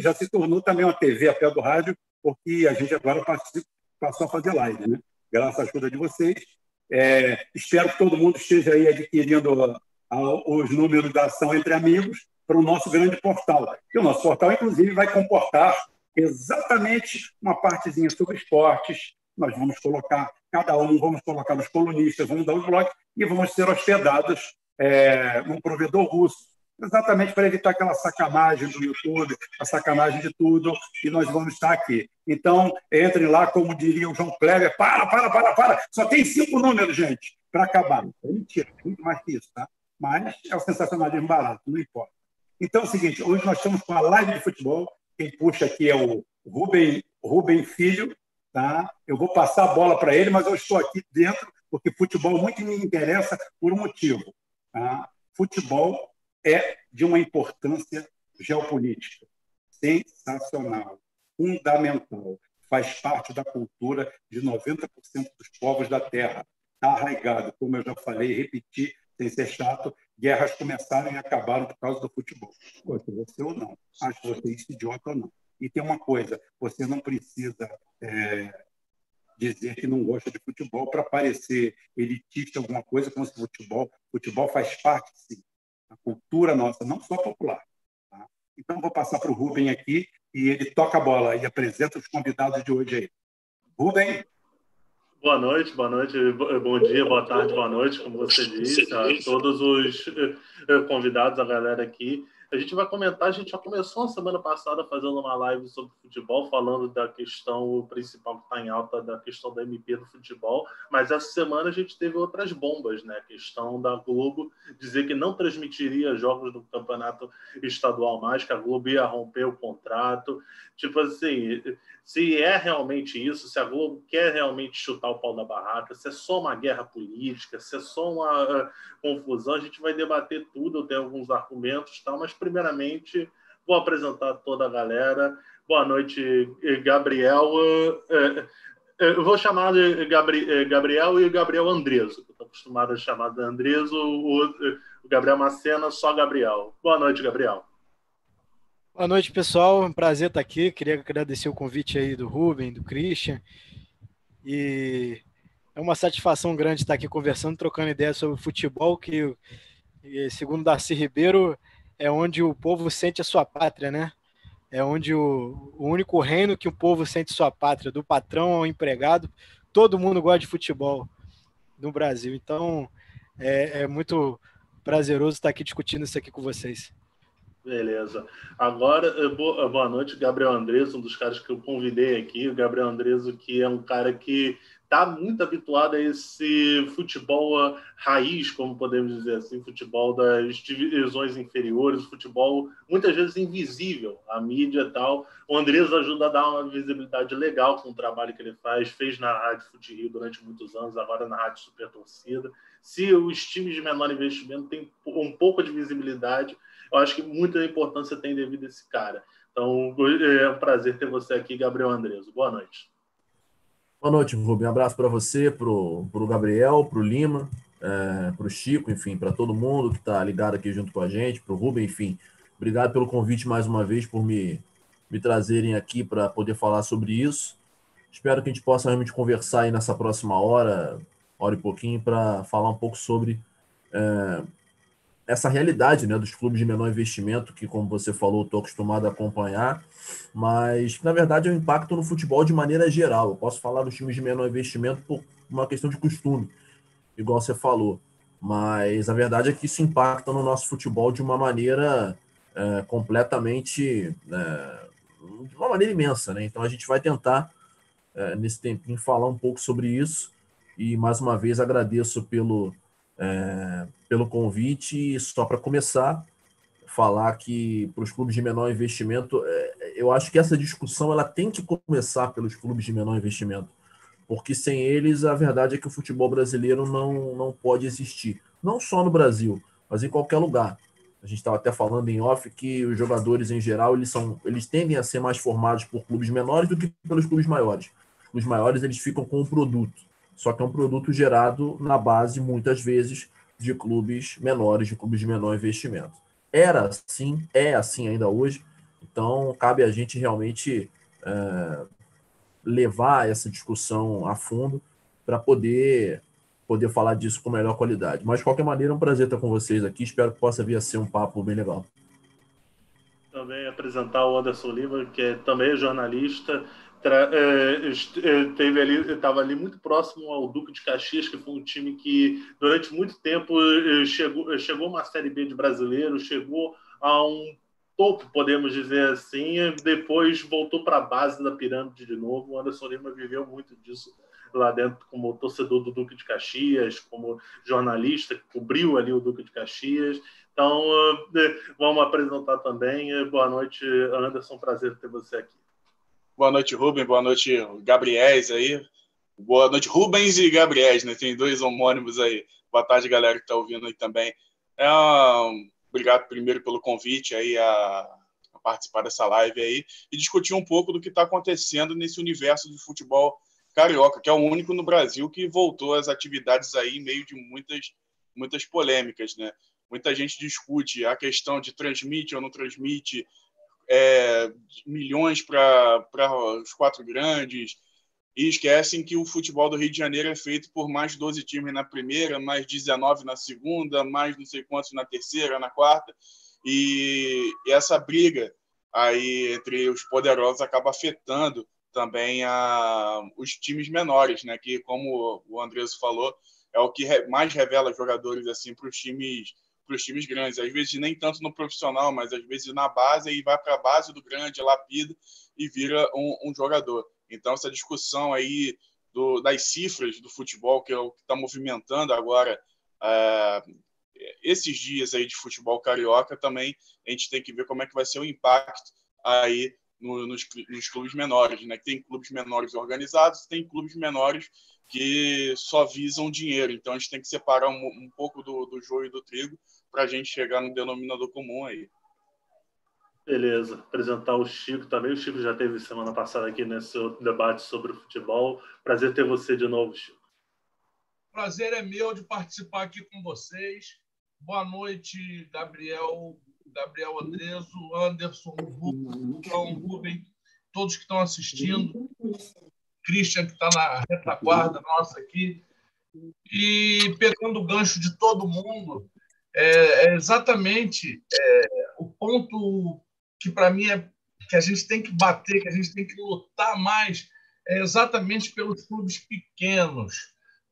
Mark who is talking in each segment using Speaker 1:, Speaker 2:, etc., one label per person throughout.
Speaker 1: já se tornou também uma TV a pé do rádio, porque a gente agora passou a fazer live, né? Graças à ajuda de vocês. É, espero que todo mundo esteja aí adquirindo os números da ação entre amigos para o nosso grande portal. E o nosso portal, inclusive, vai comportar exatamente uma partezinha sobre esportes. Nós vamos colocar, cada um, vamos colocar os colunistas, vamos dar os blogs e vamos ser hospedados é, num provedor russo exatamente para evitar aquela sacanagem do YouTube, a sacanagem de tudo, e nós vamos estar aqui. Então, entrem lá, como diria o João Kleber, para, para, para, para, só tem cinco números, gente, para acabar. É mentira, muito mais que isso, tá? Mas é o sensacionalismo barato, não importa. Então é o seguinte, hoje nós estamos com a live de futebol, quem puxa aqui é o Rubem, Rubem Filho, tá? Eu vou passar a bola para ele, mas eu estou aqui dentro porque futebol muito me interessa por um motivo. Tá? Futebol é de uma importância geopolítica sensacional, fundamental. Faz parte da cultura de 90% dos povos da Terra. Está arraigado, como eu já falei repeti, sem ser chato, guerras começaram e acabaram por causa do futebol. Gosta você ou não, acho você isso idiota ou não. E tem uma coisa, você não precisa é, dizer que não gosta de futebol para parecer elitista alguma coisa como se futebol, futebol faz parte sim a cultura nossa, não só popular. Tá? Então, vou passar para o Rubem aqui e ele toca a bola e apresenta os convidados de hoje aí. Rubem.
Speaker 2: Boa noite, boa noite, bom dia, boa tarde, boa noite, como você disse, a todos os eh, convidados, a galera aqui. A gente vai comentar, a gente já começou a semana passada fazendo uma live sobre futebol, falando da questão principal que está em alta, da questão da MP do futebol, mas essa semana a gente teve outras bombas, né? A questão da Globo dizer que não transmitiria jogos do campeonato estadual mais, que a Globo ia romper o contrato. Tipo assim, se é realmente isso, se a Globo quer realmente chutar o pau da barraca, se é só uma guerra política, se é só uma uh, confusão, a gente vai debater tudo, eu tenho alguns argumentos, tal, mas primeiramente vou apresentar toda a galera. Boa noite, Gabriel. Uh, uh, eu vou chamar de Gabri Gabriel e Gabriel Andreso, estou acostumado a chamar de Andreso, o, Gabriel Macena, só Gabriel. Boa noite, Gabriel.
Speaker 3: Boa noite, pessoal. Um prazer estar aqui. Queria agradecer o convite aí do Ruben, do Christian. E é uma satisfação grande estar aqui conversando, trocando ideias sobre futebol, que, segundo Darcy Ribeiro, é onde o povo sente a sua pátria, né? É onde o, o único reino que o povo sente sua pátria, do patrão ao empregado, todo mundo gosta de futebol no Brasil. Então, é, é muito prazeroso estar aqui discutindo isso aqui com vocês.
Speaker 2: Beleza. Agora, boa, noite, Gabriel Andres, um dos caras que eu convidei aqui. O Gabriel Andres, que é um cara que está muito habituado a esse futebol raiz, como podemos dizer assim, futebol das divisões inferiores, futebol muitas vezes invisível, a mídia e tal. O Andrés ajuda a dar uma visibilidade legal com o trabalho que ele faz, fez na Rádio Fute Rio durante muitos anos, agora na Rádio Super Torcida. Se os times de menor investimento têm um pouco de visibilidade, eu acho que muita importância tem devido a esse cara. Então, é um prazer ter você aqui, Gabriel Andreso. Boa noite.
Speaker 4: Boa noite, Rubem. Um abraço para você, para o Gabriel, para o Lima, é, para o Chico, enfim, para todo mundo que está ligado aqui junto com a gente, para o Rubem, enfim. Obrigado pelo convite mais uma vez, por me, me trazerem aqui para poder falar sobre isso. Espero que a gente possa realmente conversar aí nessa próxima hora, hora e pouquinho, para falar um pouco sobre é, essa realidade né, dos clubes de menor investimento, que, como você falou, estou acostumado a acompanhar, mas na verdade é um impacto no futebol de maneira geral. Eu posso falar dos times de menor investimento por uma questão de costume, igual você falou, mas a verdade é que isso impacta no nosso futebol de uma maneira é, completamente. É, de uma maneira imensa, né? Então a gente vai tentar, é, nesse tempinho, falar um pouco sobre isso. E mais uma vez agradeço pelo, é, pelo convite. Só para começar, falar que para os clubes de menor investimento, é, eu acho que essa discussão ela tem que começar pelos clubes de menor investimento, porque sem eles a verdade é que o futebol brasileiro não, não pode existir, não só no Brasil, mas em qualquer lugar. A gente estava até falando em off que os jogadores em geral eles são, eles tendem a ser mais formados por clubes menores do que pelos clubes maiores. Os maiores eles ficam com um produto só que é um produto gerado na base, muitas vezes, de clubes menores, de clubes de menor investimento. Era assim, é assim ainda hoje. Então, cabe a gente realmente é, levar essa discussão a fundo para poder poder falar disso com melhor qualidade. Mas, de qualquer maneira, é um prazer estar com vocês aqui. Espero que possa vir a ser um papo bem legal.
Speaker 2: Também apresentar o Anderson Lima, que é também jornalista, teve ali, estava ali muito próximo ao Duque de Caxias, que foi um time que durante muito tempo é, chegou, chegou uma série B de brasileiro, chegou a um topo, podemos dizer assim, depois voltou para a base da pirâmide de novo. O Anderson Lima viveu muito disso lá dentro como torcedor do Duque de Caxias, como jornalista que cobriu ali o Duque de Caxias. Então, vamos apresentar também. Boa noite, Anderson. Prazer ter você aqui.
Speaker 5: Boa noite, Rubem. Boa noite, Gabriéis aí. Boa noite, Rubens e Gabriéis, né? Tem dois homônimos aí. Boa tarde, galera que está ouvindo aí também. É, um, obrigado primeiro pelo convite aí a, a, participar dessa live aí e discutir um pouco do que está acontecendo nesse universo de futebol carioca, que é o único no Brasil que voltou às atividades aí em meio de muitas, muitas polêmicas, né? Muita gente discute a questão de transmite ou não transmite, é, milhões para os quatro grandes e esquecem que o futebol do Rio de Janeiro é feito por mais 12 times na primeira, mais 19 na segunda, mais não sei quantos na terceira, na quarta. E, essa briga aí entre os poderosos acaba afetando também a, os times menores, né? Que, como o Andreso falou, é o que mais revela jogadores assim para os times para os times grandes. Às vezes nem tanto no profissional, mas às vezes na base e vai para a base do grande, lapida e vira um, um jogador. Então essa discussão aí do, das cifras do futebol que é o que está movimentando agora é, esses dias aí de futebol carioca também a gente tem que ver como é que vai ser o impacto aí no, nos, nos, clubes menores, né? Tem clubes menores organizados, tem clubes menores que só visam dinheiro. Então a gente tem que separar um, um pouco do, do joio do trigo para a gente chegar no denominador comum aí.
Speaker 2: Beleza, apresentar o Chico também. O Chico já teve semana passada aqui nesse debate sobre o futebol. Prazer ter você de novo, Chico.
Speaker 6: Prazer é meu de participar aqui com vocês. Boa noite, Gabriel, Gabriel Andreso, Anderson, Rubem, Rubem, todos que estão assistindo. Christian, que está na retaguarda nossa aqui. E pegando o gancho de todo mundo, é, é exatamente é, o ponto que, para mim, é que a gente tem que bater, que a gente tem que lutar mais, é exatamente pelos clubes pequenos,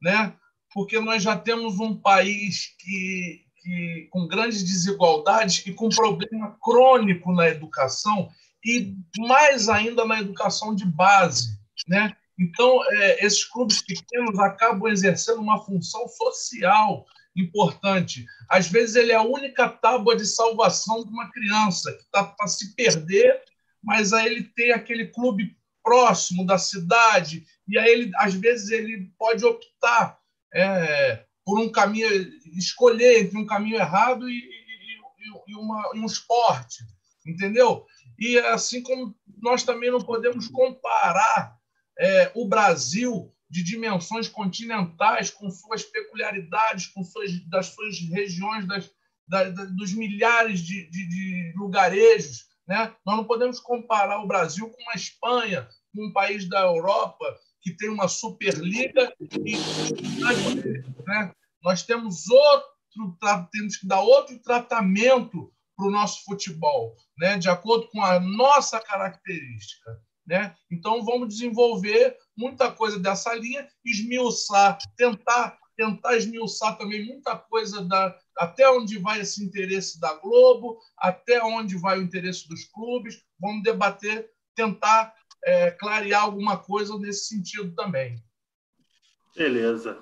Speaker 6: né? porque nós já temos um país que, que com grandes desigualdades e com problema crônico na educação e mais ainda na educação de base, né? Então, é, esses clubes pequenos acabam exercendo uma função social importante. Às vezes, ele é a única tábua de salvação de uma criança que está para se perder, mas aí ele tem aquele clube próximo da cidade, e aí, ele, às vezes, ele pode optar é, por um caminho, escolher entre um caminho errado e, e, e, uma, e um esporte, entendeu? E assim como nós também não podemos comparar é, o Brasil de dimensões continentais, com suas peculiaridades, com suas, das suas regiões, das, da, da, dos milhares de, de, de, lugarejos. Né? Nós não podemos comparar o Brasil com a Espanha, com um país da Europa que tem uma Superliga e né? nós temos outro temos que dar outro tratamento para o nosso futebol, né? de acordo com a nossa característica. Né? Então, vamos desenvolver muita coisa dessa linha, esmiuçar, tentar, tentar esmiuçar também muita coisa da, até onde vai esse interesse da Globo, até onde vai o interesse dos clubes. Vamos debater, tentar é, clarear alguma coisa nesse sentido também.
Speaker 2: Beleza.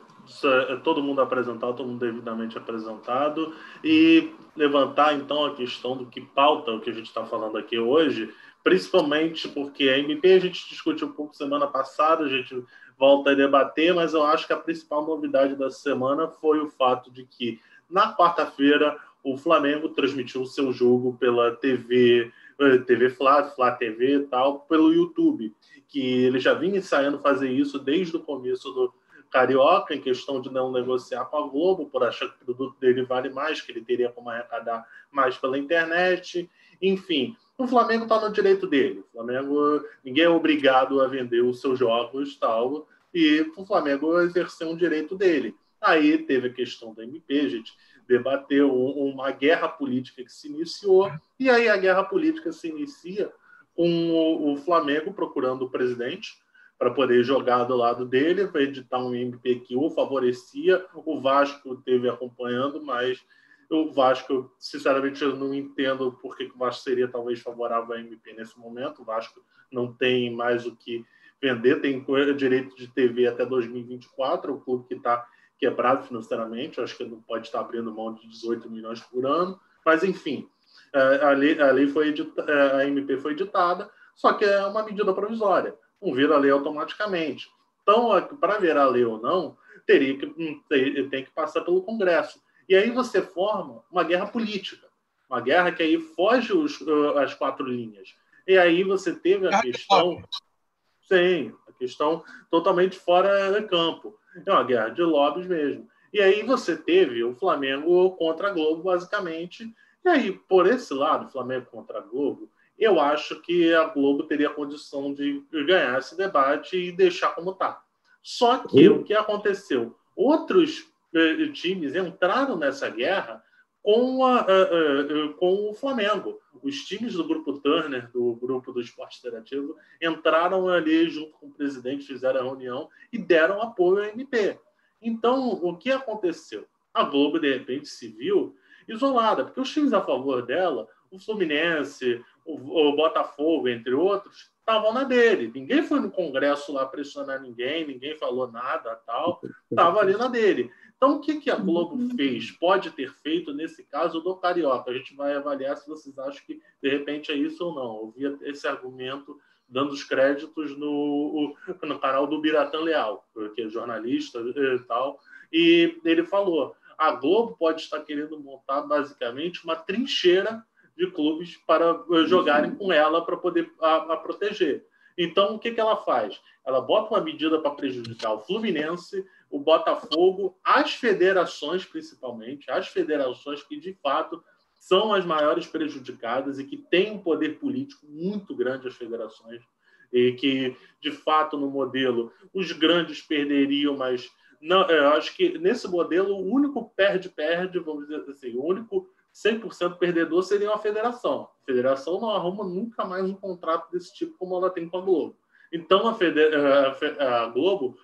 Speaker 2: É todo mundo apresentado, todo mundo devidamente apresentado. E levantar, então, a questão do que pauta o que a gente está falando aqui hoje, principalmente porque a MP a gente discutiu um pouco semana passada, a gente volta a debater, mas eu acho que a principal novidade da semana foi o fato de que na quarta-feira o Flamengo transmitiu o seu jogo pela TV, eh, TV Flá, Flá TV e tal, pelo YouTube, que ele já vinha ensaiando fazer isso desde o começo do Carioca, em questão de não negociar com a Globo, por achar que o produto dele vale mais, que ele teria como arrecadar mais pela internet. Enfim, O Flamengo está no direito dele. O Flamengo, ninguém é obrigado a vender os seus jogos tal, e o Flamengo exerceu um direito dele. Aí teve a questão da MP, a gente debateu uma guerra política que se iniciou, e aí a guerra política se inicia com o Flamengo procurando o presidente para poder jogar do lado dele, para editar um MP que o favorecia. O Vasco teve acompanhando, mas o Vasco, sinceramente, eu não entendo por que o Vasco seria talvez favorável à MP nesse momento. O Vasco não tem mais o que vender, tem direito de TV até 2024, o clube que está quebrado financeiramente, acho que não pode estar abrindo mão de 18 milhões por ano, mas enfim, é, a lei, a lei foi é, a MP foi editada, só que é uma medida provisória não vira lei automaticamente. Então, para virar lei ou não, teria que, hum, tem que passar pelo Congresso. E aí você forma uma guerra política, uma guerra que aí foge os, as quatro linhas. E aí você teve a questão, sim, a questão totalmente fora de campo. É uma guerra de lobbies mesmo. E aí você teve o Flamengo contra a Globo, basicamente. E aí, por esse lado, Flamengo contra a Globo, eu acho que a Globo teria condição de ganhar esse debate e deixar como está. Só que uhum. o que aconteceu? Outros times entraram nessa guerra com, a, com o Flamengo. Os times do grupo Turner, do grupo do esporte interativo, entraram ali junto com o presidente, fizeram a reunião e deram apoio à MP. Então, o que aconteceu? A Globo, de repente, se viu isolada, porque os times a favor dela, o Fluminense, o, o Botafogo, entre outros, estavam na dele. Ninguém foi no Congresso lá pressionar ninguém, ninguém falou nada, tal. Estava ali na dele. Então, o que, que a Globo fez? Pode ter feito nesse caso do Carioca. A gente vai avaliar se vocês acham que de repente é isso ou não. Eu vi esse argumento dando os créditos no, no canal do Biratã Leal, que é jornalista e tal. E ele falou: a Globo pode estar querendo montar basicamente uma trincheira de clubes para eh, jogarem com ela para poder a, a proteger. Então, o que, que ela faz? Ela bota uma medida para prejudicar o Fluminense, o Botafogo, as federações, principalmente, as federações que de fato são as maiores prejudicadas e que têm um poder político muito grande, as federações, e que de fato no modelo os grandes perderiam, mas não, eu acho que nesse modelo o único perde-perde, vamos dizer assim, o único 100% perdedor seria uma federação. A federação não arruma nunca mais um contrato desse tipo como ela tem com a Globo. Então a, a, Globo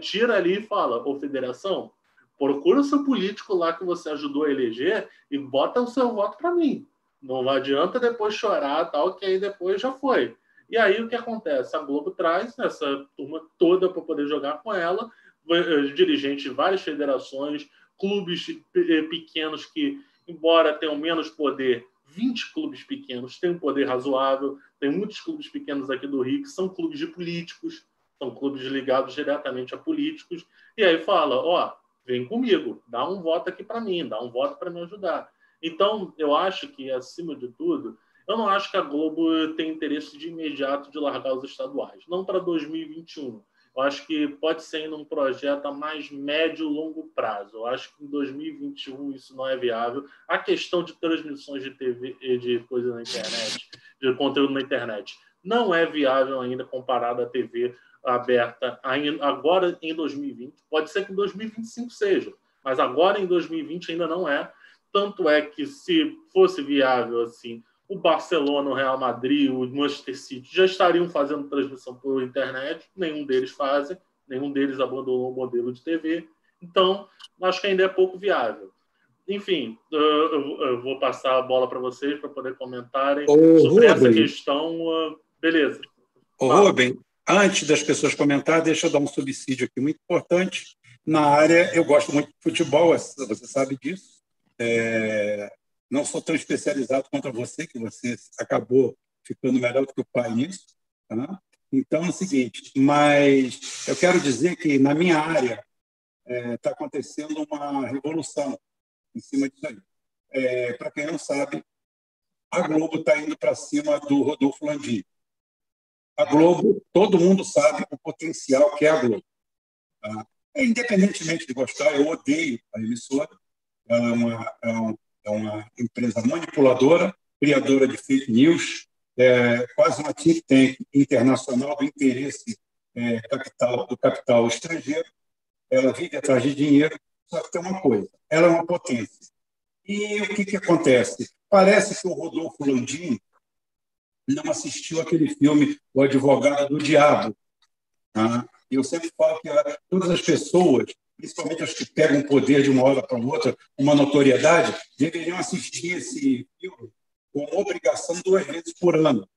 Speaker 2: tira ali e fala: Ô federação, procura o seu político lá que você ajudou a eleger e bota o seu voto para mim. Não adianta depois chorar, tal, que aí depois já foi. E aí o que acontece? A Globo traz essa turma toda para poder jogar com ela, eh, dirigentes de várias federações, clubes eh, pequenos que embora tenham menos poder, 20 clubes pequenos têm um poder razoável. Tem muitos clubes pequenos aqui do Rio que são clubes de políticos, são clubes ligados diretamente a políticos. E aí fala: ó, vem comigo, dá um voto aqui para mim, dá um voto para me ajudar. Então, eu acho que, acima de tudo, eu não acho que a Globo tem interesse de imediato de largar os estaduais. Não para 2021. Eu acho que pode ser ainda um projeto a mais médio e longo prazo. Eu acho que em 2021 isso não é viável. A questão de transmissões de TV, de coisa na internet, de conteúdo na internet, não é viável ainda comparado à TV aberta agora em 2020. Pode ser que em 2025 seja, mas agora em 2020 ainda não é. Tanto é que se fosse viável assim, o Barcelona, o Real Madrid, o Manchester City já estariam fazendo transmissão por internet, nenhum deles fazem, nenhum deles abandonou o modelo de TV. Então, acho que ainda é pouco viável. Enfim, eu vou passar a bola para vocês para poder comentarem Ô, sobre Ruben. essa questão. Beleza.
Speaker 1: Ô, Rubem, antes das pessoas comentar, deixa eu dar um subsídio aqui muito importante. Na área, eu gosto muito de futebol, você sabe disso. É, não sou tão especializado quanto você, que você acabou ficando melhor do que o pai nisso. Tá? Então é o seguinte, mas eu quero dizer que na minha área está é, tá acontecendo uma revolução em cima disso aí. É, para quem não sabe, a Globo está indo para cima do Rodolfo Landim. A Globo, todo mundo sabe o potencial que é a Globo. Tá? Independentemente de gostar, eu odeio a emissora. É uma, é um, é uma empresa manipuladora, criadora de fake news, é, quase uma think tank internacional do interesse é, capital, do capital estrangeiro. Ela vive atrás de dinheiro, só que tem uma coisa: ela é uma potência. E o que, que acontece? Parece que o Rodolfo Landim não assistiu aquele filme O Advogado do Diabo. Tá? Eu sempre falo que todas as pessoas, principalmente as que pegam poder de uma hora para outra, uma notoriedade, deveriam assistir esse filme com obrigação duas vezes por ano,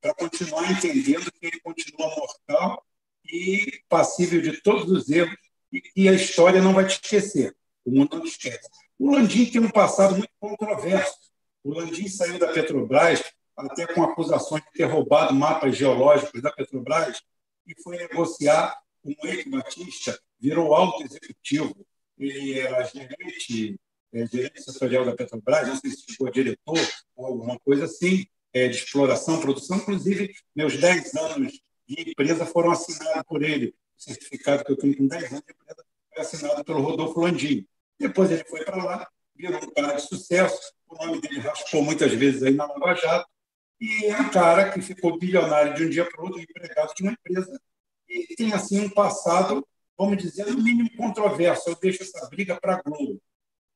Speaker 1: para continuar entendendo que ele continua mortal e passível de todos os erros e que a história não vai te esquecer. O mundo não te esquece. O Landim tem um passado muito controverso. O Landim saiu da Petrobras até com acusações de ter roubado mapas geológicos da Petrobras e foi negociar com o Eike Batista, virou alto executivo. Ele era gerente, é, gerente setorial da Petrobras, não sei se ficou diretor ou alguma coisa assim, é, de exploração, produção. Inclusive, meus 10 anos de empresa foram assinados por ele. O certificado que eu tenho com 10 anos de empresa foi assinado pelo Rodolfo Landim. Depois ele foi para lá, virou um cara de sucesso, o nome dele raspou muitas vezes aí na Lava Jato, e é um cara que ficou bilionário de um dia para o outro, empregado de uma empresa, e tem assim um passado, vamos dizer, no mínimo controverso. Eu deixo essa briga para a Globo.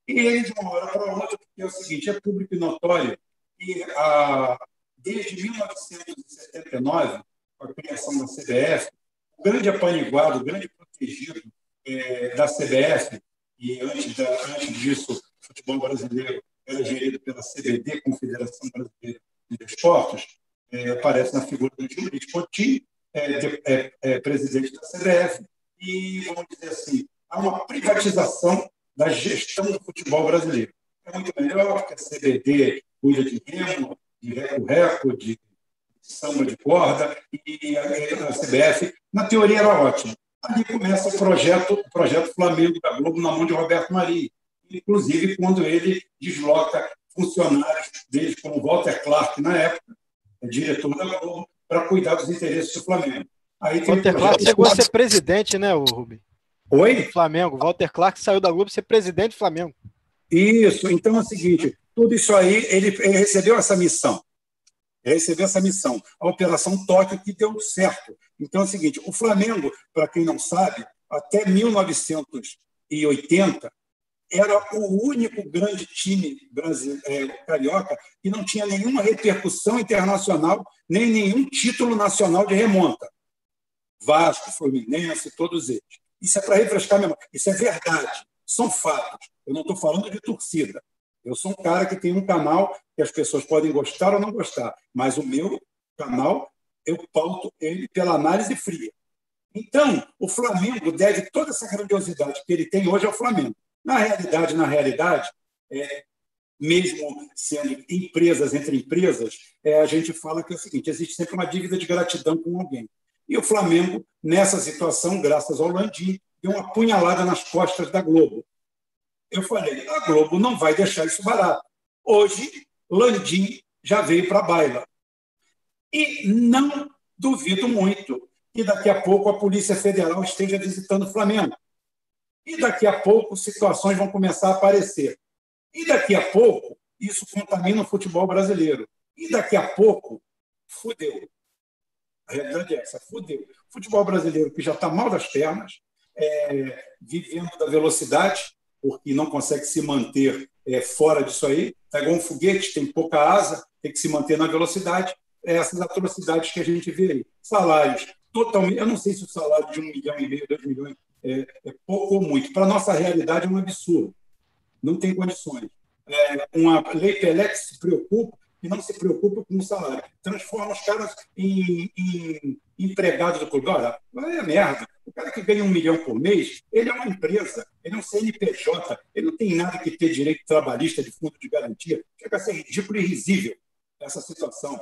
Speaker 1: E ele, de uma hora para outra, porque é o seguinte, é público e notório, e a, desde 1979, com a criação da CBF, o grande apaniguado, o grande protegido é, da CBF, e antes, da, antes disso, o futebol brasileiro era gerido pela CBD, Confederação Brasileira de Esportes, é, aparece na figura do Júlio é, é, presidente da CBF, e, vamos dizer assim, há uma privatização da gestão do futebol brasileiro. É muito melhor que a CBD cuida de remo, de reco-reco, de samba de corda, e a, CBF, na teoria, era ótima. Ali começa o projeto, o projeto Flamengo da Globo na mão de Roberto Maria, inclusive quando ele desloca funcionários dele, como Walter Clark, na época, diretor da Globo, para cuidar dos interesses do Flamengo.
Speaker 3: Aí Walter Clark chegou a ser presidente, né, o Rubem?
Speaker 1: Oi?
Speaker 3: Do Flamengo. Walter Clark saiu da Globo ser presidente do Flamengo.
Speaker 1: Isso. Então é o seguinte: tudo isso aí, ele, ele recebeu essa missão. Ele recebeu essa missão, a Operação Tóquio, que deu certo. Então é o seguinte: o Flamengo, para quem não sabe, até 1980, era o único grande time brasileiro, é, carioca que não tinha nenhuma repercussão internacional, nem nenhum título nacional de remonta. Vasco, Fluminense, todos eles. Isso é para refrescar memória. Isso é verdade. São fatos. Eu não estou falando de torcida. Eu sou um cara que tem um canal que as pessoas podem gostar ou não gostar, mas o meu canal, eu pauto ele pela análise fria. Então, o Flamengo deve toda essa grandiosidade que ele tem hoje ao Flamengo. Na realidade, na realidade, é, mesmo sendo empresas entre empresas, é, a gente fala que é o seguinte: existe sempre uma dívida de gratidão com alguém. E o Flamengo, nessa situação, graças ao Landim, deu uma punhalada nas costas da Globo. Eu falei: a Globo não vai deixar isso barato. Hoje, Landim já veio para a baila. E não duvido muito que daqui a pouco a Polícia Federal esteja visitando o Flamengo. E daqui a pouco situações vão começar a aparecer. E daqui a pouco isso contamina o futebol brasileiro. E daqui a pouco, fudeu. A realidade é essa, fudeu. Futebol brasileiro que já está mal das pernas, é, vivendo da velocidade, porque não consegue se manter é, fora disso aí, está igual um foguete, tem pouca asa, tem que se manter na velocidade. É essas atrocidades que a gente vê aí. Salários totalmente. Eu não sei se o salário de um milhão e meio, dois milhões é, é pouco ou muito. Para a nossa realidade é um absurdo. Não tem condições. É, uma lei Pelé que se preocupa e não se preocupa com o salário. Transforma os caras em, em empregados do clube. Olha, é merda. O cara que ganha um milhão por mês, ele é uma empresa, ele é um CNPJ, ele não tem nada que ter direito trabalhista de fundo de garantia. Chega a ser ridículo e risível essa situação.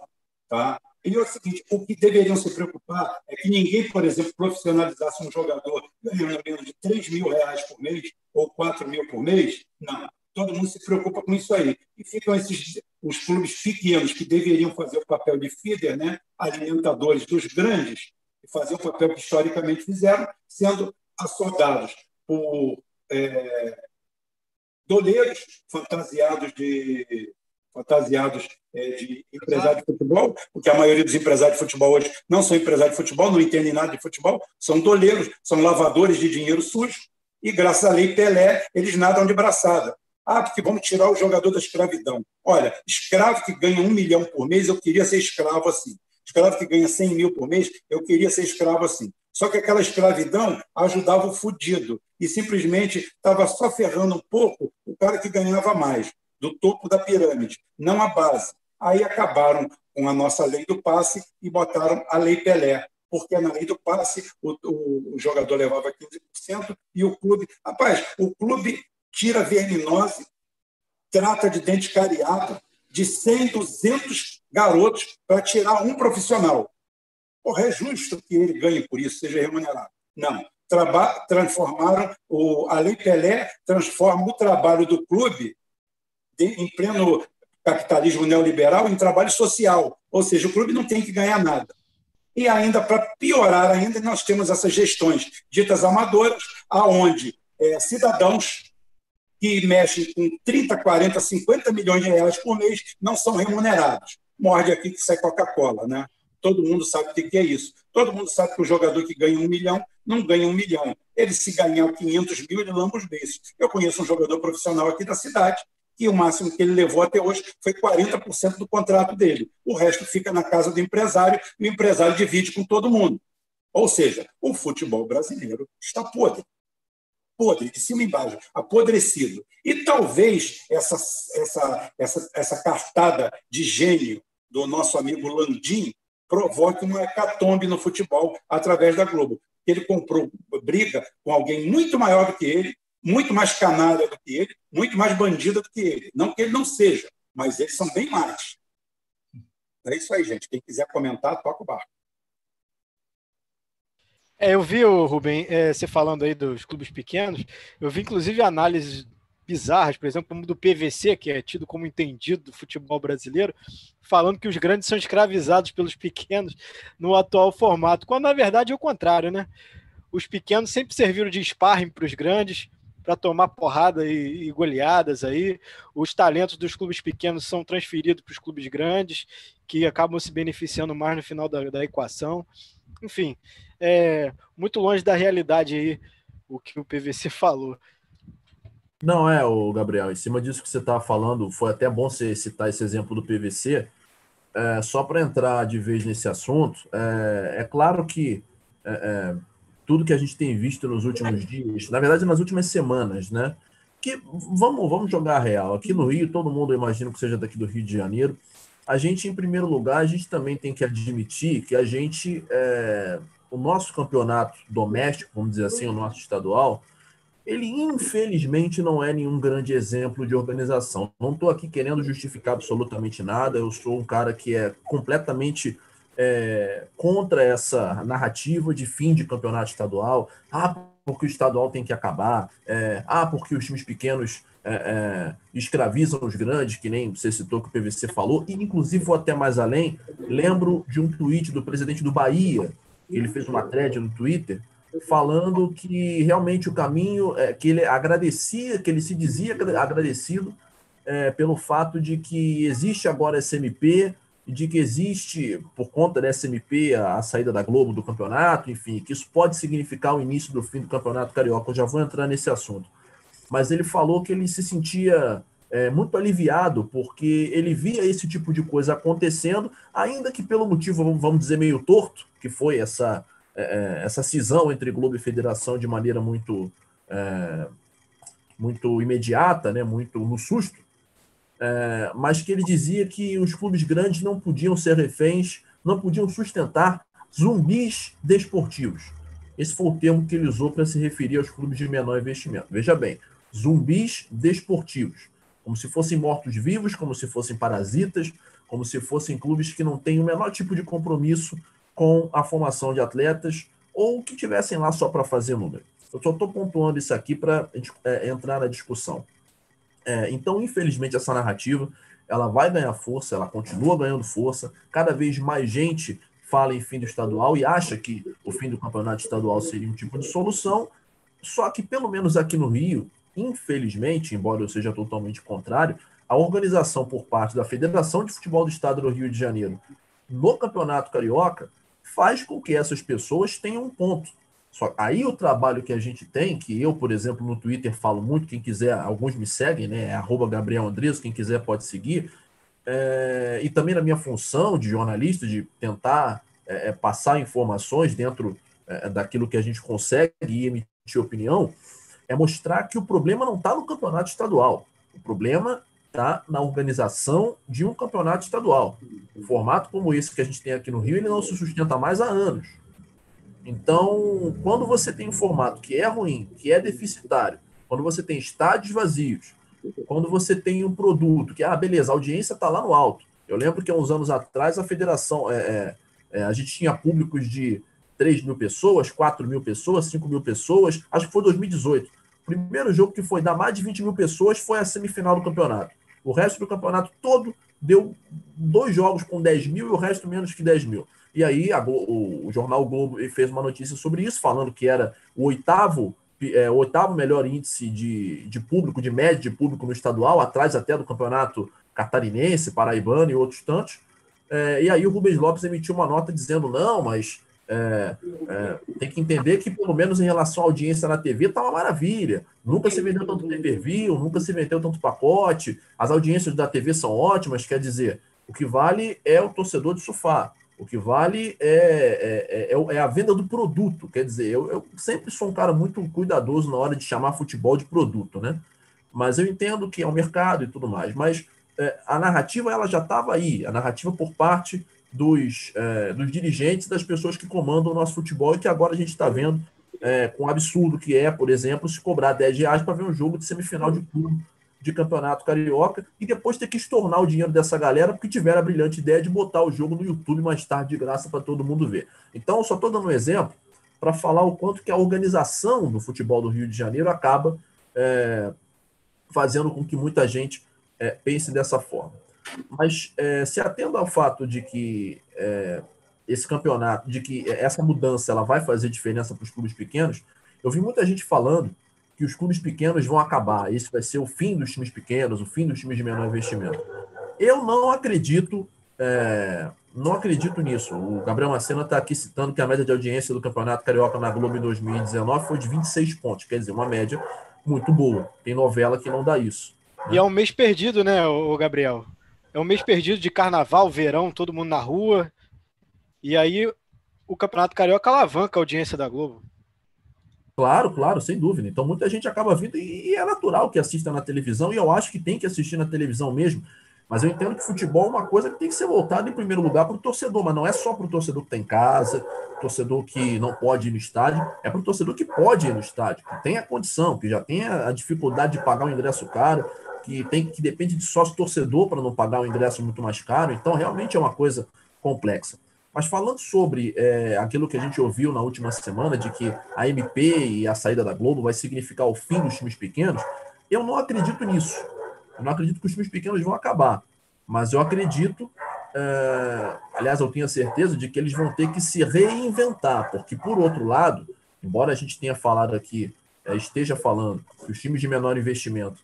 Speaker 1: Tá? E é o seguinte: o que deveriam se preocupar é que ninguém, por exemplo, profissionalizasse um jogador ganhando menos de 3 mil reais por mês ou 4 mil por mês. Não. Todo mundo se preocupa com isso aí. E ficam esses os clubes pequenos que deveriam fazer o papel de feeder, né, alimentadores dos grandes, e fazer o papel que historicamente fizeram, sendo assoldados por é, doleiros fantasiados de fantasiados é, de empresário de futebol, porque a maioria dos empresários de futebol hoje não são empresários de futebol, não entendem nada de futebol, são doleiros, são lavadores de dinheiro sujo, e graças à lei Pelé, eles nadam de braçada. Ah, porque vamos tirar o jogador da escravidão. Olha, escravo que ganha um milhão por mês, eu queria ser escravo assim. Escravo que ganha 100 mil por mês, eu queria ser escravo assim. Só que aquela escravidão ajudava o fudido e simplesmente estava só ferrando um pouco o cara que ganhava mais, do topo da pirâmide, não a base. Aí acabaram com a nossa lei do passe e botaram a lei Pelé, porque na lei do passe o, o, o jogador levava 15% e o clube. Rapaz, o clube tira verminose, trata de dente cariado de 100, 200 garotos para tirar um profissional. Porra, é justo que ele ganhe por isso, seja remunerado. Não. Traba transformaram o, a Lei Pelé transforma o trabalho do clube de, em pleno capitalismo neoliberal em trabalho social, ou seja, o clube não tem que ganhar nada. E ainda para piorar ainda, nós temos essas gestões ditas amadoras, aonde é, cidadãos que mexem com 30, 40, 50 milhões de reais por mês não são remunerados. Morde aqui que sai Coca-Cola, né? Todo mundo sabe o que é isso. Todo mundo sabe que o jogador que ganha um milhão não ganha um milhão. Ele, se ganhar 500 mil, ele lamba os beijos. Eu conheço um jogador profissional aqui da cidade que o máximo que ele levou até hoje foi 40% do contrato dele. O resto fica na casa do empresário e o empresário divide com todo mundo. Ou seja, o futebol brasileiro está podre podre, de cima e embaixo, apodrecido. E talvez essa, essa, essa, essa cartada de gênio do nosso amigo Landim provoque uma hecatombe no futebol através da Globo. Ele comprou briga com alguém muito maior do que ele, muito mais canalha do que ele, muito mais bandida do que ele. Não que ele não seja, mas eles são bem mais. É isso aí, gente. Quem quiser comentar, toca o barco.
Speaker 3: É, eu vi, Rubem, é, você falando aí dos clubes pequenos, eu vi inclusive análises bizarras, por exemplo, como do PVC, que é tido como entendido do futebol brasileiro, falando que os grandes são escravizados pelos pequenos no atual formato, quando na verdade é o contrário, né? Os pequenos sempre serviram de sparring para os grandes, para tomar porrada e, e, goleadas aí. Os talentos dos clubes pequenos são transferidos para os clubes grandes, que acabam se beneficiando mais no final da, da equação. Enfim, é muito longe da realidade aí o que o PVC falou.
Speaker 4: Não é, o Gabriel, em cima disso que você estava falando, foi até bom você citar esse exemplo do PVC. É, só para entrar de vez nesse assunto, é, é claro que é, é, tudo que a gente tem visto nos últimos dias, na verdade nas últimas semanas, né? Que vamos, vamos jogar real. Aqui no Rio, todo mundo eu imagino que seja daqui do Rio de Janeiro. A gente, em primeiro lugar, a gente também tem que admitir que a gente é, o nosso campeonato doméstico, vamos dizer assim, o nosso estadual, ele infelizmente não é nenhum grande exemplo de organização. Não estou aqui querendo justificar absolutamente nada, eu sou um cara que é completamente é, contra essa narrativa de fim de campeonato estadual. Ah, porque o estadual tem que acabar. É, ah, porque os times pequenos é, é, escravizam os grandes, que nem você citou que o PVC falou. E, inclusive, vou até mais além. Lembro de um tweet do presidente do Bahia, ele fez uma thread no Twitter falando que realmente o caminho é que ele agradecia, que ele se dizia agradecido é, pelo fato de que existe agora SMP e de que existe, por conta da SMP, a, a, saída da Globo do campeonato, enfim, que isso pode significar o início do fim do campeonato carioca. Eu já vou entrar nesse assunto. Mas ele falou que ele se sentia é, muito aliviado, porque ele via esse tipo de coisa acontecendo, ainda que pelo motivo, vamos dizer, meio torto, que foi essa, é, é, essa cisão entre Globo e Federação de maneira muito, é, muito imediata, né, muito no susto, é, mas que ele dizia que os clubes grandes não podiam ser reféns, não podiam sustentar zumbis desportivos. Esse foi o termo que ele usou para se referir aos clubes de menor investimento. Veja bem, zumbis desportivos como se fossem mortos-vivos, como se fossem parasitas, como se fossem clubes que não têm o menor tipo de compromisso com a formação de atletas ou que tivessem lá só para fazer número. Eu só estou pontuando isso aqui para é, entrar na discussão. É, então, infelizmente, essa narrativa ela vai ganhar força, ela continua ganhando força. Cada vez mais gente fala em fim do estadual e acha que o fim do campeonato estadual seria um tipo de solução. Só que, pelo menos aqui no Rio, infelizmente, embora eu seja totalmente contrário, a organização por parte da Federação de Futebol do Estado do Rio de Janeiro no Campeonato Carioca faz com que essas pessoas tenham um ponto. Só aí o trabalho que a gente tem, que eu, por exemplo, no Twitter falo muito, quem quiser, alguns me seguem, né? É Gabriel Andres, quem quiser pode seguir. É, e também na minha função de jornalista, de tentar é, é passar informações dentro é, daquilo que a gente consegue e emitir opinião, é mostrar que o problema não está no campeonato estadual. O problema está na organização de um campeonato estadual. Um formato como esse que a gente tem aqui no Rio, ele não se sustenta mais há anos. Então, quando você tem um formato que é ruim, que é deficitário, quando você tem estádios vazios, quando você tem um produto que, ah, beleza, a audiência está lá no alto. Eu lembro que há uns anos atrás a federação, é, é, é a gente tinha públicos de 3 mil pessoas, 4 mil pessoas, 5 mil pessoas, acho que foi 2018. O primeiro jogo que foi dar mais de 20 mil pessoas foi a semifinal do campeonato. O resto do campeonato todo deu dois jogos com 10 mil e o resto menos que 10 mil. E aí o, jornal Globo fez uma notícia sobre isso, falando que era o oitavo, é, o oitavo melhor índice de, de público, de média de público no estadual, atrás até do campeonato catarinense, paraibano e outros tantos. É, e aí o Rubens Lopes emitiu uma nota dizendo: não, mas é, é, tem que entender que, pelo menos em relação à audiência na TV, está uma maravilha. Nunca se vendeu tanto pay-per-view, nunca se vendeu tanto pacote. As audiências da TV são ótimas, quer dizer, o que vale é o torcedor de sofá. O que vale é, é, é, é a venda do produto. Quer dizer, eu, eu, sempre sou um cara muito cuidadoso na hora de chamar futebol de produto, né? Mas eu entendo que é um mercado e tudo mais. Mas é, a narrativa ela já estava aí. A narrativa por parte dos, é, dos dirigentes, das pessoas que comandam o nosso futebol e que agora a gente está vendo é, com o absurdo que é, por exemplo, se cobrar 10 reais para ver um jogo de semifinal de clube de campeonato carioca e depois ter que estornar o dinheiro dessa galera porque tiveram a brilhante ideia de botar o jogo no YouTube mais tarde de graça para todo mundo ver. Então, só estou dando um exemplo para falar o quanto que a organização do futebol do Rio de Janeiro acaba é, fazendo com que muita gente é, pense dessa forma. Mas é, se atendo ao fato de que é, esse campeonato, de que essa mudança ela vai fazer diferença para os clubes pequenos, eu vi muita gente falando que os clubes pequenos vão acabar. Esse vai ser o fim dos times pequenos, o fim dos times de menor investimento. Eu não acredito, é, não acredito nisso. O Gabriel Macena está aqui citando que a média de audiência do Campeonato Carioca na Globo em 2019 foi de 26 pontos, quer dizer, uma média muito boa. Tem novela que não dá isso.
Speaker 3: Né? E é um mês perdido, né, o Gabriel? É um mês perdido de carnaval, verão, todo mundo na rua. E aí o Campeonato Carioca alavanca a audiência da Globo.
Speaker 4: Claro, claro, sem dúvida. Então muita gente acaba vindo e é natural que assista na televisão e eu acho que tem que assistir na televisão mesmo. Mas eu entendo que futebol é uma coisa que tem que ser voltada em primeiro lugar para o torcedor, mas não é só para o torcedor que tem casa, torcedor que não pode ir no estádio, é para o torcedor que pode ir no estádio, que tem a condição, que já tem a dificuldade de pagar um ingresso caro, que tem que depende de sócio torcedor para não pagar um ingresso muito mais caro. Então realmente é uma coisa complexa. Mas falando sobre é, aquilo que a gente ouviu na última semana, de que a MP e a saída da Globo vai significar o fim dos times pequenos, eu não acredito nisso. Eu não acredito que os times pequenos vão acabar. Mas eu acredito, é, aliás, eu tenho a certeza de que eles vão ter que se reinventar, porque, por outro lado, embora a gente tenha falado aqui, é, esteja falando que os times de menor investimento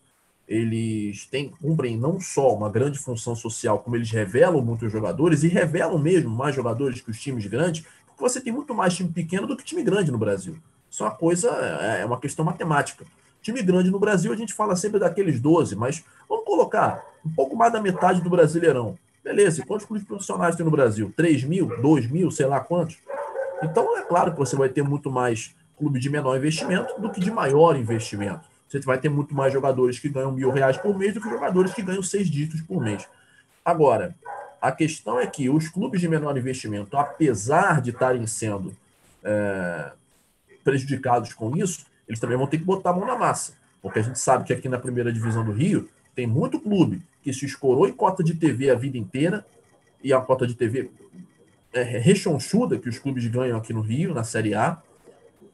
Speaker 4: eles têm, cumprem não só uma grande função social, como eles revelam muitos jogadores, e revelam mesmo mais jogadores que os times grandes, porque você tem muito mais time pequeno do que time grande no Brasil. Isso é uma coisa, é, é uma questão matemática. Time grande no Brasil, a gente fala sempre daqueles 12, mas vamos colocar um pouco mais da metade do Brasileirão. Beleza, quantos clubes profissionais tem no Brasil? 3 mil, 2 mil, sei lá quantos? Então, é claro que você vai ter muito mais clube de menor investimento do que de maior investimento você vai ter muito mais jogadores que ganham mil reais por mês do que jogadores que ganham seis dígitos por mês. Agora, a questão é que os clubes de menor investimento, apesar de estarem sendo é, prejudicados com isso, eles também vão ter que botar a mão na massa. Porque a gente sabe que aqui na primeira divisão do Rio tem muito clube que se escorou em cota de TV a vida inteira, e a cota de TV é, rechonchuda que os clubes ganham aqui no Rio, na Série A,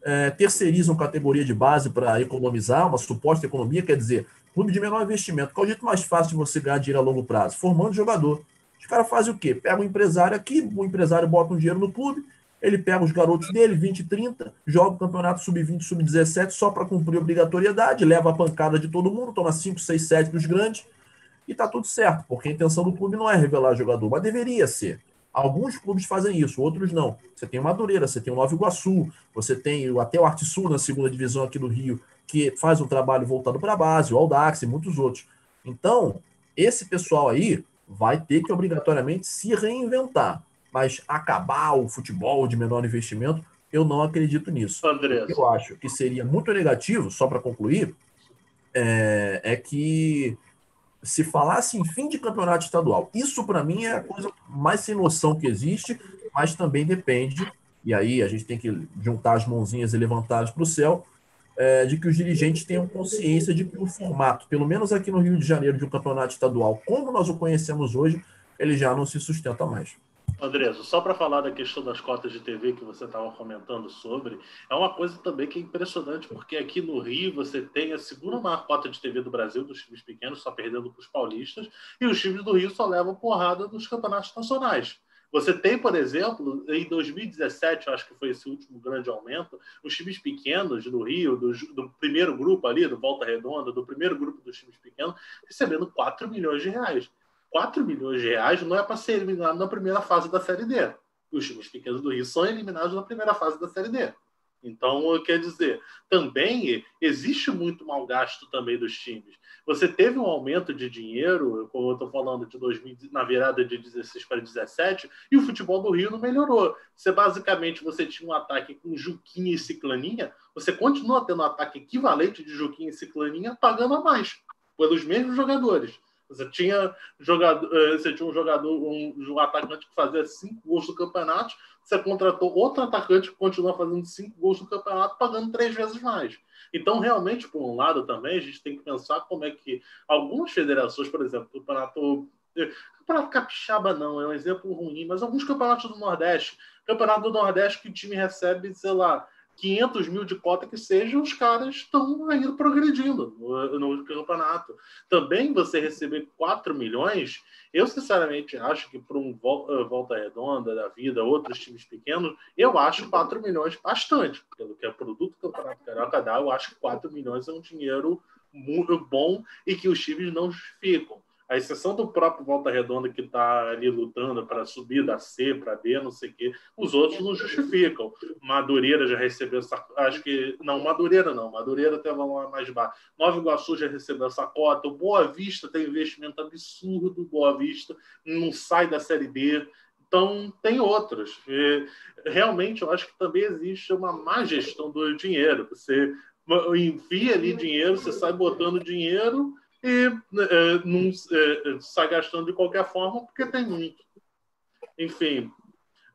Speaker 4: é, terceirizam categoria de base para economizar, uma suposta economia, quer dizer, clube de menor investimento. Qual é o jeito mais fácil de você ganhar dinheiro a longo prazo? Formando jogador. Os caras fazem o quê? Pega um empresário aqui, o empresário bota um dinheiro no clube, ele pega os garotos dele, 20, 30, joga o campeonato sub-20, sub-17 só para cumprir obrigatoriedade, leva a pancada de todo mundo, toma 5, 6, 7 dos grandes e está tudo certo, porque a intenção do clube não é revelar jogador, mas deveria ser. Alguns clubes fazem isso, outros não. Você tem o Madureira, você tem o Nova Iguaçu, você tem até o Arte Sul na segunda divisão aqui do Rio, que faz um trabalho voltado para a base, o Aldax e muitos outros. Então, esse pessoal aí vai ter que obrigatoriamente se reinventar. Mas acabar o futebol de menor investimento, eu não acredito nisso.
Speaker 2: André.
Speaker 4: Eu acho que seria muito negativo, só para concluir, é, é que se falasse em fim de campeonato estadual, isso para mim é a coisa mais sem noção que existe, mas também depende, e aí a gente tem que juntar as mãozinhas e levantá-las para o céu, é, de que os dirigentes tenham consciência de que o formato, pelo menos aqui no Rio de Janeiro, de um campeonato estadual, como nós o conhecemos hoje, ele já não se sustenta mais.
Speaker 2: Andreso, só para falar da questão das cotas de TV que você estava comentando sobre, é uma coisa também que é impressionante, porque aqui no Rio você tem a segunda maior cota de TV do Brasil, dos times pequenos, só perdendo para os paulistas, e os times do Rio só levam porrada nos campeonatos nacionais. Você tem, por exemplo, em 2017, acho que foi esse último grande aumento, os times pequenos do Rio, do, do, primeiro grupo ali, do Volta Redonda, do primeiro grupo dos times pequenos, recebendo 4 milhões de reais. 4 milhões de reais não é para ser eliminado na primeira fase da Série D. Os times pequenos do Rio são eliminados na primeira fase da Série D. Então, quer dizer, também existe muito mau gasto também dos times. Você teve um aumento de dinheiro, como eu estou falando, de 2000, na virada de 16 para 17, e o futebol do Rio não melhorou. Você basicamente você tinha um ataque com Juquinha e Ciclaninha, você continua tendo um ataque equivalente de Juquinha e Ciclaninha pagando a mais, pelos mesmos jogadores. Você tinha, jogador, eh, você tinha um jogador, um, um atacante que fazia cinco gols no campeonato, você contratou outro atacante que continua fazendo cinco gols no campeonato, pagando três vezes mais. Então, realmente, por um lado também, a gente tem que pensar como é que algumas federações, por exemplo, o campeonato. Eh, campeonato Capixaba não, é um exemplo ruim, mas alguns campeonatos do Nordeste. Campeonato do Nordeste que o time recebe, sei lá, 500 mil de cota que seja, os caras estão ainda progredindo no, no, campeonato. Também você receber 4 milhões, eu sinceramente acho que para um eh, Volta Redonda da vida, outros times pequenos, eu acho 4 milhões bastante. Pelo que é produto do Campeonato Carioca dá, eu acho que 4 milhões é um dinheiro muito bom e que os times não justificam a exceção do próprio Volta Redonda que está ali lutando para subir da C para B, não sei o quê, os outros não justificam. Madureira já recebeu. Acho que. Não, Madureira não. Madureira tem valor mais baixo. Nova Iguaçu já recebeu essa cota. O Boa Vista tem investimento absurdo. Boa Vista não sai da Série B. Então, tem outros. E, realmente, eu acho que também existe uma má gestão do dinheiro. Você envia ali dinheiro, você sai botando dinheiro e é, não é, sai gastando de qualquer forma porque tem muito. Enfim,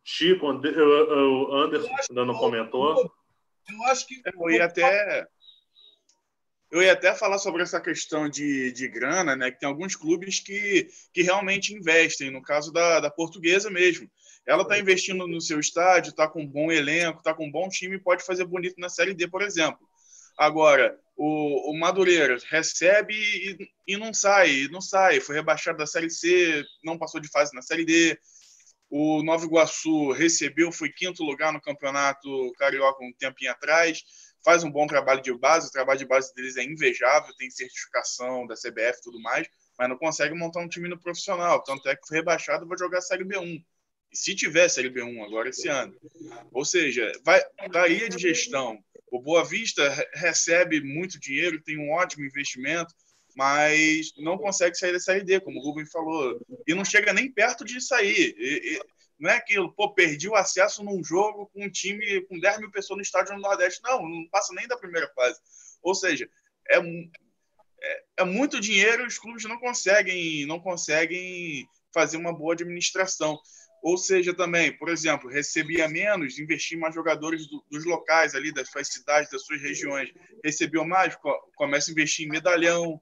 Speaker 2: Chico, o Anderson ainda não comentou.
Speaker 5: Eu acho que. Eu ia até. Eu ia até falar sobre essa questão de, de grana, né? Que tem alguns clubes que, que realmente investem, no caso da, da portuguesa mesmo. Ela está investindo no seu estádio, está com um bom elenco, está com um bom time, pode fazer bonito na Série D, por exemplo. Agora, o, o Madureira recebe e, e não sai, não sai. Foi rebaixado da Série C, não passou de fase na Série D. O Nova Iguaçu recebeu, foi quinto lugar no campeonato carioca um tempinho atrás. Faz um bom trabalho de base, o trabalho de base deles é invejável, tem certificação da CBF e tudo mais, mas não consegue montar um time no profissional. Tanto é que foi rebaixado, vai jogar a Série B1 se tiver Série B1 agora esse ano. Ou seja, vai, varia de gestão. O Boa Vista recebe muito dinheiro, tem um ótimo investimento, mas não consegue sair da Série D, como o Rubem falou. E não chega nem perto de sair. E, e, não é aquilo, pô, perdi o acesso num jogo com um time com 10 mil pessoas no estádio no Nordeste. Não, não passa nem da primeira fase. Ou seja, é, é, é muito dinheiro e os clubes não conseguem, não conseguem fazer uma boa administração. Ou seja, também, por exemplo, recebia menos, investia mais jogadores do, dos locais ali, das suas cidades, das suas regiões. Recebeu mais, começa a investir em medalhão,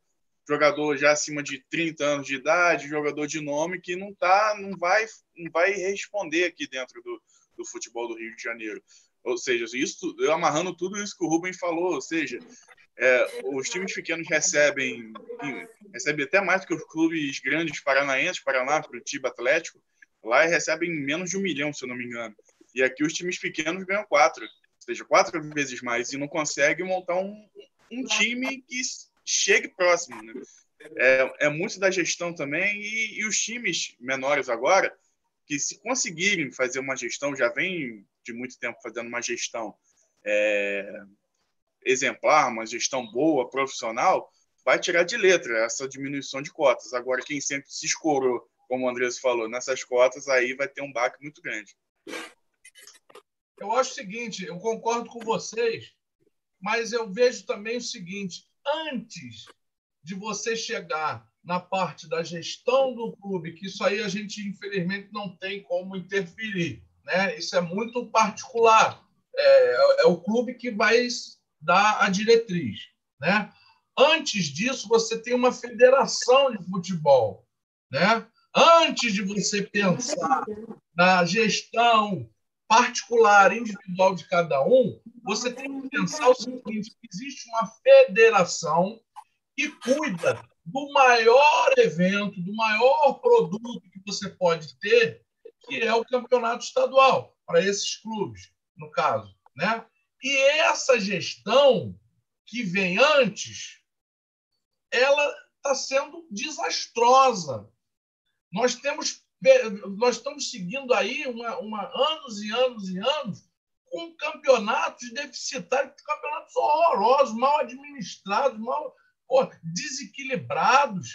Speaker 5: jogador já acima de 30 anos de idade, jogador de nome que não tá, não vai, não vai responder aqui dentro do, do futebol do Rio de Janeiro. Ou seja, isso, eu amarrando tudo isso que o Rubem falou, ou seja, é, os times pequenos recebem, recebem até mais do que os clubes grandes paranaenses, Paraná, Curitiba, Atlético, Lá recebem menos de um milhão, se eu não me engano. E aqui os times pequenos ganham quatro, ou seja, quatro vezes mais, e não conseguem montar um, um time que chegue próximo. Né? é, é muito da gestão também e, e os times menores agora que se conseguirem fazer uma gestão, já vem de muito tempo fazendo uma gestão é, exemplar, uma gestão boa, profissional, vai tirar de letra essa diminuição de cotas. Agora, quem sempre se escorou, como o Andrés falou, nessas cotas, aí vai ter um baque muito grande.
Speaker 6: Eu acho o seguinte, eu concordo com vocês, mas eu vejo também o seguinte: antes de você chegar na parte da gestão do clube, que isso aí a gente infelizmente não tem como interferir, né? Isso é muito particular. É, é o clube que vai dar a diretriz, né? Antes disso, você tem uma federação de futebol, né? Antes de você pensar na gestão particular, individual de cada um, você tem que pensar o seguinte: existe uma federação que cuida do maior evento, do maior produto que você pode ter, que é o campeonato estadual, para esses clubes, no caso. Né? E essa gestão que vem antes, ela está sendo desastrosa. Nós temos nós estamos seguindo aí uma, uma, anos e anos e anos com campeonatos deficitários, campeonatos horrorosos, mal administrados, mal pô, desequilibrados,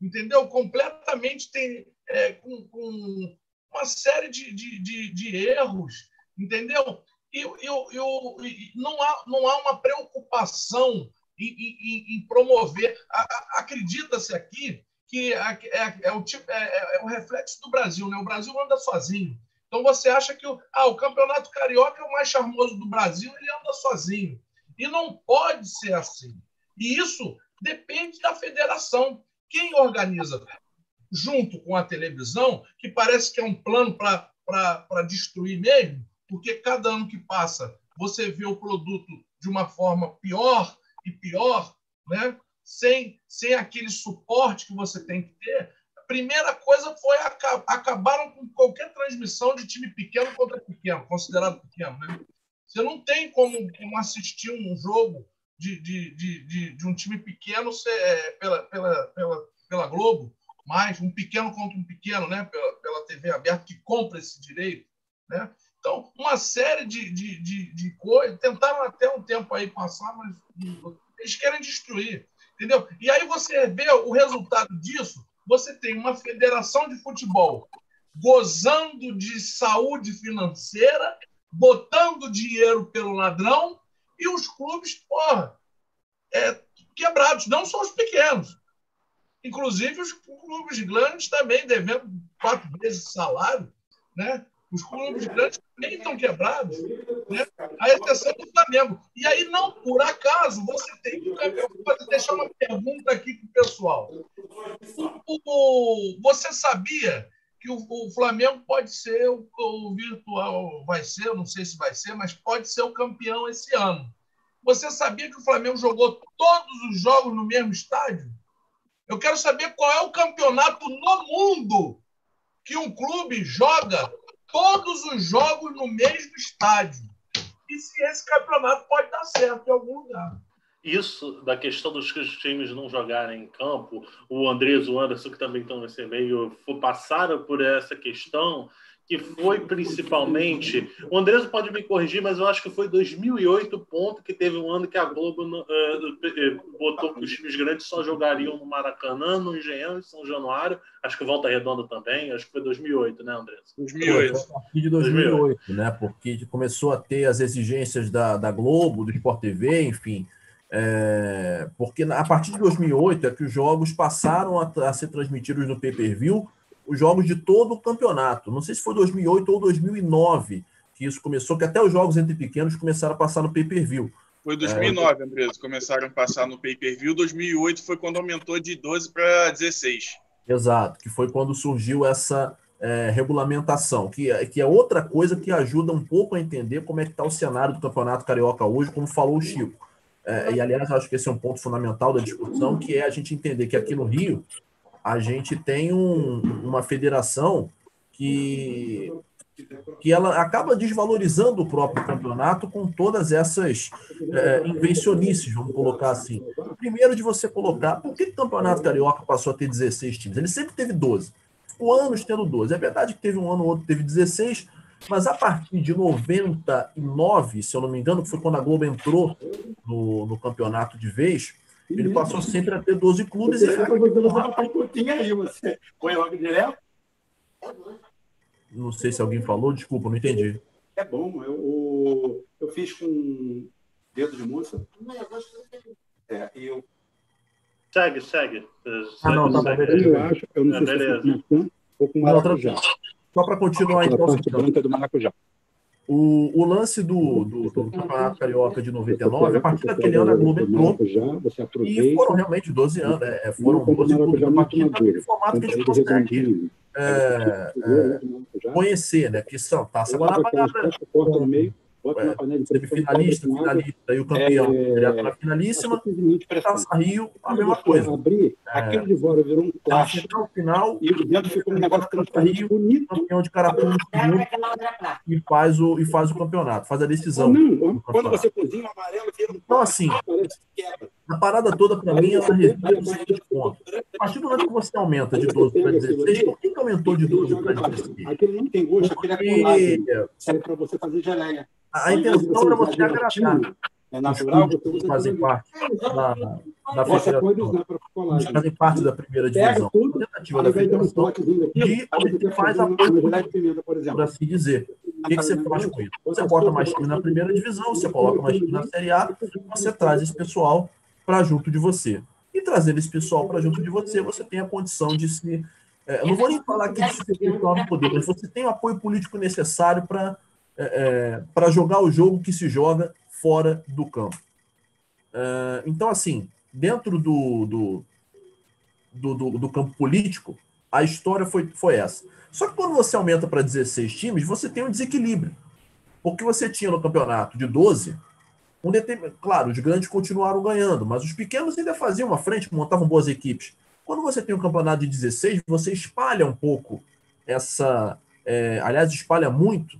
Speaker 6: entendeu? Completamente tem, é, com, com, uma série de, de, de, de erros, entendeu? E, eu, eu, não, há, não há uma preocupação em, em, em promover. Acredita-se aqui que é, é, é o tipo, é, é, é, o reflexo do Brasil, né? O Brasil anda sozinho. Então você acha que o, ah, o campeonato carioca é o mais charmoso do Brasil, ele anda sozinho. E não pode ser assim. E isso depende da federação. Quem organiza junto com a televisão, que parece que é um plano para destruir mesmo, porque cada ano que passa você vê o produto de uma forma pior e pior, né? Sem, sem aquele suporte que você tem que ter. A primeira coisa foi acabaram com qualquer transmissão de time pequeno contra pequeno, considerado pequeno. Né? Você não tem como, como assistir um jogo de, de, de, de, de um time pequeno ser, é, pela, pela, pela, pela Globo, mais um pequeno contra um pequeno, né? pela, pela TV aberta, que compra esse direito. Né? Então, uma série de, de, de, de coisas. Tentaram até um tempo aí passar, mas eles querem destruir. Entendeu? E aí você vê o resultado disso. Você tem uma federação de futebol gozando de saúde financeira, botando dinheiro pelo ladrão, e os clubes, porra, é, quebrados, não só os pequenos. Inclusive os clubes grandes também devendo quatro vezes salário, né? Os clubes grandes também estão quebrados, né? a exceção do Flamengo. E aí, não por acaso, você tem que deixar uma pergunta aqui para o pessoal. Você sabia que o, Flamengo pode ser o, virtual, vai ser, não sei se vai ser, mas pode ser o campeão esse ano. Você sabia que o Flamengo jogou todos os jogos no mesmo estádio? Eu quero saber qual é o campeonato no mundo que um clube joga todos os jogos no mesmo estádio. E se esse campeonato pode dar certo em algum lugar.
Speaker 2: Isso da questão dos times não jogarem em campo, o Andrés, o Anderson, que também estão nesse meio, passaram por essa questão que foi principalmente. O Andrés pode me corrigir, mas eu acho que foi 2008 ponto que teve um ano que a Globo uh, botou que os times grandes só jogariam no Maracanã, no Engenhão e São Januário. Acho que Volta Redonda também. Acho que foi 2008, né, Andrés?
Speaker 4: 2008. a partir de 2008, 2008, né? Porque começou a ter as exigências da, da Globo, do Sport TV, enfim. É, porque a partir de 2008 é que os jogos passaram a, a ser transmitidos no pay-per-view os jogos de todo o campeonato. Não sei se foi 2008 ou 2009 que isso começou, que até os jogos entre pequenos começaram a passar no pay-per-view.
Speaker 5: Foi 2009, é... Andres, começaram a passar no pay-per-view. 2008 foi quando aumentou de 12 para 16.
Speaker 4: Exato, que foi quando surgiu essa é, regulamentação, que, é, que é outra coisa que ajuda um pouco a entender como é que está o cenário do Campeonato Carioca hoje, como falou o Chico. É, e, aliás, acho que esse é um ponto fundamental da discussão, que é a gente entender que aqui no Rio a gente tem um, uma federação que que ela acaba desvalorizando o próprio campeonato com todas essas é, invencionices, vamos colocar assim. Primeiro de você colocar, por que o campeonato carioca passou a ter 16 times? Ele sempre teve 12. Ficou anos tendo 12. É verdade que teve um ano ou outro teve 16, mas a partir de 99, se eu não me engano, que foi quando a Globo entrou no, no campeonato de vez, ele passou sempre a ter 12 clubes e ficou
Speaker 1: aí, você põe logo direto?
Speaker 4: Não sei se alguém falou, desculpa, não entendi.
Speaker 1: É bom, eu, eu fiz com dedo de moça. É, e eu.
Speaker 2: Segue, segue.
Speaker 4: Ah, não, tá
Speaker 1: beleza. Eu acho, eu não é, sei beleza. se com maçã ou com maracujá.
Speaker 4: Só para continuar, então.
Speaker 1: A branca do maracujá.
Speaker 4: O, o lance do, do, do, Campeonato Carioca de 99, a partir daquele ano a Globo entrou. E foram realmente 12 anos, é, foram 12 clubes a partir daquele formato que a gente consegue é, é, conhecer, né? Que são Taça Guanabara, Bota na panela de semifinalista, finalista e o campeão é, direto na finalíssima. Taça Rio, a mesma coisa.
Speaker 1: Abrir, é, aquilo de fora virou um
Speaker 4: plástico. No final,
Speaker 1: e dentro ficou um negócio transparente bonito.
Speaker 4: Campeão de carapulho e faz o e faz o campeonato, faz a decisão.
Speaker 1: Não, quando você cozinha o amarelo, vira um
Speaker 4: Então, assim, a parada toda, para mim, ela resume o seguinte ponto. A partir do momento que você aumenta de 12 para 16, por que aumentou de 12 para 16?
Speaker 1: Aquele não tem gosto, aquele é colado. Serve para você fazer geleia.
Speaker 4: A intenção era você agradar. É natural, você fazem parte da, da federação. fazem parte da primeira divisão. A tentativa da federação de você faz a por assim dizer. O que, que você faz com isso? Você bota mais time na primeira divisão, você coloca mais time na Série A, você traz esse pessoal para junto de você. E trazendo esse pessoal para junto de você, você tem a condição de se. É, não vou nem falar que de se perpetuar no poder, mas você tem o apoio político necessário para é, é para jogar o jogo que se joga fora do campo. É, então, assim, dentro do, do, do, do, do campo político, a história foi, foi essa. Só que quando você aumenta para 16 times, você tem um desequilíbrio. Porque você tinha no campeonato de 12, um claro, os grandes continuaram ganhando, mas os pequenos ainda faziam uma frente, montavam boas equipes. Quando você tem um campeonato de 16, você espalha um pouco essa. É, aliás, espalha muito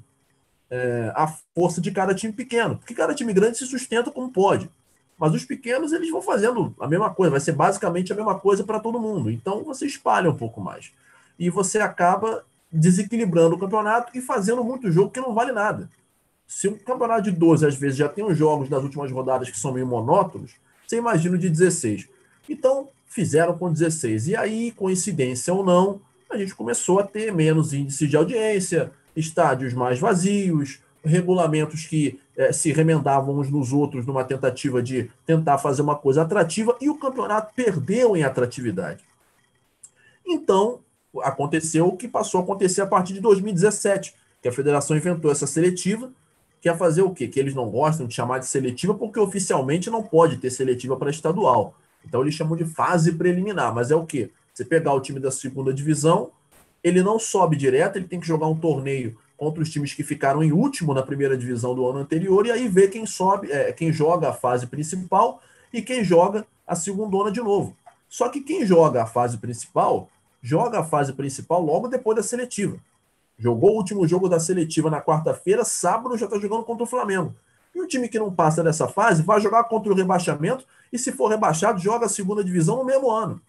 Speaker 4: é, a força de cada time pequeno. Porque cada time grande se sustenta como pode. Mas os pequenos, eles vão fazendo a mesma coisa, vai ser basicamente a mesma coisa para todo mundo. Então você espalha um pouco mais. E você acaba desequilibrando o campeonato e fazendo muito jogo que não vale nada. Se um campeonato de 12, às vezes, já tem os jogos das últimas rodadas que são meio monótonos, você imagina o de 16. Então, fizeram com 16. E aí, coincidência ou não, a gente começou a ter menos índice de audiência, estádios mais vazios, regulamentos que é, se remendavam uns nos outros numa tentativa de tentar fazer uma coisa atrativa e o campeonato perdeu em atratividade. Então, aconteceu o que passou a acontecer a partir de 2017, que a federação inventou essa seletiva, que é fazer o quê? Que eles não gostam de chamar de seletiva porque oficialmente não pode ter seletiva para estadual. Então eles chamam de fase preliminar, mas é o quê? Você pegar o time da segunda divisão, ele não sobe direto, ele tem que jogar um torneio contra os times que ficaram em último na primeira divisão do ano anterior e aí ver quem sobe, é, quem joga a fase principal e quem joga a segundona de novo. Só que quem joga a fase principal, joga a fase principal logo depois da seletiva. Jogou o último jogo da seletiva na quarta-feira, sábado já está jogando contra o Flamengo. E o time que não passa dessa fase vai jogar contra o rebaixamento e, se for rebaixado, joga a segunda divisão no mesmo ano.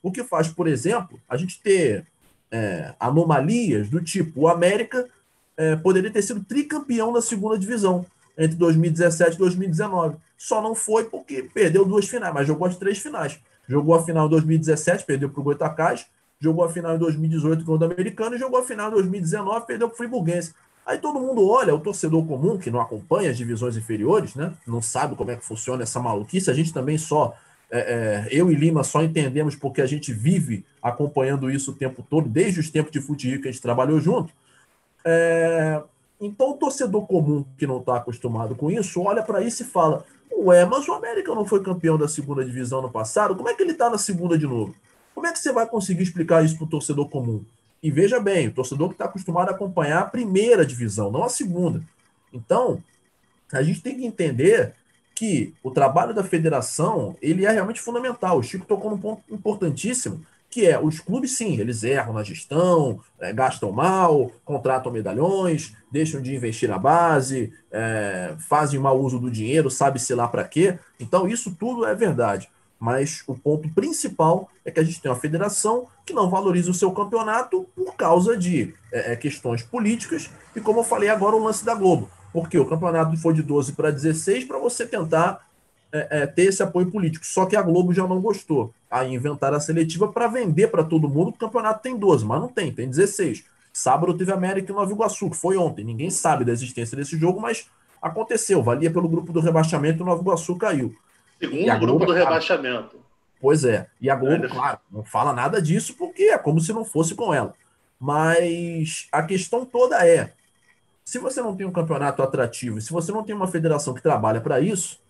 Speaker 4: O que faz, por exemplo, a gente ter é, anomalias do tipo: o América é, poderia ter sido tricampeão da segunda divisão entre 2017 e 2019. Só não foi porque perdeu duas finais, mas jogou as três finais. Jogou a final em 2017, perdeu para o Goitacás, jogou a final em 2018 contra o Americano e jogou a final em 2019, perdeu para o Friburguense. Aí todo mundo olha, o torcedor comum que não acompanha as divisões inferiores, né? Não sabe como é que funciona essa maluquice. A gente também só é, é, eu e Lima só entendemos porque a gente vive acompanhando isso o tempo todo, desde os tempos de futebol que a gente trabalhou junto. É, então, o torcedor comum que não está acostumado com isso olha para isso e fala: Ué, mas o América não foi campeão da segunda divisão no passado, como é que ele está na segunda de novo? Como é que você vai conseguir explicar isso para o torcedor comum? E veja bem, o torcedor que está acostumado a acompanhar a primeira divisão, não a segunda. Então, a gente tem que entender que o trabalho da federação ele é realmente fundamental. O Chico tocou num ponto importantíssimo, que é os clubes, sim, eles erram na gestão, é, gastam mal, contratam medalhões, deixam de investir na base, é, fazem mau uso do dinheiro, sabe-se lá para quê. Então, isso tudo é verdade. Mas o ponto principal é que a gente tem uma federação que não valoriza o seu campeonato por causa de é, é questões políticas e, como eu falei agora, o lance da Globo. Porque o campeonato foi de 12 para 16 para você tentar é, é, ter esse apoio político. Só que a Globo já não gostou. Aí inventaram a seletiva para vender para todo mundo. O campeonato tem 12, mas não tem, tem 16. Sábado teve América e Nova Iguaçu, que foi ontem. Ninguém sabe da existência desse jogo, mas aconteceu. Valia pelo grupo do rebaixamento e Nova Iguaçu caiu.
Speaker 2: Segundo grupo do rebaixamento.
Speaker 4: Pois é. E a Globo, claro, não fala nada disso porque é como se não fosse com ela. Mas a questão toda é: se você não tem um campeonato atrativo, se você não tem uma federação que trabalha para isso,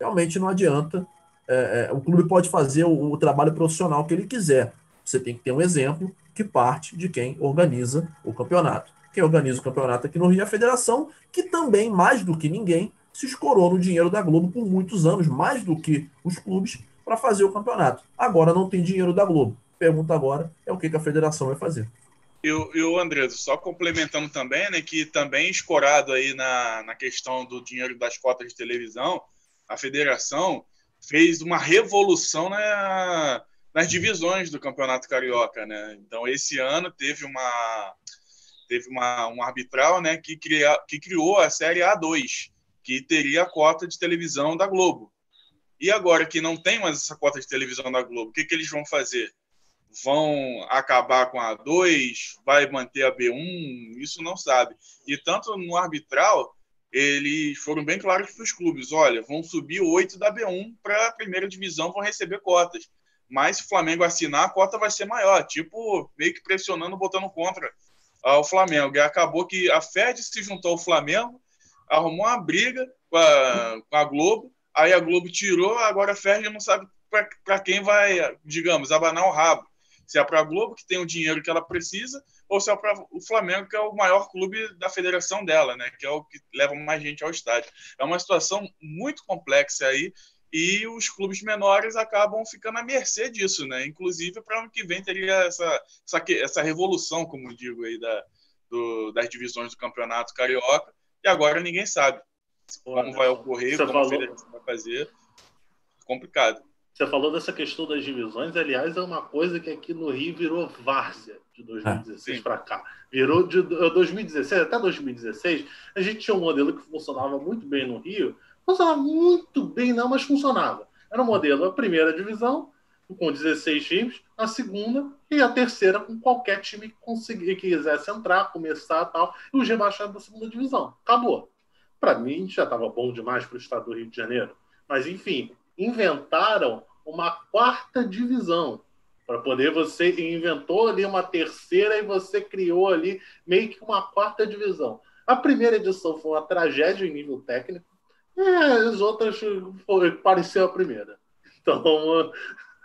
Speaker 4: realmente não adianta. É, é, o clube pode fazer o, o, trabalho profissional que ele quiser. Você tem que ter um exemplo que parte de quem organiza o campeonato. Quem organiza o campeonato aqui no Rio é a federação, que também, mais do que ninguém, se escorou no dinheiro da Globo por muitos anos, mais do que os clubes, para fazer o campeonato. Agora não tem dinheiro da Globo. Pergunta agora é o que, que a federação vai fazer.
Speaker 5: E o André, só complementando também, né, que também escorado aí na, na questão do dinheiro das cotas de televisão, a federação fez uma revolução na, nas divisões do Campeonato Carioca, né? Então esse ano teve uma teve uma, um arbitral, né, que, cria, que criou a série A2, que teria a cota de televisão da Globo. E agora que não tem mais essa cota de televisão da Globo, o que, que eles vão fazer? Vão acabar com a A2? Vai manter a B1? Isso não sabe. E tanto no arbitral, eles foram bem claros para os clubes: olha, vão subir oito da B1 para a primeira divisão, vão receber cotas. Mas se o Flamengo assinar, a cota vai ser maior, tipo, meio que pressionando, botando contra ao Flamengo. E acabou que a Fed se juntou ao Flamengo, arrumou uma briga com a, com a Globo, aí a Globo tirou, agora a Fed não sabe para quem vai, digamos, abanar o rabo. Se é para a Globo, que tem o dinheiro que ela precisa, ou se é para o Flamengo, que é o maior clube da federação dela, né? Que é o que leva mais gente ao estádio. É uma situação muito complexa aí e os clubes menores acabam ficando à mercê disso, né? Inclusive para ano que vem teria essa, essa, essa revolução, como digo aí, da, do, das divisões do campeonato carioca e agora ninguém sabe como vai ocorrer, como falou... a federação vai fazer. Complicado.
Speaker 2: Você falou dessa questão das divisões, aliás, é uma coisa que aqui no Rio virou várzea de 2016 ah, para cá. Virou de 2016 eh, até 2016, a gente tinha um modelo que funcionava muito bem no Rio, funcionava muito bem não, mas funcionava. Era um modelo, a primeira divisão, com 16 times, a segunda e a terceira com qualquer time que, conseguir, que quisesse entrar, começar tal, e os rebaixados da segunda divisão. Acabou. Para mim, já estava bom demais para o estado do Rio de Janeiro. Mas, enfim, inventaram uma quarta divisão para poder você inventou ali uma terceira e você criou ali meio que uma quarta divisão. A primeira edição foi uma tragédia em nível técnico, e as outras foi, pareceu a primeira. Então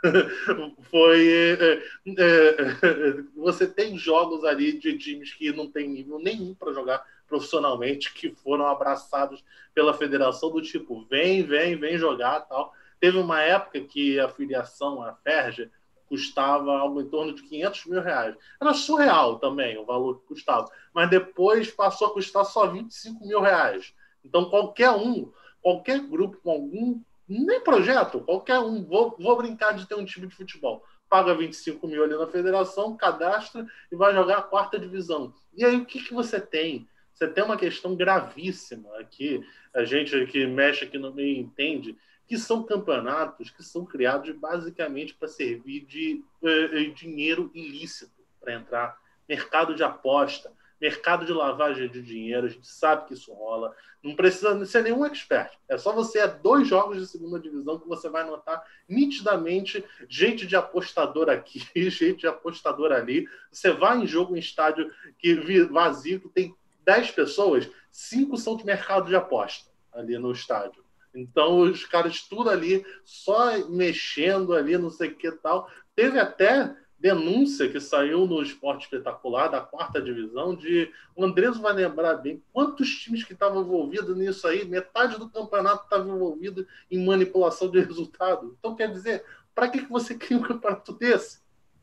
Speaker 2: foi é, é, você tem jogos ali de times que não tem nível nenhum para jogar profissionalmente que foram abraçados pela federação do tipo vem vem vem jogar tal Teve uma época que a filiação à Ferja custava algo em torno de 500 mil reais. Era surreal também o valor que custava. Mas depois passou a custar só 25 mil reais. Então, qualquer um, qualquer grupo com algum, nem projeto, qualquer um, vou, vou brincar de ter um time de futebol. Paga 25 mil ali na federação, cadastra e vai jogar a quarta divisão. E aí, o que, que você tem? Você tem uma questão gravíssima aqui. A gente que mexe aqui no meio entende que são campeonatos que são criados basicamente para servir de eh, dinheiro ilícito para entrar, mercado de aposta, mercado de lavagem de dinheiro, a gente sabe que isso rola. Não precisa ser nenhum expert. É só você é dois jogos de segunda divisão que você vai notar nitidamente gente de apostador aqui, gente de apostador ali. Você vai em jogo em estádio que vazio que tem 10 pessoas, cinco são de mercado de aposta ali no estádio. Então os caras tudo ali, só mexendo ali, não sei o que tal. Teve até denúncia que saiu no Esporte Espetacular, da quarta divisão, de o Andrés vai lembrar bem quantos times que estavam envolvidos nisso aí, metade do campeonato estava envolvido em manipulação de resultado. Então, quer dizer, para que, que você cria um campeonato desse?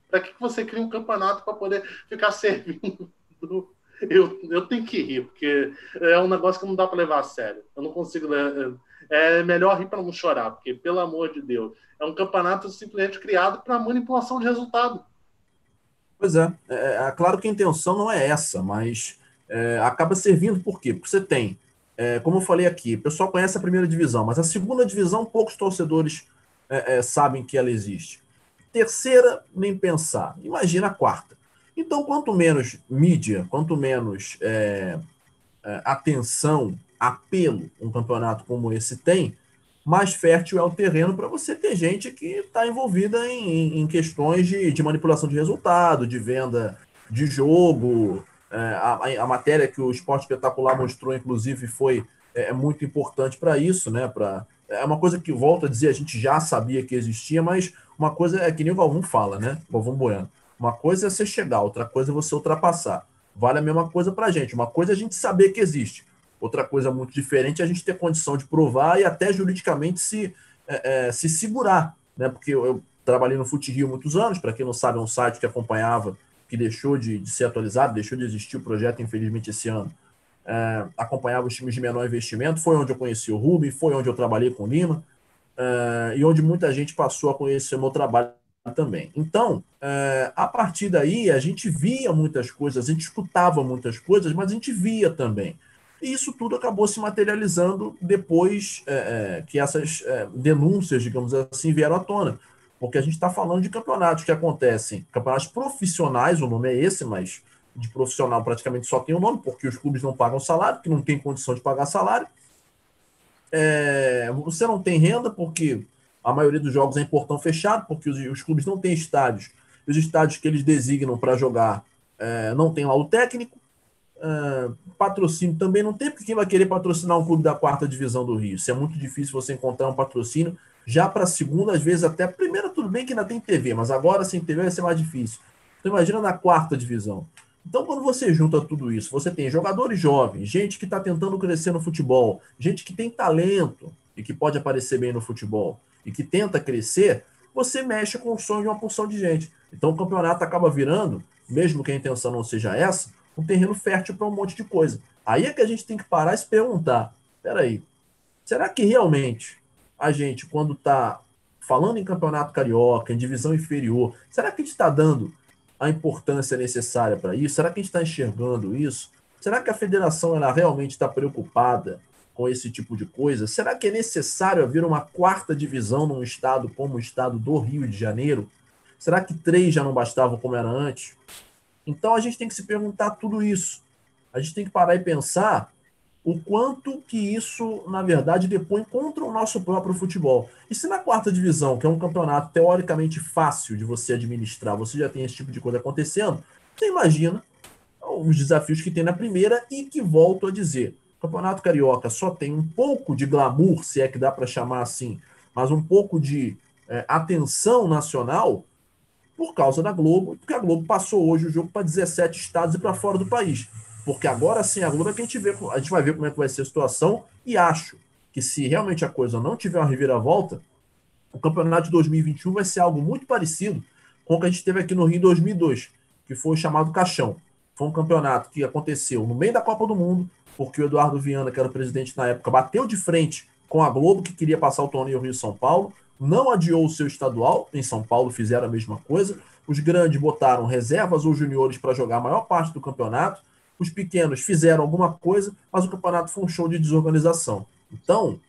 Speaker 2: Para que você cria um campeonato para poder ficar servindo? Eu, eu tenho que rir, porque é um negócio que não dá para levar a sério. Eu não consigo. É melhor rir para não chorar, porque, pelo amor de Deus, é um campeonato simplesmente criado para manipulação de resultado.
Speaker 4: Pois é, é, é, claro que a intenção não é essa, mas é, acaba servindo por quê? Porque você tem, é, como eu falei aqui, o pessoal conhece a primeira divisão, mas a segunda divisão poucos torcedores é, é, sabem que ela existe. Terceira, nem pensar. Imagina a quarta. Então, quanto menos mídia, quanto menos é, é, atenção, apelo um campeonato como esse tem, mais fértil é o terreno para você ter gente que está envolvida em, em questões de, de, manipulação de resultado, de venda de jogo. É, a, a, matéria que o Esporte Espetacular mostrou, inclusive, foi é, é muito importante para isso, né? Pra, é uma coisa que, volto a dizer, a gente já sabia que existia, mas uma coisa é que nem o Galvão fala, né? Galvão Bueno. Uma coisa é você chegar, outra coisa é você ultrapassar. Vale a mesma coisa para a gente. Uma coisa é a gente saber que existe. Outra coisa muito diferente é a gente ter condição de provar e até juridicamente se, é, é, se segurar. Né? Porque eu, eu trabalhei no Fute Rio muitos anos, para quem não sabe, é um site que acompanhava, que deixou de, de, ser atualizado, deixou de existir o projeto, infelizmente, esse ano. É, acompanhava os times de menor investimento, foi onde eu conheci o Rubi, foi onde eu trabalhei com o Lima, é, e onde muita gente passou a conhecer o meu trabalho também. Então, é, a partir daí, a gente via muitas coisas, a gente escutava muitas coisas, mas a gente via também. E isso tudo acabou se materializando depois é, é, que essas é, denúncias, digamos assim, vieram à tona. Porque a gente está falando de campeonatos que acontecem, campeonatos profissionais, o nome é esse, mas de profissional praticamente só tem o nome, porque os clubes não pagam salário, que não tem condição de pagar salário. É, você não tem renda, porque a maioria dos jogos é em portão fechado, porque os, os clubes não têm estádios. Os estádios que eles designam para jogar é, não tem lá o técnico. É, patrocínio também não tem, porque quem vai querer patrocinar um clube da quarta divisão do Rio? Isso é muito difícil você encontrar um patrocínio já para a segunda, às vezes até a primeira, tudo bem que ainda tem TV, mas agora sem TV vai ser mais difícil. Então imagina na quarta divisão. Então, quando você junta tudo isso, você tem jogadores jovens, gente que está tentando crescer no futebol, gente que tem talento e que pode aparecer bem no futebol, e que tenta crescer, você mexe com o sonho de uma porção de gente. Então o campeonato acaba virando, mesmo que a intenção não seja essa, um terreno fértil para um monte de coisa. Aí é que a gente tem que parar e se perguntar: peraí, será que realmente a gente, quando está falando em campeonato carioca, em divisão inferior, será que a gente está dando a importância necessária para isso? Será que a gente está enxergando isso? Será que a federação ela realmente está preocupada com esse tipo de coisa? Será que é necessário haver uma quarta divisão num estado como o estado do Rio de Janeiro? Será que três já não bastavam como era antes? Então a gente tem que se perguntar tudo isso. A gente tem que parar e pensar o quanto que isso, na verdade, depõe contra o nosso próprio futebol. E se na quarta divisão, que é um campeonato teoricamente fácil de você administrar, você já tem esse tipo de coisa acontecendo, você imagina os desafios que tem na primeira e que, volto a dizer, o Campeonato Carioca só tem um pouco de glamour, se é que dá para chamar assim, mas um pouco de é, atenção nacional por causa da Globo, porque a Globo passou hoje o jogo para 17 estados e para fora do país. Porque agora sim a Globo é que a gente, vê, a gente vai ver como é que vai ser a situação e acho que se realmente a coisa não tiver uma reviravolta, o campeonato de 2021 vai ser algo muito parecido com o que a gente teve aqui no Rio em 2002, que foi chamado Caixão. Foi um campeonato que aconteceu no meio da Copa do Mundo, porque o Eduardo Viana, que era o presidente na época, bateu de frente com a Globo, que queria passar o torneio Rio-São Paulo, não adiou o seu estadual, em São Paulo fizeram a mesma coisa, os grandes botaram reservas ou juniores para jogar a maior parte do campeonato, os pequenos fizeram alguma coisa, mas o campeonato foi um show de desorganização. Então,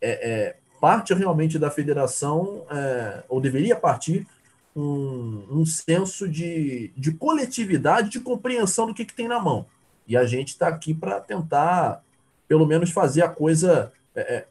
Speaker 4: é, é parte realmente da federação, é, ou deveria partir, um, um senso de, de coletividade, de compreensão do que, que tem na mão. E a gente está aqui para tentar, pelo menos, fazer a coisa. É, é,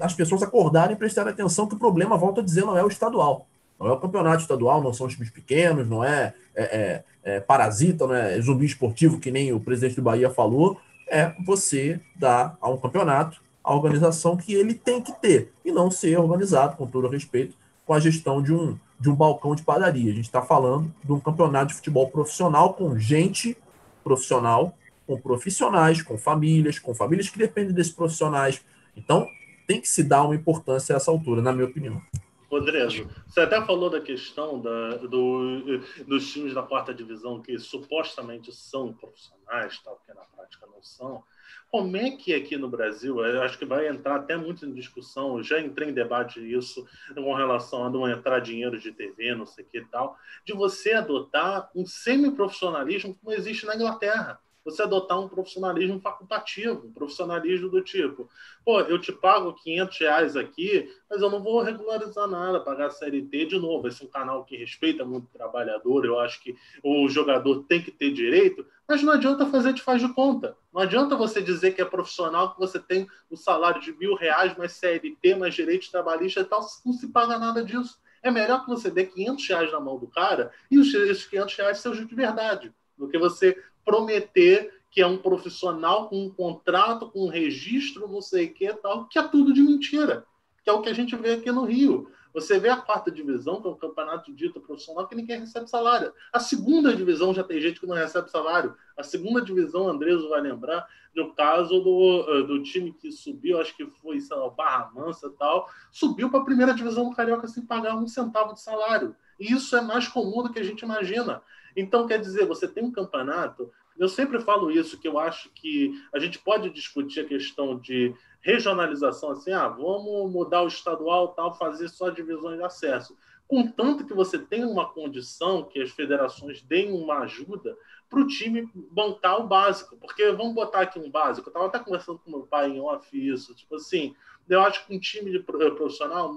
Speaker 4: as pessoas acordarem e prestarem atenção que o problema, volto a dizer, não é o estadual. Não é o campeonato estadual, não são os times pequenos, não é, é, é, é parasita, não é zumbi esportivo, que nem o presidente do Bahia falou. É você dar a um campeonato a organização que ele tem que ter e não ser organizado, com todo respeito, com a gestão de um, de um balcão de padaria. A gente está falando de um campeonato de futebol profissional com gente profissional, com profissionais, com famílias, com famílias que dependem desses profissionais. Então, tem que se dar uma importância a essa altura, na minha opinião.
Speaker 2: Rodrigo, você até falou da questão da, do, dos times da quarta divisão que supostamente são profissionais, tal, que na prática não são. Como é que aqui no Brasil, acho que vai entrar até muito em discussão, já entrei em debate isso com relação a não entrar dinheiro de TV, não sei o que e tal, de você adotar um semi-profissionalismo como existe na Inglaterra você adotar um profissionalismo facultativo, um profissionalismo do tipo, pô, eu te pago 500 reais aqui, mas eu não vou regularizar nada, pagar CLT de novo. Esse é um canal que respeita muito o trabalhador, eu acho que o jogador tem que ter direito, mas não adianta fazer de faz de conta. Não adianta você dizer que é profissional, que você tem o salário de mil reais, mais CLT, mais direito trabalhista e tal, não se paga nada disso. É melhor que você dê 500 reais na mão do cara e esses 500 reais sejam de verdade do que você prometer que é um profissional com um contrato, com um registro, não sei o que tal, que é tudo de mentira, que é o que a gente vê aqui no Rio. Você vê a quarta divisão, que é um campeonato dito profissional, que ninguém recebe salário. A segunda divisão já tem gente que não recebe salário. A segunda divisão, Andreso vai lembrar, no caso do, eh, do time que subiu, acho que foi sei lá, Barra Mansa e tal, subiu para a primeira divisão do Carioca sem pagar um centavo de salário. E isso é mais comum do que a gente imagina. Então, quer dizer, você tem um campeonato. Eu sempre falo isso, que eu acho que a gente pode discutir a questão de regionalização, assim, ah, vamos mudar o estadual, tal, fazer só divisões de acesso. Contanto que você tenha uma condição, que as federações deem uma ajuda para o time bancar o básico. Porque vamos botar aqui um básico. Eu estava até conversando com meu pai em off isso. Tipo assim, eu acho que um time de profissional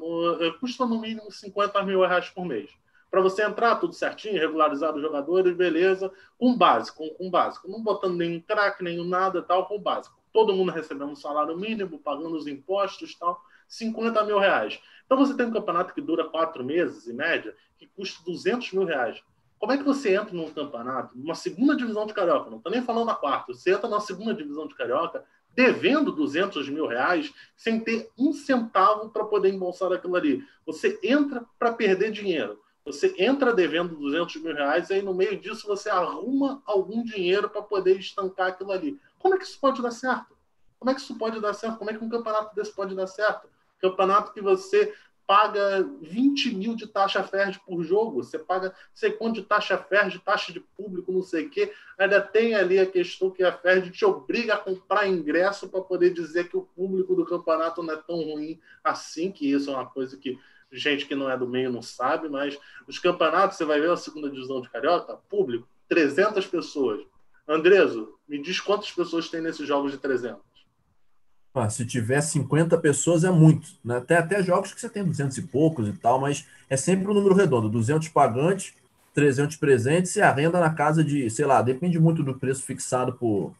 Speaker 2: custa no mínimo 50 mil reais por mês para você entrar tudo certinho, regularizar os jogadores, beleza, com básico, com, básico, não botando nenhum craque, nenhum nada, tal, com básico. Todo mundo recebendo um salário mínimo, pagando os impostos, tal, 50 mil reais. Então você tem um campeonato que dura quatro meses, em média, que custa 200 mil reais. Como é que você entra num campeonato, numa segunda divisão de Carioca, não estou nem falando na quarta, você entra na segunda divisão de Carioca, devendo 200 mil reais, sem ter um centavo para poder embolsar aquilo ali. Você entra para perder dinheiro. Você entra devendo 200 mil reais e aí no meio disso você arruma algum dinheiro para poder estancar aquilo ali. Como é que isso pode dar certo? Como é que isso pode dar certo? Como é que um campeonato desse pode dar certo? Campeonato que você paga 20 mil de taxa FERJ por jogo, você paga sei quanto de taxa FERJ, taxa de público, não sei o quê. Ainda tem ali a questão que a FERJ te obriga a comprar ingresso para poder dizer que o público do campeonato não é tão ruim assim, que isso é uma coisa que gente que não é do meio não sabe, mas os campeonatos, você vai ver a segunda divisão de Carioca, público, 300 pessoas. Andreso, me diz quantas pessoas tem nesses jogos de 300?
Speaker 4: Ah, se tiver 50 pessoas é muito. Né? Até, até jogos que você tem 200 e poucos e tal, mas é sempre um número redondo. 200 pagantes, 300 presentes e a renda na casa de, sei lá, depende muito do preço fixado por,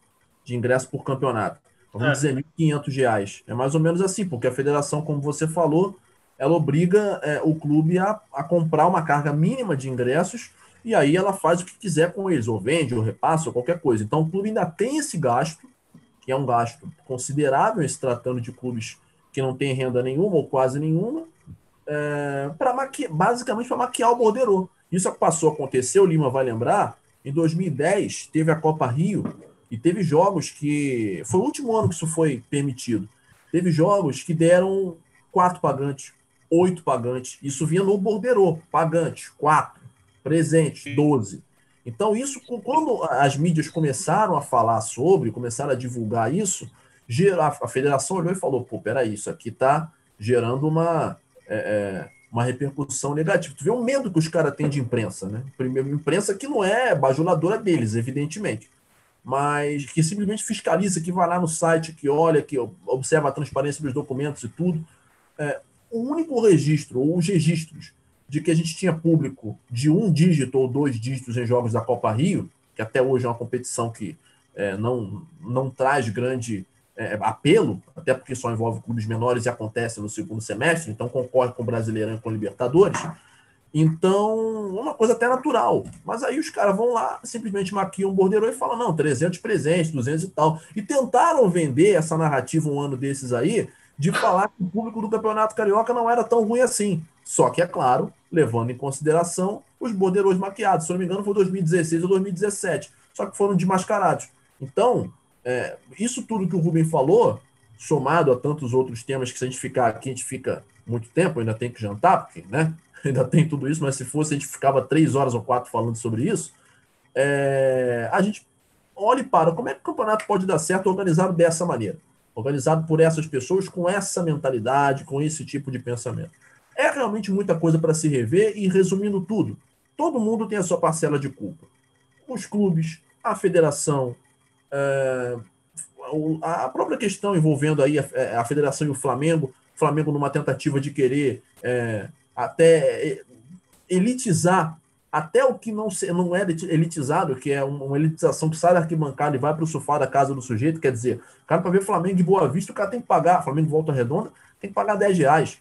Speaker 4: de ingresso por campeonato. Vamos é. dizer, R$ 1.500. É mais ou menos assim, porque a federação, como você falou, ela obriga é, o clube a, a comprar uma carga mínima de ingressos e aí ela faz o que quiser com eles, ou vende, ou repassa, ou qualquer coisa. Então o clube ainda tem esse gasto, que é um gasto considerável, se tratando de clubes que não têm renda nenhuma ou quase nenhuma, é, para basicamente para maquiar o borderô. Isso passou a acontecer, o Lima vai lembrar, em 2010 teve a Copa Rio e teve jogos que. Foi o último ano que isso foi permitido. Teve jogos que deram quatro pagantes, oito pagantes. Isso vinha no borderô, pagante, quatro, presente, doze. Então, isso, quando as mídias começaram a falar sobre, começaram a divulgar isso, a federação olhou e falou: pô, peraí, isso aqui está gerando uma, é, é, uma repercussão negativa. Tu vê o medo que os caras têm de imprensa, né? Primeiro, imprensa que não é bajuladora deles, evidentemente, mas que simplesmente fiscaliza, que vai lá no site, que olha, que observa a transparência dos documentos e tudo é, o único registro, ou os registros, de que a gente tinha público de um dígito ou dois dígitos em jogos da Copa Rio, que até hoje é uma competição que é, não, não traz grande é, apelo, até porque só envolve clubes menores e acontece no segundo semestre, então concorre com o Brasileirão e com o Libertadores. Então, uma coisa até natural. Mas aí os caras vão lá, simplesmente maquiam um bordeiro e falam, não, 300 presentes, 200 e tal. E tentaram vender essa narrativa um ano desses aí, de falar que o público do Campeonato Carioca não era tão ruim assim. Só que, é claro, levando em consideração os borderôs maquiados. Se não me engano, foi 2016 ou 2017. Só que foram desmascarados. Então, é, isso tudo que o Rubem falou, somado a tantos outros temas que se a gente ficar aqui, a gente fica muito tempo, ainda tem que jantar, porque né, ainda tem tudo isso, mas se fosse a gente ficava três horas ou quatro falando sobre isso, é, a gente olhe para como é que o campeonato pode dar certo organizado dessa maneira, organizado por essas pessoas com essa mentalidade, com esse tipo de pensamento. É realmente muita coisa para se rever e resumindo tudo, todo mundo tem a sua parcela de culpa. Os clubes, a federação, é, a própria questão envolvendo aí a, é, a, federação e o Flamengo, o Flamengo numa tentativa de querer é, até é, elitizar até o que não, não é elitizado, que é uma elitização que sai da arquibancada e vai para o sofá da casa do sujeito, quer dizer, o cara para ver Flamengo de Boa Vista, o cara tem que pagar, Flamengo Volta Redonda, tem que pagar 10 reais.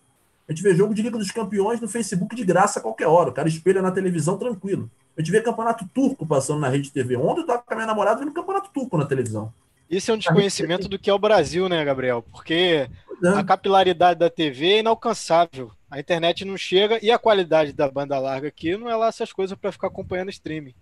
Speaker 4: A gente vê jogo de Liga dos Campeões no Facebook de graça a qualquer hora, o cara espelha na televisão tranquilo. A gente vê campeonato turco passando na rede TV. Ontem eu estava com a minha namorada vendo campeonato turco na televisão.
Speaker 3: Isso é um desconhecimento do que é o Brasil, né, Gabriel? Porque é. a capilaridade da TV é inalcançável. A internet não chega e a qualidade da banda larga aqui não é lá essas coisas para ficar acompanhando streaming.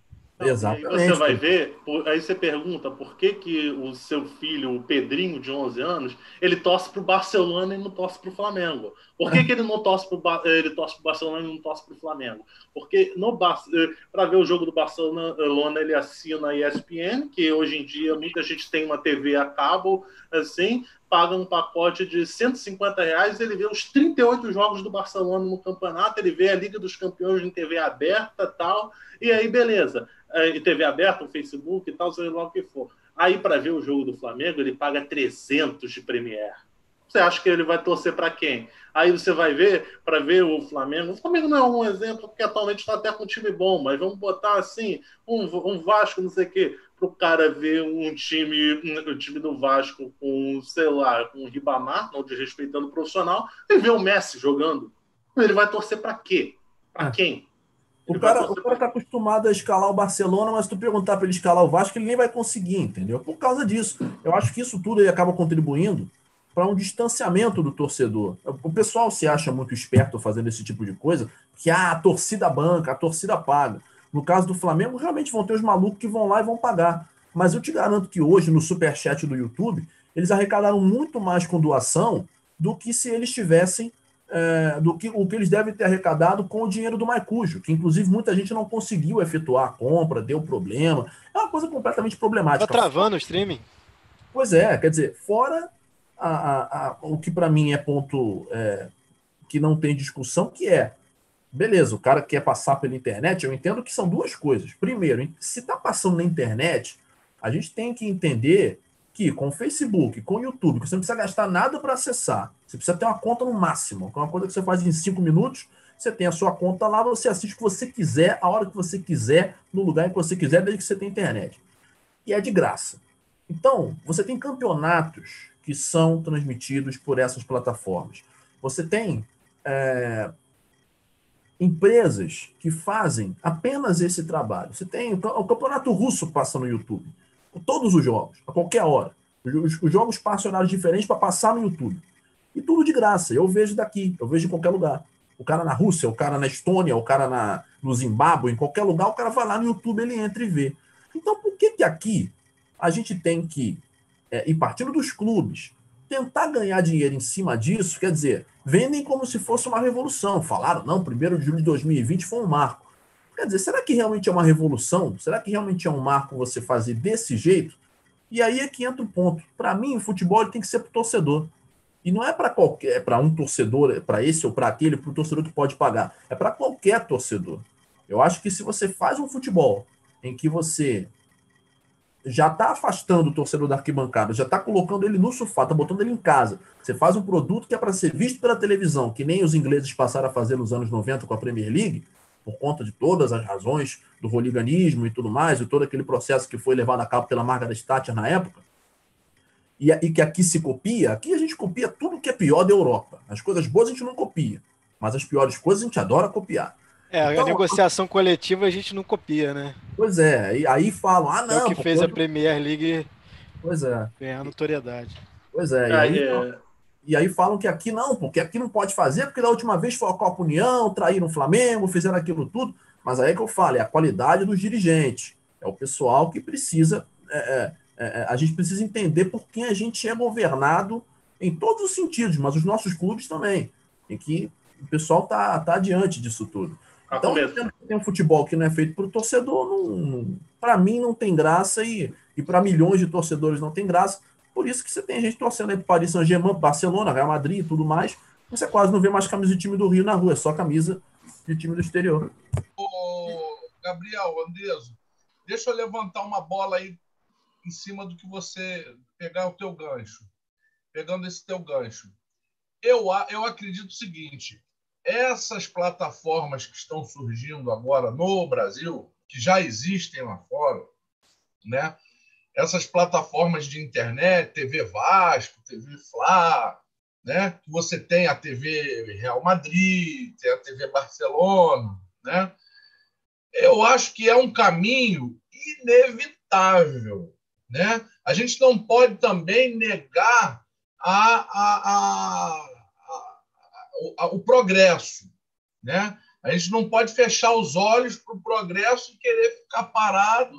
Speaker 2: Exatamente. Aí você vai ver, aí você pergunta por que, que o seu filho, o Pedrinho, de 11 anos, ele torce para o Barcelona e não torce para o Flamengo. Por que, que ele não torce para ele torce pro Barcelona e não torce para o Flamengo? Porque no para ver o jogo do Barcelona, ele assina a ESPN, que hoje em dia muita gente tem uma TV a cabo, assim, paga um pacote de 150 reais, ele vê os 38 jogos do Barcelona no campeonato, ele vê a Liga dos Campeões em TV aberta tal, e aí beleza. É, TV aberta, o Facebook e tal, seja lá o que for. Aí, para ver o jogo do Flamengo, ele paga 300 de Premiere. Você acha que ele vai torcer para quem? Aí você vai ver, para ver o Flamengo. O Flamengo não é um exemplo, porque atualmente está até com um time bom, mas vamos botar assim, um, um Vasco, não sei o quê, para o cara ver um time, o time do Vasco com, sei lá, com o Ribamar, não desrespeitando o profissional, e ver o Messi jogando. Ele vai torcer para quê? Para ah. quem?
Speaker 4: O cara, o cara tá acostumado a escalar o Barcelona, mas se tu perguntar para ele escalar o Vasco, ele nem vai conseguir, entendeu? Por causa disso. Eu acho que isso tudo aí acaba contribuindo para um distanciamento do torcedor. O pessoal se acha muito esperto fazendo esse tipo de coisa, que ah, a torcida banca, a torcida paga. No caso do Flamengo, realmente vão ter os malucos que vão lá e vão pagar. Mas eu te garanto que hoje, no superchat do YouTube, eles arrecadaram muito mais com doação do que se eles tivessem é, do que o que eles devem ter arrecadado com o dinheiro do Maicujo, que inclusive muita gente não conseguiu efetuar a compra, deu problema. É uma coisa completamente problemática.
Speaker 3: Tá travando o streaming?
Speaker 4: Pois é, quer dizer, fora a, a, a, o que para mim é ponto é, que não tem discussão, que é beleza, o cara quer passar pela internet, eu entendo que são duas coisas. Primeiro, se está passando na internet, a gente tem que entender que com o Facebook, com o YouTube, que você não precisa gastar nada para acessar, você precisa ter uma conta no máximo, que é uma coisa que você faz em cinco minutos, você tem a sua conta lá, você assiste o que você quiser, a hora que você quiser, no lugar que você quiser, desde que você tenha internet. E é de graça. Então, você tem campeonatos que são transmitidos por essas plataformas. Você tem é, empresas que fazem apenas esse trabalho. Você tem o campeonato russo passa no YouTube todos os jogos, a qualquer hora. Os, os jogos passam horários diferentes para passar no YouTube. E tudo de graça. Eu vejo daqui, eu vejo em qualquer lugar. O cara na Rússia, o cara na Estônia, o cara na, no Zimbábue, em qualquer lugar, o cara vai lá no YouTube, ele entra e vê. Então, por que, que aqui a gente tem que, é, e partindo dos clubes, tentar ganhar dinheiro em cima disso? Quer dizer, vendem como se fosse uma revolução. Falaram, não, 1 de julho de 2020 foi um marco. Quer dizer, será que realmente é uma revolução? Será que realmente é um marco você fazer desse jeito? E aí é que entra o ponto. Para mim, o futebol tem que ser para o torcedor. E não é para qualquer, é para um torcedor, é para esse ou para aquele, para o torcedor que pode pagar. É para qualquer torcedor. Eu acho que se você faz um futebol em que você já está afastando o torcedor da arquibancada, já está colocando ele no sofá, está botando ele em casa. Você faz um produto que é para ser visto pela televisão, que nem os ingleses passaram a fazer nos anos 90 com a Premier League por conta de todas as razões do roliganismo e tudo mais, e todo aquele processo que foi levado a cabo pela Margaret Thatcher na época, e, e que aqui se copia, aqui a gente copia tudo que é pior da Europa. As coisas boas a gente não copia, mas as piores coisas a gente adora copiar.
Speaker 3: É, então, a negociação coletiva a gente não copia, né?
Speaker 4: Pois é, e aí falam, ah, não. É
Speaker 3: o que fez a Premier League
Speaker 4: pois é.
Speaker 3: ganhar notoriedade.
Speaker 4: Pois é, e aí, é... E aí falam que aqui não, porque aqui não pode fazer, porque da última vez foi a Copa União, traíram o Flamengo, fizeram aquilo tudo. Mas aí é que eu falo, é a qualidade dos dirigentes. É o pessoal que precisa. É, é, é, a gente precisa entender por quem a gente é governado em todos os sentidos, mas os nossos clubes também. Tem que o pessoal tá tá adiante disso tudo.
Speaker 2: Tá
Speaker 4: Então,
Speaker 2: começo.
Speaker 4: tem, um futebol que não é feito para o torcedor, não, para mim não tem graça e, e para milhões de torcedores não tem graça. Por isso que você tem gente torcendo aí para Paris Saint-Germain, Barcelona, Real Madrid e tudo mais. Você quase não vê mais camisa de time do Rio na rua, é só camisa de time do exterior.
Speaker 6: Ô, Gabriel, Andeso, deixa eu levantar uma bola aí em cima do que você pegar o teu gancho. Pegando esse teu gancho. Eu, eu acredito o seguinte: essas plataformas que estão surgindo agora no Brasil, que já existem lá fora, né? Essas plataformas de internet, TV Vasco, TV Fla, né? Que você tem a TV Real Madrid, tem a TV Barcelona, né? Eu acho que é um caminho inevitável, né? A gente não pode também negar a, a, a, o, progresso, né? A gente não pode fechar os olhos para o progresso e querer ficar parado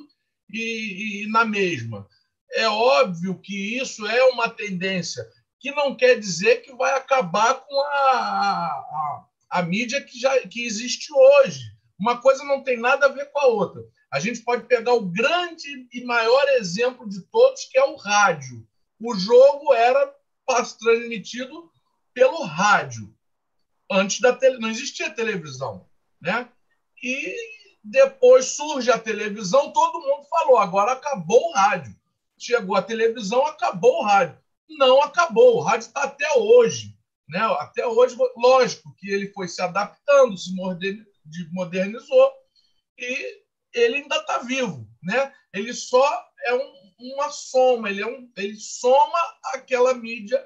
Speaker 6: e, e na mesma. É óbvio que isso é uma tendência que não quer dizer que vai acabar com a, a, a mídia que já que existe hoje. Uma coisa não tem nada a ver com a outra. A gente pode pegar o grande e maior exemplo de todos, que é o rádio. O jogo era transmitido pelo rádio. Antes da tele... não existia televisão, né? E depois surge a televisão, todo mundo falou, agora acabou o rádio. Chegou a televisão, acabou o rádio. Não acabou, o rádio está até hoje. Né? Até hoje, lógico que ele foi se adaptando, se modern- de- modernizou e ele ainda está vivo. Né? Ele só é um- uma soma, ele, é um, ele soma aquela mídia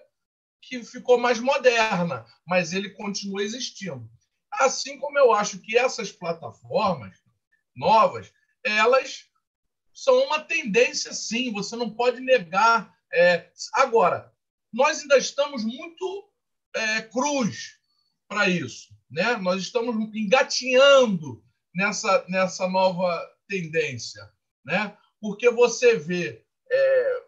Speaker 6: que ficou mais moderna, mas ele continua existindo. Assim como eu acho que essas plataformas novas, elas são uma tendência, sim, você não pode negar. É, agora, nós ainda estamos muito é, cruz para isso. Né? Nós estamos engatinhando nessa, nessa nova tendência. Né? Porque você vê é,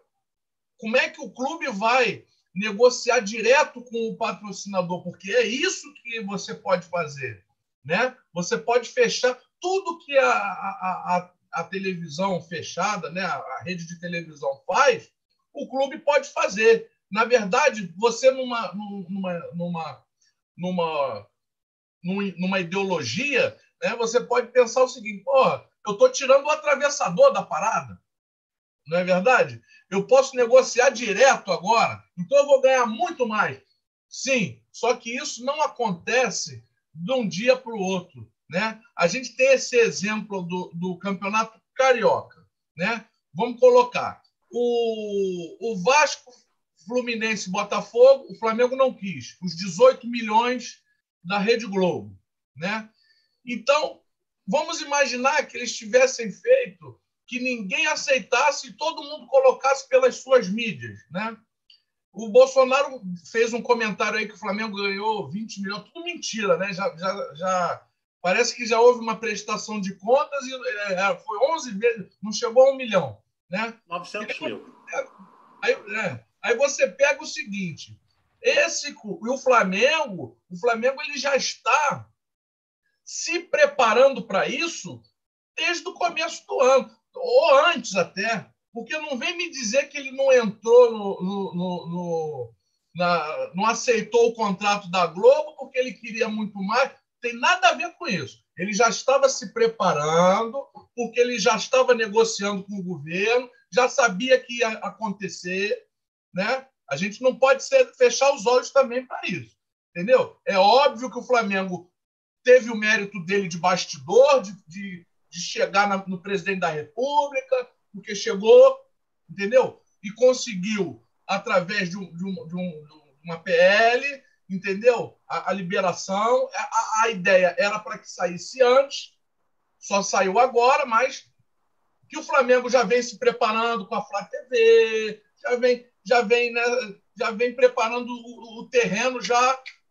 Speaker 6: como é que o clube vai negociar direto com o patrocinador, porque é isso que você pode fazer. Né? Você pode fechar tudo que a, a, a, a televisão fechada, né? a rede de televisão faz, o clube pode fazer. Na verdade, você numa, numa, numa, numa, numa ideologia, né? você pode pensar o seguinte: porra, eu estou tirando o atravessador da parada. Não é verdade? Eu posso negociar direto agora, então eu vou ganhar muito mais. Sim, só que isso não acontece de um dia para o outro. Né? A gente tem esse exemplo do, do campeonato carioca. Né? Vamos colocar o, o Vasco, Fluminense Botafogo, o Flamengo não quis, os 18 milhões da Rede Globo. Né? Então, vamos imaginar que eles tivessem feito que ninguém aceitasse e todo mundo colocasse pelas suas mídias. Né? O Bolsonaro fez um comentário aí que o Flamengo ganhou 20 milhões, tudo mentira, né? Já, já, já parece que já houve uma prestação de contas e é, foi 11 vezes, não chegou a um milhão, né?
Speaker 2: 900 mil.
Speaker 6: Aí, é, aí você pega o seguinte, esse e o Flamengo, o Flamengo ele já está se preparando para isso desde o começo do ano, ou antes até, porque não vem me dizer que ele não entrou no, no, no, no na, não aceitou o contrato da Globo porque ele queria muito mais. Tem nada a ver com isso. Ele já estava se preparando, porque ele já estava negociando com o governo, já sabia que ia acontecer, né? A gente não pode ser, fechar os olhos também para isso, entendeu? É óbvio que o Flamengo teve o mérito dele de bastidor, de, de, de chegar na, no presidente da República, porque chegou, entendeu? E conseguiu, através de, um, de, um, de, um, de uma PL, entendeu? A, a liberação. A, a, ideia era para que saísse antes, só saiu agora, mas que o Flamengo já vem se preparando com a Flá TV, já vem, já vem, né, já vem preparando o, o terreno já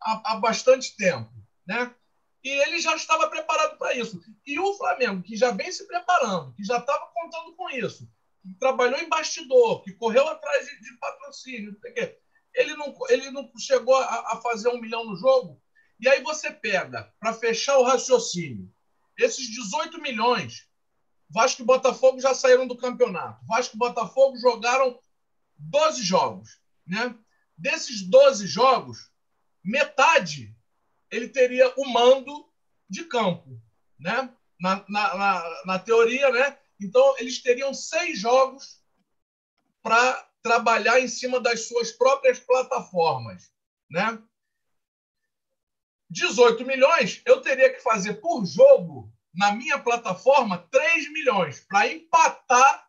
Speaker 6: há, há bastante tempo, né? E ele já estava preparado para isso. E o Flamengo, que já vem se preparando, que já estava contando com isso, que trabalhou em bastidor, que correu atrás de, de patrocínio, ele não, ele não chegou a, a, fazer um milhão no jogo. E aí você pega, para fechar o raciocínio, esses 18 milhões, Vasco e Botafogo já saíram do campeonato. Vasco e Botafogo jogaram 12 jogos. Né? Desses 12 jogos, metade ele teria o mando de campo. Né? Na, na, na, na teoria, né? Então, eles teriam seis jogos para trabalhar em cima das suas próprias plataformas. Né? 18 milhões, eu teria que fazer por jogo, na minha plataforma, 3 milhões, para empatar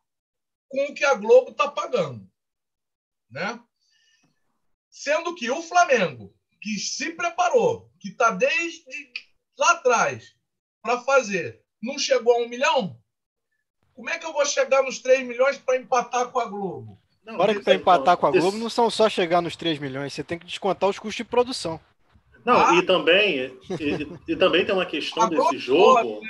Speaker 6: com o que a Globo está pagando. Né? Sendo que o Flamengo, que se preparou, que está desde lá atrás para fazer, não chegou a um milhão? Como é que eu vou chegar nos 3 milhões para empatar com a Globo?
Speaker 3: Não, Agora que para empatar com a Globo não são só chegar nos 3 milhões, você tem que descontar os custos de produção.
Speaker 2: Não, ah. e também e, e, também tem uma questão desse jogo,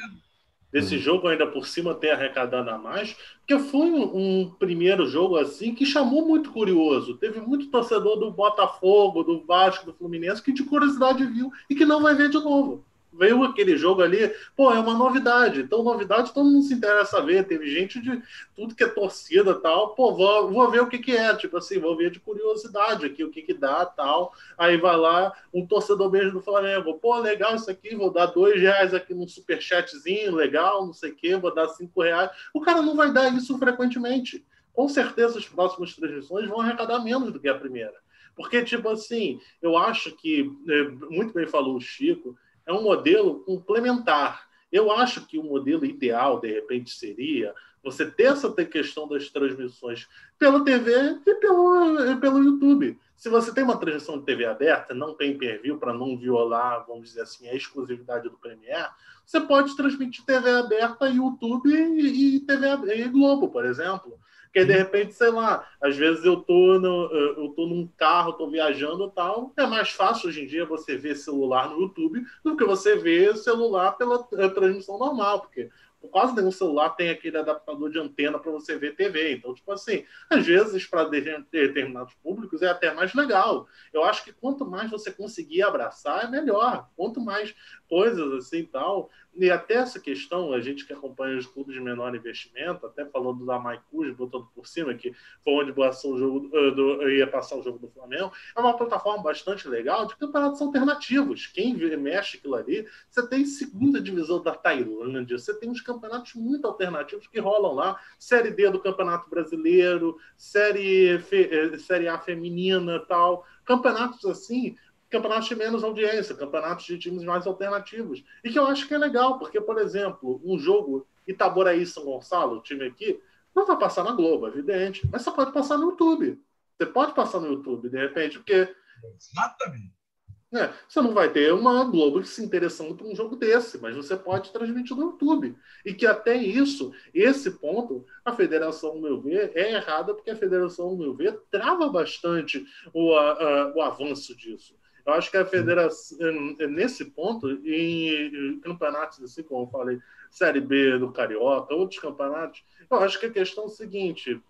Speaker 2: desse jogo ainda por cima ter arrecadado a mais, porque foi um, um, primeiro jogo assim que chamou muito curioso. Teve muito torcedor do Botafogo, do Vasco, do Fluminense que de curiosidade viu e que não vai ver de novo veio aquele jogo ali, pô, é uma novidade. Então, novidade todo mundo se interessa a ver. Teve gente de tudo que é torcida tal, pô, vou, vou ver o que, que é, tipo assim, vou ver de curiosidade aqui, o que, que dá tal. Aí vai lá, um torcedor mesmo do Flamengo, pô, legal isso aqui, vou dar dois reais aqui num superchatzinho, legal, não sei o quê, vou dar cinco reais. O cara não vai dar isso frequentemente. Com certeza, as próximas transmissões vão arrecadar menos do que a primeira. Porque, tipo assim, eu acho que, é, muito bem falou o Chico, é um modelo complementar. Eu acho que o modelo ideal, de repente, seria você ter essa questão das transmissões pela TV e pelo, pelo YouTube. Se você tem uma transmissão de TV aberta, não tem per-view para não violar, vamos dizer assim, a exclusividade do Premiere, você pode transmitir TV aberta, YouTube e, TV e Globo, por exemplo. Porque de repente, sei lá, às vezes eu tô, no, eu tô num carro, tô viajando e tal. É mais fácil hoje em dia você ver celular no YouTube do que você ver celular pela eh, transmissão normal, porque quase nenhum celular tem aquele adaptador de antena para você ver TV. Então, tipo assim, às vezes, para determinados públicos é até mais legal. Eu acho que quanto mais você conseguir abraçar, é melhor. Quanto mais coisas assim tal. E até essa questão, a gente que acompanha os clubes de menor investimento, até falando da Maicus, botando por cima, que foi onde passou o jogo eh, do, ia passar o jogo do Flamengo, é uma plataforma bastante legal de campeonatos alternativos. Quem mexe aquilo ali, você tem segunda divisão da Tailândia, você tem uns campeonatos muito alternativos que rolam lá, Série D do Campeonato Brasileiro, Série, eh, série A feminina tal, campeonatos assim campeonatos de menos audiência, campeonatos de times mais alternativos. E que eu acho que é legal, porque, por exemplo, um jogo Itaboraí São Gonçalo, o time aqui, não vai passar na Globo, evidente, mas você pode passar no YouTube. Você pode passar no YouTube, de repente, porque.
Speaker 6: Exatamente.
Speaker 2: É, você não vai ter uma Globo se interessando por um jogo desse, mas você pode transmitir no YouTube. E que até isso, esse ponto, a federação, ao meu ver, é errada, porque a federação, ao meu ver, trava bastante o, a, a, o avanço disso. Eu acho que a federação, nesse ponto, em campeonatos assim, como eu falei, Série B do Carioca, outros campeonatos, eu acho que a questão é a seguinte: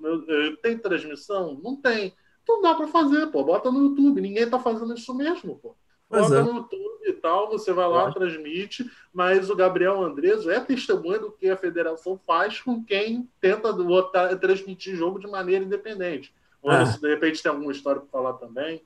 Speaker 2: tem transmissão? Não tem. Então dá para fazer, pô. Bota no YouTube. Ninguém está fazendo isso mesmo, pô. Bota é. no YouTube e tal, você vai lá, transmite, mas o Gabriel Andreso é testemunha do que a federação faz com quem tenta botar, transmitir jogo de maneira independente. É. Se de repente tem alguma história para falar também.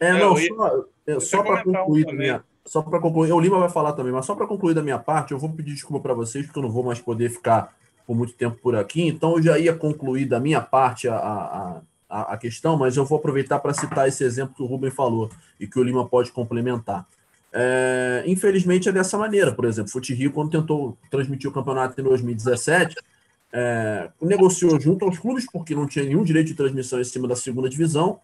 Speaker 4: É, não, só, é, só para concluir um minha, só para concluir, o Lima vai falar também, mas só para concluir da minha parte, eu vou pedir desculpa para vocês, porque eu não vou mais poder ficar por muito tempo por aqui, então eu já ia concluir da minha parte a, a, a, a questão, mas eu vou aproveitar para citar esse exemplo que o Rubem falou e que o Lima pode complementar. É, infelizmente é dessa maneira, por exemplo, o Fute Rio, quando tentou transmitir o campeonato em 2017, é, negociou junto aos clubes, porque não tinha nenhum direito de transmissão em cima da segunda divisão,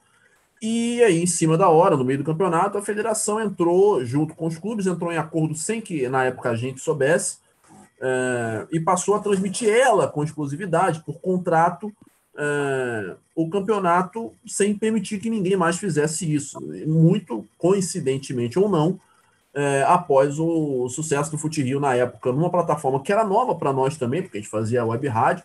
Speaker 4: e aí, em cima da hora, no meio do campeonato, a federação entrou, junto com os clubes, entrou em acordo sem que na época a gente soubesse, é, e passou a transmitir ela com exclusividade, por contrato, é, o campeonato, sem permitir que ninguém mais fizesse isso. Muito coincidentemente ou não, é, após o, sucesso do Fute Rio na época, numa plataforma que era nova para nós também, porque a gente fazia web rádio,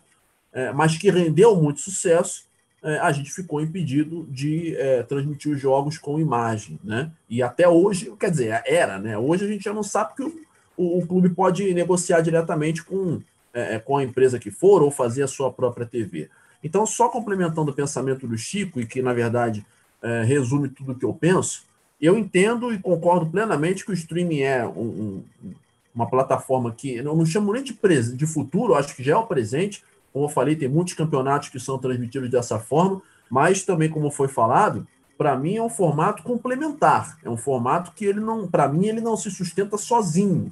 Speaker 4: mas que rendeu muito sucesso é, a gente ficou impedido de é, transmitir os jogos com imagem, né? E até hoje, quer dizer, era, né? Hoje a gente já não sabe que o, o, o clube pode negociar diretamente com, é, é, com a empresa que for ou fazer a sua própria TV. Então, só complementando o pensamento do Chico, e que na verdade é, resume tudo o que eu penso, eu entendo e concordo plenamente que o streaming é um, um, uma plataforma que eu não chamo nem de, de futuro, acho que já é o presente, como eu falei, tem muitos campeonatos que são transmitidos dessa forma, mas também, como foi falado, para mim é um formato complementar. É um formato que ele não, para mim, ele não se sustenta sozinho.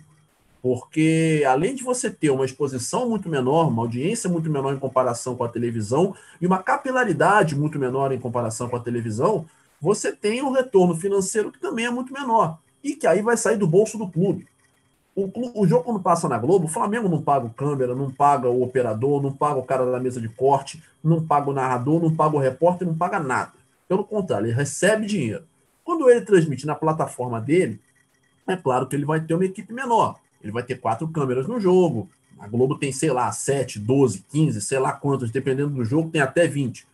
Speaker 4: Porque além de você ter uma exposição muito menor, uma audiência muito menor em comparação com a televisão e uma capilaridade muito menor em comparação com a televisão, você tem um retorno financeiro que também é muito menor e que aí vai sair do bolso do clube. O, o, jogo, quando passa na Globo, o Flamengo não paga o câmera, não paga o operador, não paga o cara da mesa de corte, não paga o narrador, não paga o repórter, não paga nada. Pelo contrário, ele recebe dinheiro. Quando ele transmite na plataforma dele, é claro que ele vai ter uma equipe menor. Ele vai ter quatro câmeras no jogo. A Globo tem, sei lá, 7, 12, 15, sei lá quantas, dependendo do jogo, tem até 20.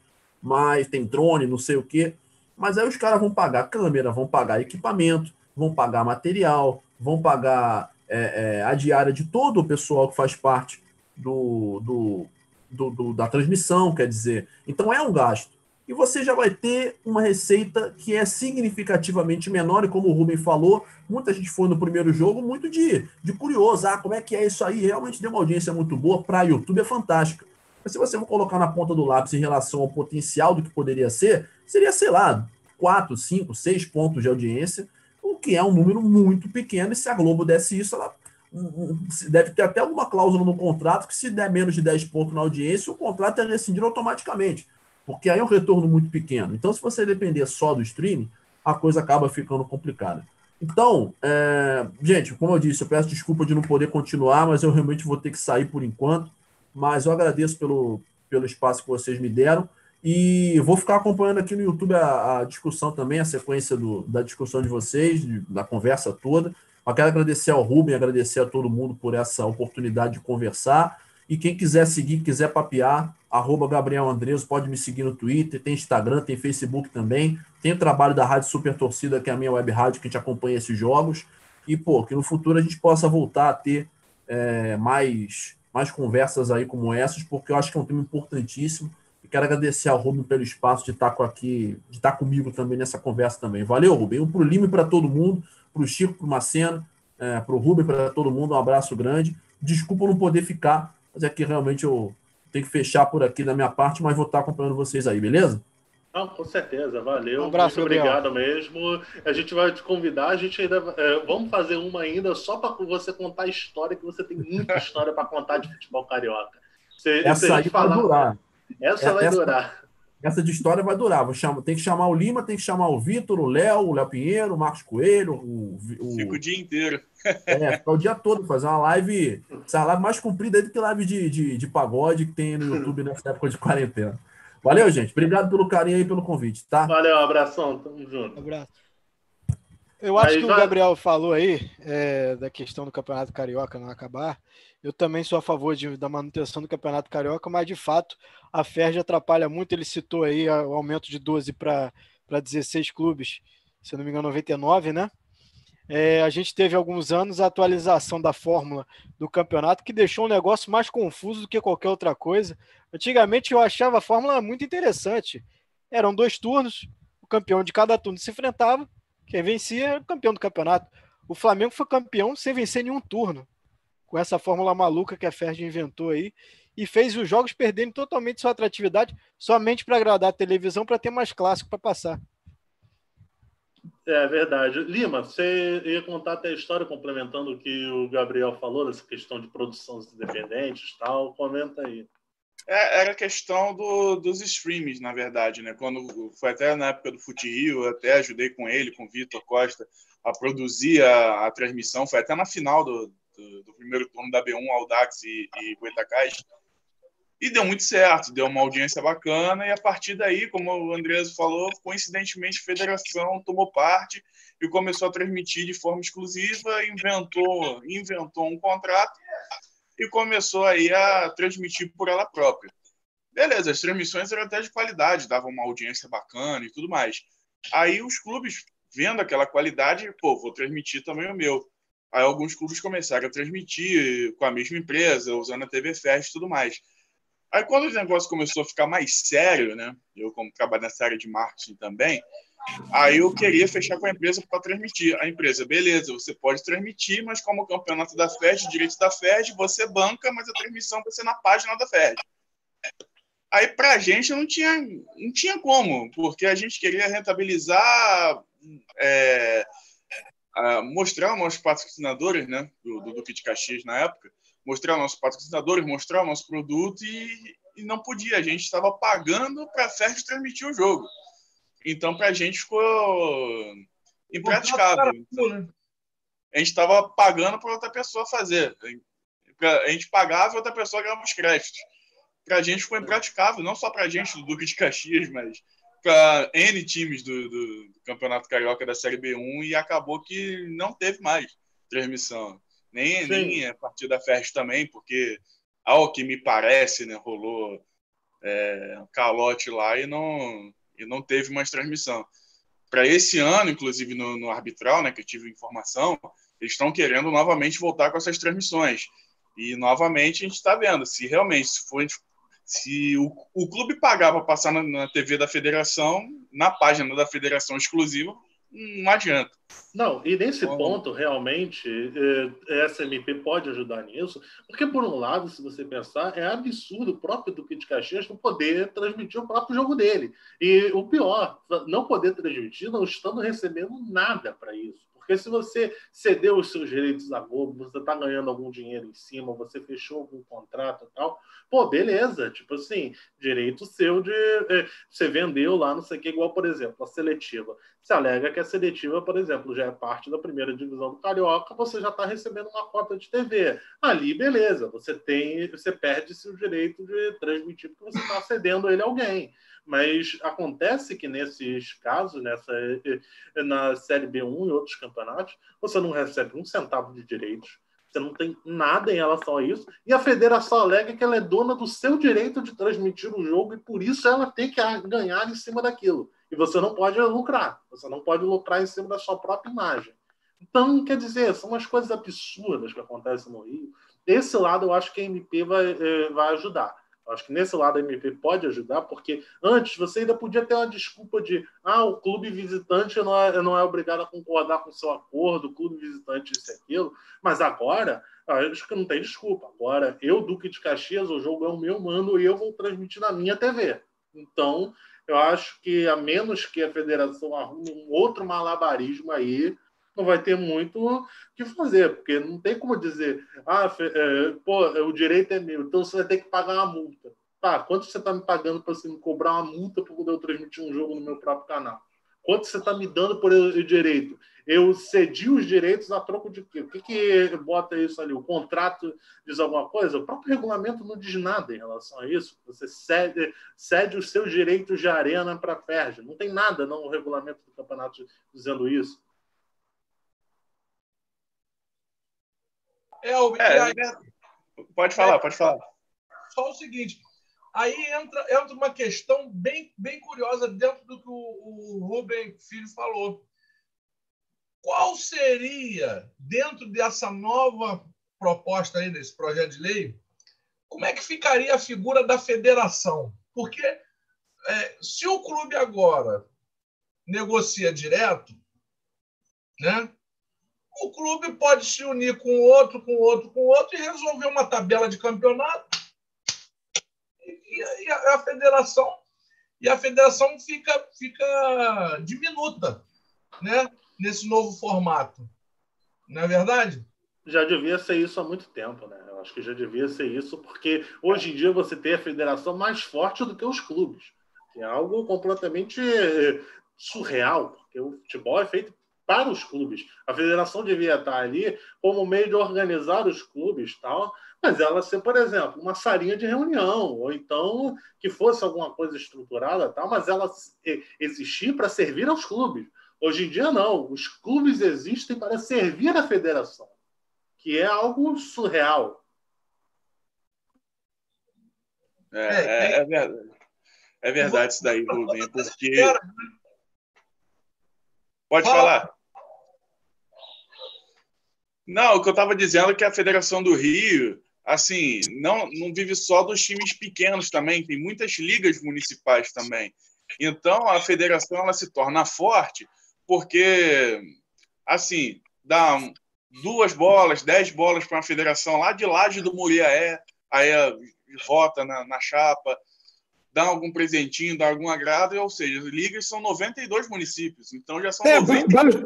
Speaker 4: Mas tem drone, não sei o quê. Mas aí os caras vão pagar câmera, vão pagar equipamento, vão pagar material, vão pagar é, é, a diária de todo o pessoal que faz parte do, do, do, do, da transmissão, quer dizer. Então é um gasto. E você já vai ter uma receita que é significativamente menor, e como o Rubem falou, muita gente foi no primeiro jogo muito de, de curioso. Ah, como é que é isso aí? Realmente deu uma audiência muito boa. Para YouTube é fantástica. Mas se você for colocar na ponta do lápis em relação ao potencial do que poderia ser, seria, sei lá, 4, 5, 6 pontos de audiência que é um número muito pequeno, e se a Globo desse isso, ela deve ter até alguma cláusula no contrato que se der menos de 10 pontos na audiência, o contrato é rescindido automaticamente, porque aí é um retorno muito pequeno. Então, se você depender só do streaming, a coisa acaba ficando complicada. Então, é, gente, como eu disse, eu peço desculpa de não poder continuar, mas eu realmente vou ter que sair por enquanto. Mas eu agradeço pelo, pelo espaço que vocês me deram. E vou ficar acompanhando aqui no YouTube a, a discussão também, a sequência do, da discussão de vocês, de, da conversa toda. Eu quero agradecer ao Rubem, agradecer a todo mundo por essa oportunidade de conversar. E quem quiser seguir, quiser papear, arroba Gabriel Andreso, pode me seguir no Twitter, tem Instagram, tem Facebook também. Tem o trabalho da Rádio Super Torcida, que é a minha web rádio, que a gente acompanha esses jogos. E, pô, que no futuro a gente possa voltar a ter é, mais, mais conversas aí como essas, porque eu acho que é um tema importantíssimo Quero agradecer ao Rubem pelo espaço de estar com aqui, de estar comigo também nessa conversa também. Valeu, Rubem. Um para o Lima e para todo mundo, para o Chico, para o Macena, é, para o Rubem, para todo mundo, um abraço grande. Desculpa não poder ficar, mas é que realmente eu tenho que fechar por aqui da minha parte, mas vou estar acompanhando vocês aí, beleza?
Speaker 2: Não, com certeza, valeu.
Speaker 3: Um abraço,
Speaker 2: Muito obrigado mesmo. A gente vai te convidar, a gente ainda. É, vamos fazer uma ainda só para você contar a história, que você tem muita história para contar de futebol carioca.
Speaker 4: Você, Essa aí falar... durar.
Speaker 2: Essa vai essa, durar.
Speaker 4: Essa de história vai durar. Vou chamar, tem que chamar o Lima, tem que chamar o Vitor, o Léo, o Léo Pinheiro, o Marcos Coelho. O,
Speaker 5: o... Fica o dia inteiro.
Speaker 4: É, ficar o dia todo, fazer uma live, essa live mais comprida do que live de, de, de pagode que tem no YouTube nessa época de quarentena. Valeu, gente. Obrigado pelo carinho aí pelo convite, tá?
Speaker 2: Valeu, abração, tamo junto.
Speaker 3: abraço. Eu acho aí que vai... o Gabriel falou aí é, da questão do Campeonato Carioca não acabar. Eu também sou a favor de, da manutenção do Campeonato Carioca, mas de fato a FERJ atrapalha muito. Ele citou aí o aumento de 12 para 16 clubes, se não me engano, 99, né? É, a gente teve alguns anos a atualização da fórmula do campeonato que deixou o negócio mais confuso do que qualquer outra coisa. Antigamente eu achava a fórmula muito interessante. Eram dois turnos, o campeão de cada turno se enfrentava, quem vencia era o campeão do campeonato. O Flamengo foi campeão sem vencer nenhum turno com essa fórmula maluca que a Ferdi inventou aí e fez os jogos perderem totalmente sua atratividade somente para agradar a televisão para ter mais clássico para passar.
Speaker 2: É verdade. Lima, você ia contar até a história complementando o que o Gabriel falou, dessa questão de produção independentes tal. Comenta aí.
Speaker 5: É, era a questão do, dos streams, na verdade, né? Quando foi até na época do Fute Rio, até ajudei com ele, com o Vitor Costa, a produzir a, a transmissão. Foi até na final do, do, do primeiro turno da B1, Audax e, e Goitacás. E deu muito certo, deu uma audiência bacana, e a partir daí, como o Andreas falou, coincidentemente a federação tomou parte e começou a transmitir de forma exclusiva, inventou, inventou um contrato e começou aí a transmitir por ela própria. beleza, as transmissões eram até de qualidade, davam uma audiência bacana e tudo mais. Aí os clubes, vendo aquela qualidade, pô, vou transmitir também o meu. Aí alguns clubes começaram a transmitir com a mesma empresa, usando a TV Fest e tudo mais. Aí quando o negócio começou a ficar mais sério, né? Eu como trabalho nessa área de marketing também, aí eu queria fechar com a empresa para transmitir. A empresa, beleza, você pode transmitir, mas como o campeonato da FED, direito da FED, você banca, mas a transmissão vai ser na página da FED. Aí para a gente não tinha, não tinha como, porque a gente queria rentabilizar, é, mostrar nossos patrocinadores, né, do, do Duque de Caxias na época, mostrar nossos patrocinadores, mostrar o nosso produto e, e não podia. A gente estava pagando para a Fest transmitir o jogo. Então, para a gente ficou impraticável. Né? A gente estava pagando para outra pessoa fazer. A gente pagava e outra pessoa ganhava os créditos para a gente ficou impraticável, não só para a gente do Duque de Caxias, mas para N times do, do, Campeonato Carioca da Série B1 e acabou que não teve mais transmissão. Nem, nem a partir da Ferres também, porque, ao que me parece, né, rolou é, um calote lá e não, e não teve mais transmissão. Para esse ano, inclusive no, no arbitral, né, que eu tive informação, eles estão querendo novamente voltar com essas transmissões. E novamente a gente está vendo se realmente se for se o, o clube pagar para passar na, na, TV da federação, na página da federação exclusiva, não adianta.
Speaker 2: Não, e nesse então, ponto, realmente, é, essa MP pode ajudar nisso, porque, por um lado, se você pensar, é absurdo o próprio Duque de Caxias não poder transmitir o próprio jogo dele. E o pior, não poder transmitir não estando recebendo nada para isso. Porque se você cedeu os seus direitos à Globo, você está ganhando algum dinheiro em cima, você fechou algum contrato e tal, pô, beleza. Tipo assim, direito seu de. É, você vendeu lá, não sei o que, igual, por exemplo, a seletiva. Se alega que a seletiva, por exemplo, já é parte da primeira divisão do Carioca, você já está recebendo uma cota de TV. Ali, beleza, você tem, você perde-se o direito de transmitir porque você está cedendo ele a alguém. Mas acontece que nesses casos, nessa, na Série B1 e outros campeonatos, você não recebe um centavo de direitos, você não tem nada em relação a isso, e a federação alega que ela é dona do seu direito de transmitir o jogo e por isso ela tem que ganhar em cima daquilo. E você não pode lucrar, você não pode lucrar em cima da sua própria imagem. Então, quer dizer, são umas coisas absurdas que acontecem no Rio. Esse lado eu acho que a MP vai, eh, vai ajudar. Acho que nesse lado a MP pode ajudar, porque antes você ainda podia ter uma desculpa de ah, o clube visitante não é, não é obrigado a concordar com o seu acordo, o clube visitante isso e aquilo, mas agora acho que não tem desculpa. Agora, eu, Duque de Caxias, o jogo é o meu mano e eu vou transmitir na minha TV. Então, eu acho que a menos que a federação arrume um outro malabarismo aí, não vai ter muito o que fazer, porque não tem como dizer, ah, é, pô, o direito é meu, então você vai ter que pagar uma multa. Tá, quanto você está me pagando para você me cobrar uma multa para poder eu transmitir um jogo no meu próprio canal? Quanto você está me dando por o direito? Eu cedi os direitos a troco de quê? O que, que bota isso ali? O contrato diz alguma coisa? O próprio regulamento não diz nada em relação a isso. Você cede, cede os seus direitos de arena para a. Não tem nada no regulamento do campeonato dizendo isso.
Speaker 5: É, o, é, aí, pode falar, pode falar.
Speaker 6: Só o seguinte, aí entra, entra uma questão bem, bem curiosa dentro do que o, o Rubem Filho falou. Qual seria, dentro dessa nova proposta aí, desse projeto de lei, como é que ficaria a figura da federação? Porque é, se o clube agora negocia direto, né? O clube pode se unir com outro, com outro, com outro e resolver uma tabela de campeonato. E, e a, a, federação e a federação fica fica diminuta, né? Nesse novo formato, não é verdade?
Speaker 2: Já devia ser isso há muito tempo, né? Eu acho que já devia ser isso, porque hoje em dia você tem a federação mais forte do que os clubes, que é algo completamente surreal, porque o futebol é feito para os clubes. A federação devia estar ali como meio de organizar os clubes, tal, mas ela ser, por exemplo, uma salinha de reunião, ou então que fosse alguma coisa estruturada, tal, mas ela existir para servir aos clubes. Hoje em dia, não. Os clubes existem para servir a federação, que é algo surreal.
Speaker 5: É, é, é verdade. É verdade isso daí, Rubem, porque. Pode falar. Não, o que eu estava dizendo é que a Federação do Rio, assim, não, não vive só dos times pequenos também, tem muitas ligas municipais também. Então, a federação ela se torna forte porque, assim, dá duas bolas, dez bolas para uma federação lá de Laje do Muriaé, aí vota na, na chapa, dá algum presentinho, dá algum agrado, ou seja, as ligas são 92 municípios, então já são é, 90.
Speaker 1: Basta,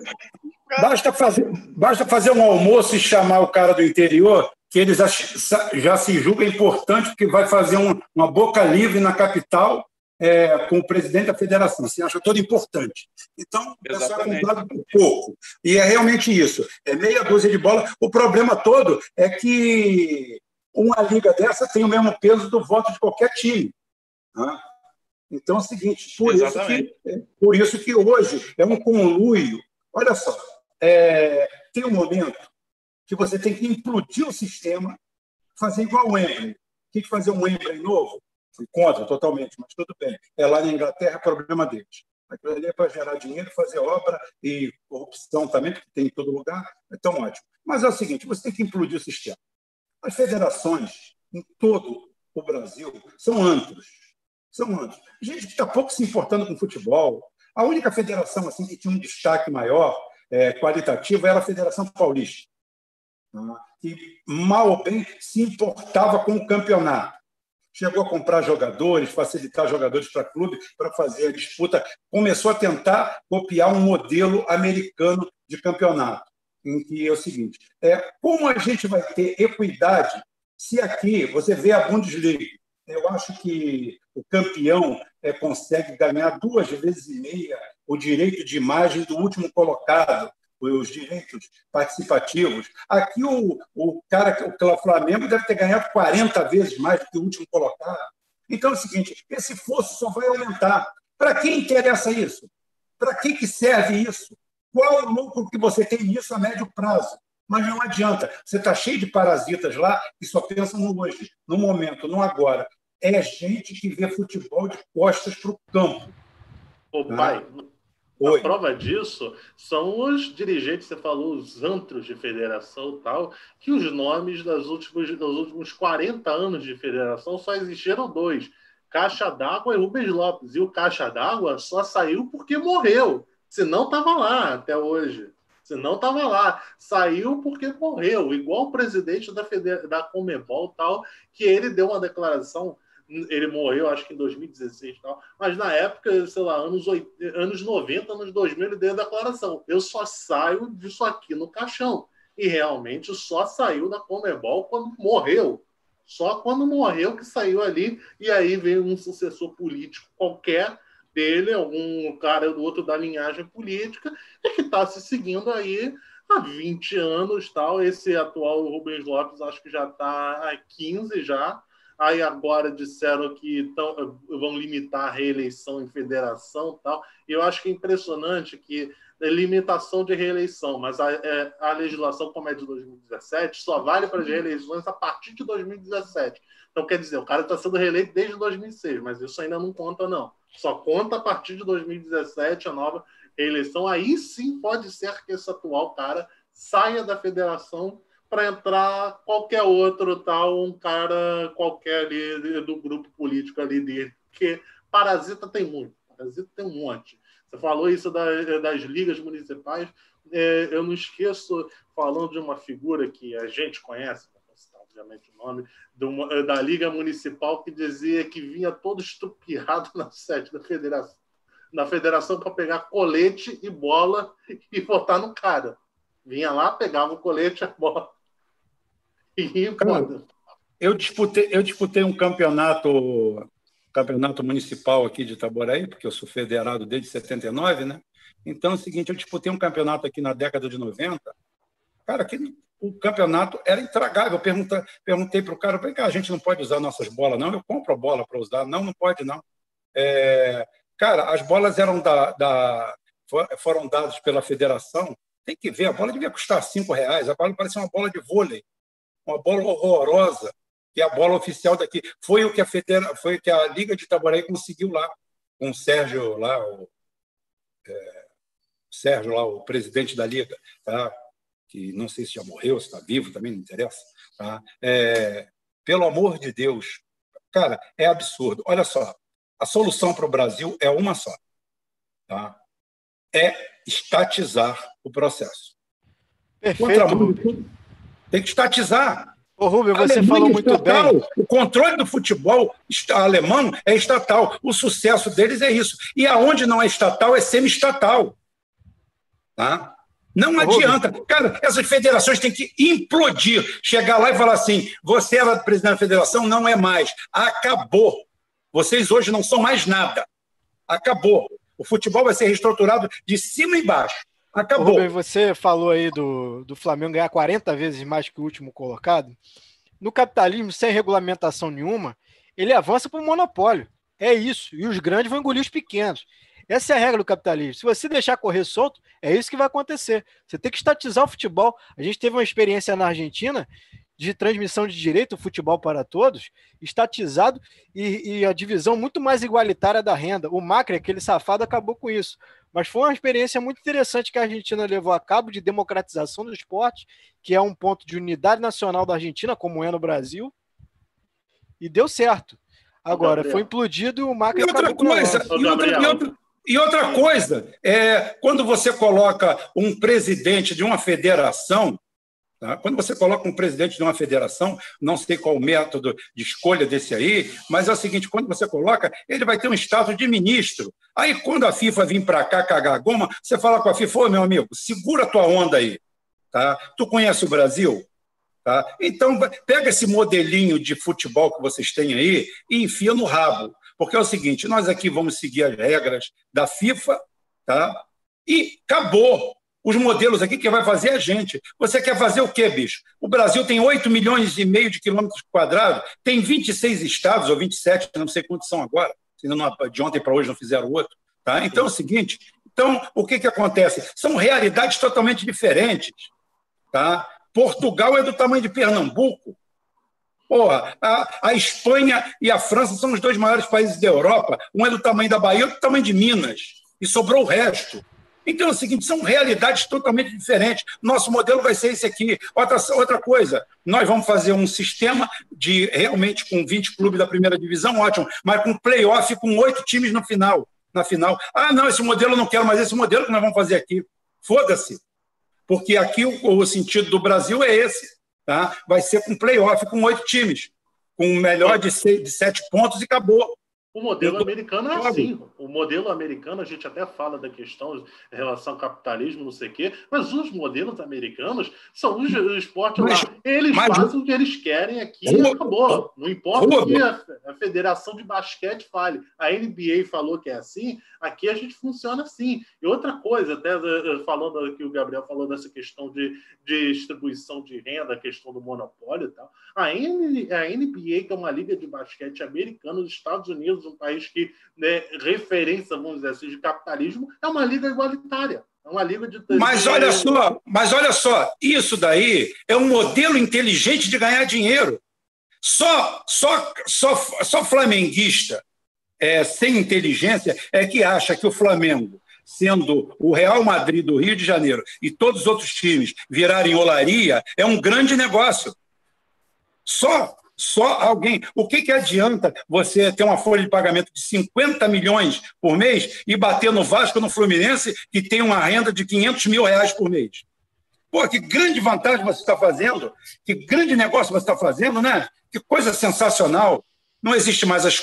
Speaker 1: basta, fazer, basta fazer um almoço e chamar o cara do interior, que eles já se julga importante, porque vai fazer um, uma boca livre na capital é, com o presidente da federação. Se acha todo importante. Então, o pessoal é comprado por pouco. E é realmente isso. É meia dúzia de bola. O problema todo é que uma liga dessa tem o mesmo peso do voto de qualquer time. Né? Então é o seguinte, por isso, que, por isso que hoje é um conluio. Olha só, é, tem um momento que você tem que implodir o sistema, fazer igual o Wembley. O que fazer um Wembley novo? Fui contra totalmente, mas tudo bem. É lá na Inglaterra, problema deles. Aquilo ali é para gerar dinheiro, fazer obra e corrupção também, que tem em todo lugar, então ótimo. Mas é o seguinte: você tem que implodir o sistema. As federações em todo o Brasil são antros são anos. Gente que está pouco se importando com futebol. A única federação assim que tinha um destaque maior, é, qualitativo, era a Federação Paulista, que mal ou bem se importava com o campeonato. Chegou a comprar jogadores, facilitar jogadores para clube para fazer a disputa. Começou a tentar copiar um modelo americano de campeonato, em que é o seguinte: é, como a gente vai ter equidade se aqui você vê a Bundesliga, eu acho que o campeão é, consegue ganhar duas vezes e meia o direito de imagem do último colocado, os direitos participativos. Aqui o, o cara, o Flamengo deve ter ganhado 40 vezes mais do que o último colocado. Então é o seguinte, esse fosso só vai aumentar. Para quem interessa isso? Para que, que serve isso? Qual o lucro que você tem nisso a médio prazo? Mas não adianta. Você está cheio de parasitas lá que só pensam no hoje, no momento, no agora é gente que vê futebol de costas para o campo.
Speaker 2: Ô, tá? pai, a prova disso são os dirigentes, você falou, os antros de federação e tal, que os nomes das últimos, dos últimos 40 anos de federação só existiram dois: Caixa d'Água e Rubens Lopes. E o Caixa d'Água só saiu porque morreu. Senão estava lá até hoje. Senão estava lá. Saiu porque morreu. Igual o presidente da, Feder... da Comebol tal, que ele deu uma declaração ele morreu, acho que em 2016 e tal, mas na época, sei lá, anos, 80, anos 90, anos 2000, ele deu a declaração: eu só saio disso aqui no caixão. E realmente só saiu da Comebol quando morreu. Só quando morreu que saiu ali, e aí veio um sucessor político qualquer dele, algum cara do outro da linhagem política, e que está se seguindo aí há 20 anos. tal. Esse atual Rubens Lopes acho que já está há 15 já Aí agora disseram que tão, vão limitar a reeleição em federação tal. E eu acho que é impressionante que é limitação de reeleição, mas a, é, a legislação, como é de 2017, só vale para as reeleições a partir de 2017. Então, quer dizer, o cara está sendo reeleito desde 2006, mas isso ainda não conta, não. Só conta a partir de 2017 a nova reeleição. Aí sim pode ser que esse atual cara saia da federação para entrar qualquer outro tal, um cara qualquer ali do grupo político ali dele. Porque parasita tem muito, parasita tem um monte. Você falou isso das, das ligas municipais, é, eu não esqueço, falando de uma figura que a gente conhece, obviamente o nome, uma, da Liga Municipal, que dizia que vinha todo estupiado na sede da federação, na federação para pegar colete e bola e botar no cara. Vinha lá, pegava o colete a bola
Speaker 1: Cara, eu disputei, eu disputei um campeonato campeonato municipal aqui de Itaboraí, porque eu sou federado desde 79, né? Então é o seguinte, eu disputei um campeonato aqui na década de 90. Cara, o campeonato era intragável. Eu perguntei, perguntei para o cara, falei, cara, a gente não pode usar nossas bolas, não? Eu compro a bola para usar. Não, não pode, não. É, cara, as bolas eram da, da, foram dadas pela federação. Tem que ver, a bola devia custar cinco reais. A bola parecia uma bola de vôlei uma bola horrorosa, que é a bola oficial daqui. Foi o que a, Federa... foi o que a Liga de Itaboraí conseguiu lá, com o Sérgio lá, o, é, Sérgio lá, o presidente da Liga, tá? que não sei se já morreu, se está vivo, também não interessa. Tá? É, pelo amor de Deus, cara, é absurdo. Olha só, a solução para o Brasil é uma só. Tá? É estatizar o processo.
Speaker 3: Perfeito.
Speaker 1: Tem que estatizar.
Speaker 3: Ô, Rubio, você falou muito
Speaker 1: estatal.
Speaker 3: bem.
Speaker 1: O controle do futebol alemão é estatal. O sucesso deles é isso. E aonde não é estatal, é semi-estatal. Tá? Não Ô, adianta. Rubio. Cara, essas federações têm que implodir. Chegar lá e falar assim: você era presidente da federação, não é mais. Acabou. Vocês hoje não são mais nada. Acabou. O futebol vai ser reestruturado de cima e embaixo. Acabou.
Speaker 3: Rubem, você falou aí do, do Flamengo ganhar 40 vezes mais que o último colocado. No capitalismo, sem regulamentação nenhuma, ele avança para o monopólio. É isso. E os grandes vão engolir os pequenos. Essa é a regra do capitalismo. Se você deixar correr solto, é isso que vai acontecer. Você tem que estatizar o futebol. A gente teve uma experiência na Argentina de transmissão de direito, futebol para todos, estatizado e, e, a divisão muito mais igualitária da renda. O Macri, aquele safado, acabou com isso. Mas foi uma experiência muito interessante que a Argentina levou a cabo de democratização do esporte, que é um ponto de unidade nacional da Argentina, como é no Brasil, e deu certo. Agora, foi implodido o Macri
Speaker 1: e outra coisa, e outra, e, outra, e outra coisa, é, quando você coloca um presidente de uma federação Tá? Quando você coloca um presidente de uma federação, não sei qual o método de escolha desse aí, mas é o seguinte: quando você coloca, ele vai ter um status de ministro. Aí, quando a FIFA vir para cá cagar a goma, você fala com a FIFA: Ô meu amigo, segura tua onda aí. Tá? Tu conhece o Brasil? Tá? Então, pega esse modelinho de futebol que vocês têm aí e enfia no rabo. Porque é o seguinte: nós aqui vamos seguir as regras da FIFA, tá? e acabou os modelos aqui que vai fazer a gente. Você quer fazer o quê, bicho? O Brasil tem 8 milhões e meio de quilômetros quadrados, tem 26 estados, ou 27, não sei quantos são agora, de ontem para hoje não fizeram outro. Tá? Então é o seguinte: então, o que, que acontece? São realidades totalmente diferentes. Tá? Portugal é do tamanho de Pernambuco. Porra, a, a Espanha e a França são os dois maiores países da Europa. Um é do tamanho da Bahia, outro do tamanho de Minas. E sobrou o resto. Então é o seguinte, são realidades totalmente diferentes. Nosso modelo vai ser esse aqui. Outra, outra coisa, nós vamos fazer um sistema de realmente com 20 clubes da primeira divisão, ótimo, mas com playoff com oito times no final. Na final. Ah, não, esse modelo eu não quero, mas esse modelo que nós vamos fazer aqui. Foda-se. Porque aqui o, o, sentido do Brasil é esse. Tá? Vai ser com playoff com oito times. Com o melhor de, seis, de sete pontos e acabou.
Speaker 2: O modelo americano é assim. O modelo americano, a gente até fala da questão em relação ao capitalismo, não sei o quê, mas os modelos americanos são os, esportes mas, lá. Eles mas, fazem o que eles querem aqui e acabou. Não importa o que a, a, Federação de Basquete fale. A NBA falou que é assim, aqui a gente funciona assim. E outra coisa, até eh, falando que o Gabriel falou dessa questão de, de distribuição de renda, a questão do monopólio e tal. A, N, a NBA, que é uma liga de basquete americana dos Estados Unidos, um país que né, referência, vamos dizer assim, de capitalismo, é uma liga igualitária. É uma liga de.
Speaker 1: Mas olha só, mas olha só, isso daí é um modelo inteligente de ganhar dinheiro. Só, só, só, só flamenguista é, sem inteligência é que acha que o Flamengo, sendo o Real Madrid do Rio de Janeiro e todos os outros times virarem olaria, é um grande negócio. Só só alguém. O que, que adianta você ter uma folha de pagamento de 50 milhões por mês e bater no Vasco, no Fluminense, que tem uma renda de 500 mil reais por mês? Pô, que grande vantagem você está fazendo, que grande negócio você está fazendo, né? Que coisa sensacional. Não existe mais as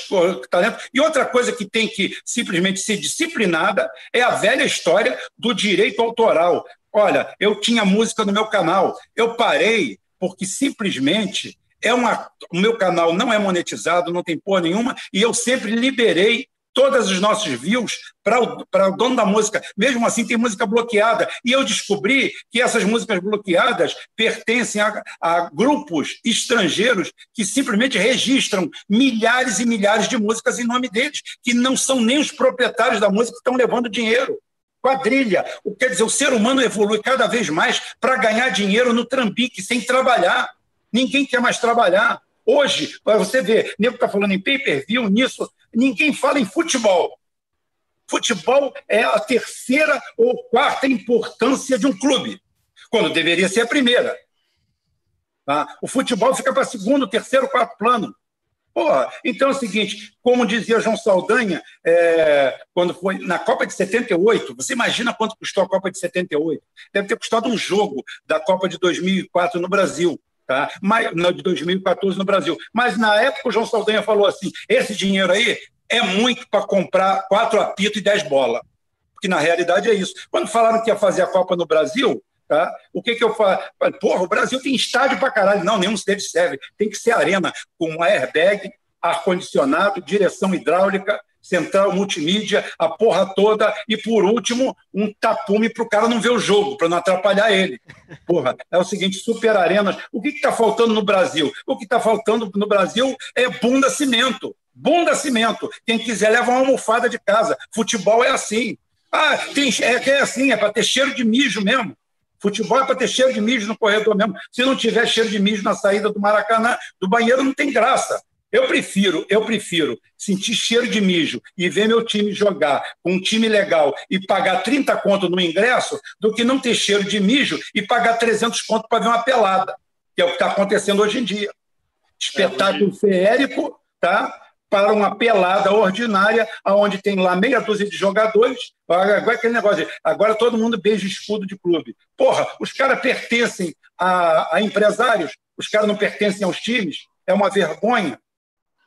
Speaker 1: talento. E outra coisa que tem que simplesmente ser disciplinada é a velha história do direito autoral. Olha, eu tinha música no meu canal, eu parei porque simplesmente é uma, o meu canal não é monetizado, não tem porra nenhuma, e eu sempre liberei todos os nossos views para o, o dono da música. Mesmo assim, tem música bloqueada. E eu descobri que essas músicas bloqueadas pertencem a, a, grupos estrangeiros que simplesmente registram milhares e milhares de músicas em nome deles, que não são nem os proprietários da música que estão levando dinheiro. Quadrilha. Quer dizer, o ser humano evolui cada vez mais para ganhar dinheiro no trambique, sem trabalhar. Ninguém quer mais trabalhar. Hoje, para você ver, o nego está falando em pay-per-view, nisso, ninguém fala em futebol. Futebol é a terceira ou quarta importância de um clube, quando deveria ser a primeira. Tá? O futebol fica para segundo, terceiro, quarto plano. Porra, então é o seguinte, como dizia João Saldanha, é, quando foi na Copa de 78, você imagina quanto custou a Copa de 78? Deve ter custado um jogo da Copa de 2004 no Brasil. Tá? Mas, não, de 2014 no Brasil. Mas na época o João Saldanha falou assim: esse dinheiro aí é muito para comprar quatro apitos e dez bolas. Porque na realidade é isso. Quando falaram que ia fazer a Copa no Brasil, Tá? O que, que eu falo? Porra, o Brasil tem estádio para caralho. Não, nenhum deles serve. Tem que ser arena com airbag, ar-condicionado, direção hidráulica, central multimídia, a porra toda. E, por último, um tapume para o cara não ver o jogo, para não atrapalhar ele. Porra, é o seguinte: super arenas. O que está faltando no Brasil? O que está faltando no Brasil é bunda cimento. Bunda cimento. Quem quiser leva uma almofada de casa. Futebol é assim. Ah, tem, é, é assim, é para ter cheiro de mijo mesmo. Futebol é para ter cheiro de mijo no corredor mesmo. Se não tiver cheiro de mijo na saída do Maracanã, do banheiro, não tem graça. Eu prefiro, eu prefiro sentir cheiro de mijo e ver meu time jogar com um time legal e pagar 30 conto no ingresso do que não ter cheiro de mijo e pagar 300 conto para ver uma pelada, que é o que está acontecendo hoje em dia. Espetáculo é, feérico, tá? para uma pelada ordinária, onde tem lá meia dúzia de jogadores. Agora, aquele negócio de, agora todo mundo beija escudo de clube. Porra, os caras pertencem a, a, empresários, os caras não pertencem aos times. É uma vergonha.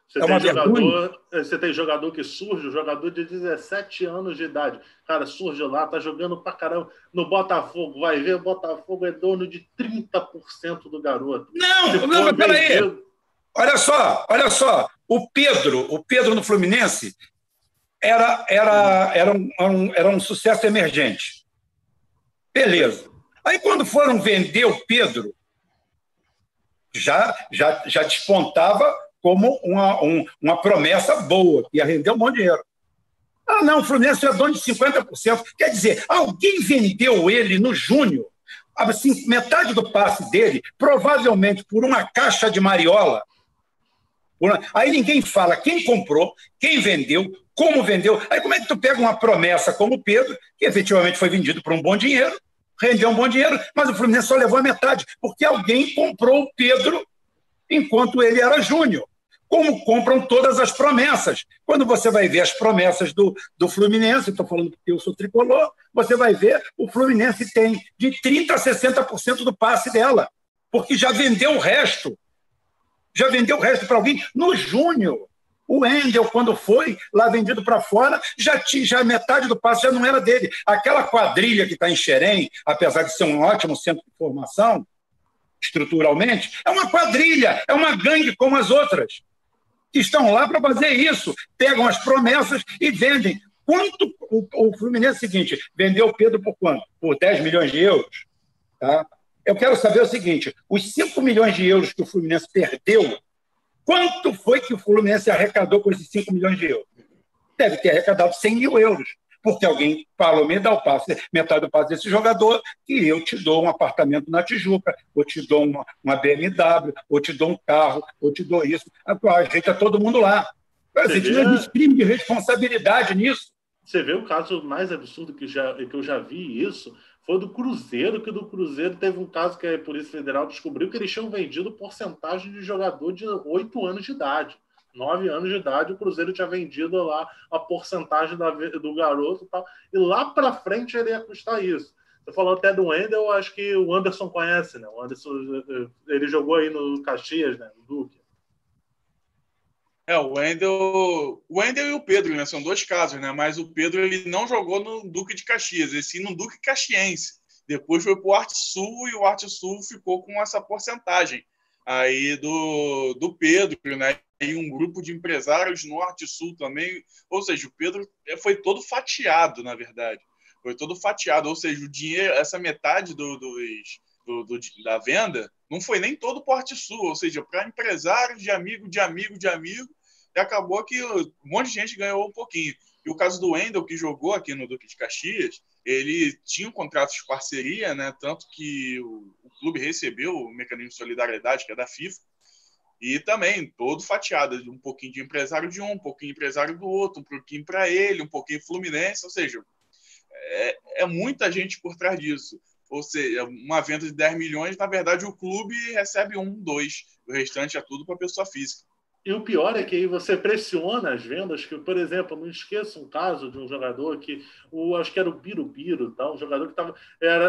Speaker 2: Você, é tem jogador, você tem jogador que surge, jogador de 17 anos de idade. Cara, surge lá, tá jogando pra caramba. No Botafogo, vai ver, o Botafogo é dono de 30% do garoto.
Speaker 1: Não, não, mas peraí. Olha só, olha só. O Pedro, o Pedro no Fluminense, era, era, era, um, era, um, era um sucesso emergente. Beleza. Aí, quando foram vender o Pedro, já, já, já despontava como uma, um, uma promessa boa, que ia render um bom dinheiro. Ah, não, o Fluminense é dono de 50%. Quer dizer, alguém vendeu ele no Júnior, assim, metade do passe dele, provavelmente por uma caixa de mariola, Aí ninguém fala quem comprou, quem vendeu, como vendeu. Aí como é que tu pega uma promessa como o Pedro, que efetivamente foi vendido por um bom dinheiro, rendeu um bom dinheiro, mas o Fluminense só levou a metade, porque alguém comprou o Pedro enquanto ele era júnior. Como compram todas as promessas. Quando você vai ver as promessas do, do Fluminense, estou falando porque eu sou tricolor, você vai ver o Fluminense tem de 30% a 60% do passe dela, porque já vendeu o resto já vendeu o resto para alguém no Júnior. O Endel, quando foi lá vendido para fora, já tinha já metade do passe já não era dele. Aquela quadrilha que está em Xerém, apesar de ser um ótimo centro de formação, estruturalmente, é uma quadrilha, é uma gangue como as outras, que estão lá para fazer isso. Pegam as promessas e vendem. Quanto o, o Fluminense é seguinte, vendeu Pedro por quanto? Por 10 milhões de euros. Tá? Eu quero saber o seguinte: os 5 milhões de euros que o Fluminense perdeu, quanto foi que o Fluminense arrecadou com esses 5 milhões de euros? Deve ter arrecadado 100 mil euros, porque alguém falou: me dá o passe, metade do passe desse jogador, e eu te dou um apartamento na Tijuca, ou te dou uma, uma BMW, ou te dou um carro, ou te dou isso. Ajeita todo mundo lá. Existe um crime de responsabilidade nisso.
Speaker 2: Você vê o caso mais absurdo que, já, que eu já vi isso foi do Cruzeiro, que do Cruzeiro teve um caso que a Polícia Federal descobriu que eles tinham vendido porcentagem de jogador de 8 anos de idade. 9 anos de idade, o Cruzeiro tinha vendido lá a porcentagem da, do garoto e tal. E lá para frente ele ia custar isso. Você falou até do Wendel, acho que o Anderson conhece, né? O Anderson, ele jogou aí no Caxias, né? No Duque.
Speaker 5: É, o Wendel, o Wendel e o Pedro, né? São dois casos, né? Mas o Pedro ele não jogou no Duque de Caxias, e sim no Duque Caxiense. Depois foi para o Arte Sul e o Arte Sul ficou com essa porcentagem aí do, do Pedro, né? E um grupo de empresários no Arte Sul também. Ou seja, o Pedro foi todo fatiado, na verdade. Foi todo fatiado. Ou seja, o dinheiro, essa metade do, dos, do, do, da venda não foi nem todo o Arte Sul, ou seja, para empresários de amigo, de amigo, de amigo, e acabou que um monte de gente ganhou um pouquinho. E o caso do Wendel, que jogou aqui no Duque de Caxias, ele tinha um contrato de parceria, né? Tanto que o, o clube recebeu o mecanismo de solidariedade, que é da FIFA, E também todo fatiado, um pouquinho de empresário de um, um pouquinho de empresário do outro, um pouquinho para ele, um pouquinho Fluminense, ou seja, é, é, muita gente por trás disso. Ou seja, uma venda de 10 milhões, na verdade, o clube recebe um, dois. O restante é tudo para pessoa física.
Speaker 2: E o pior é que aí você pressiona as vendas, que, por exemplo, não esqueça um caso de um jogador que, o, acho que era o Birubiru, tá? um jogador que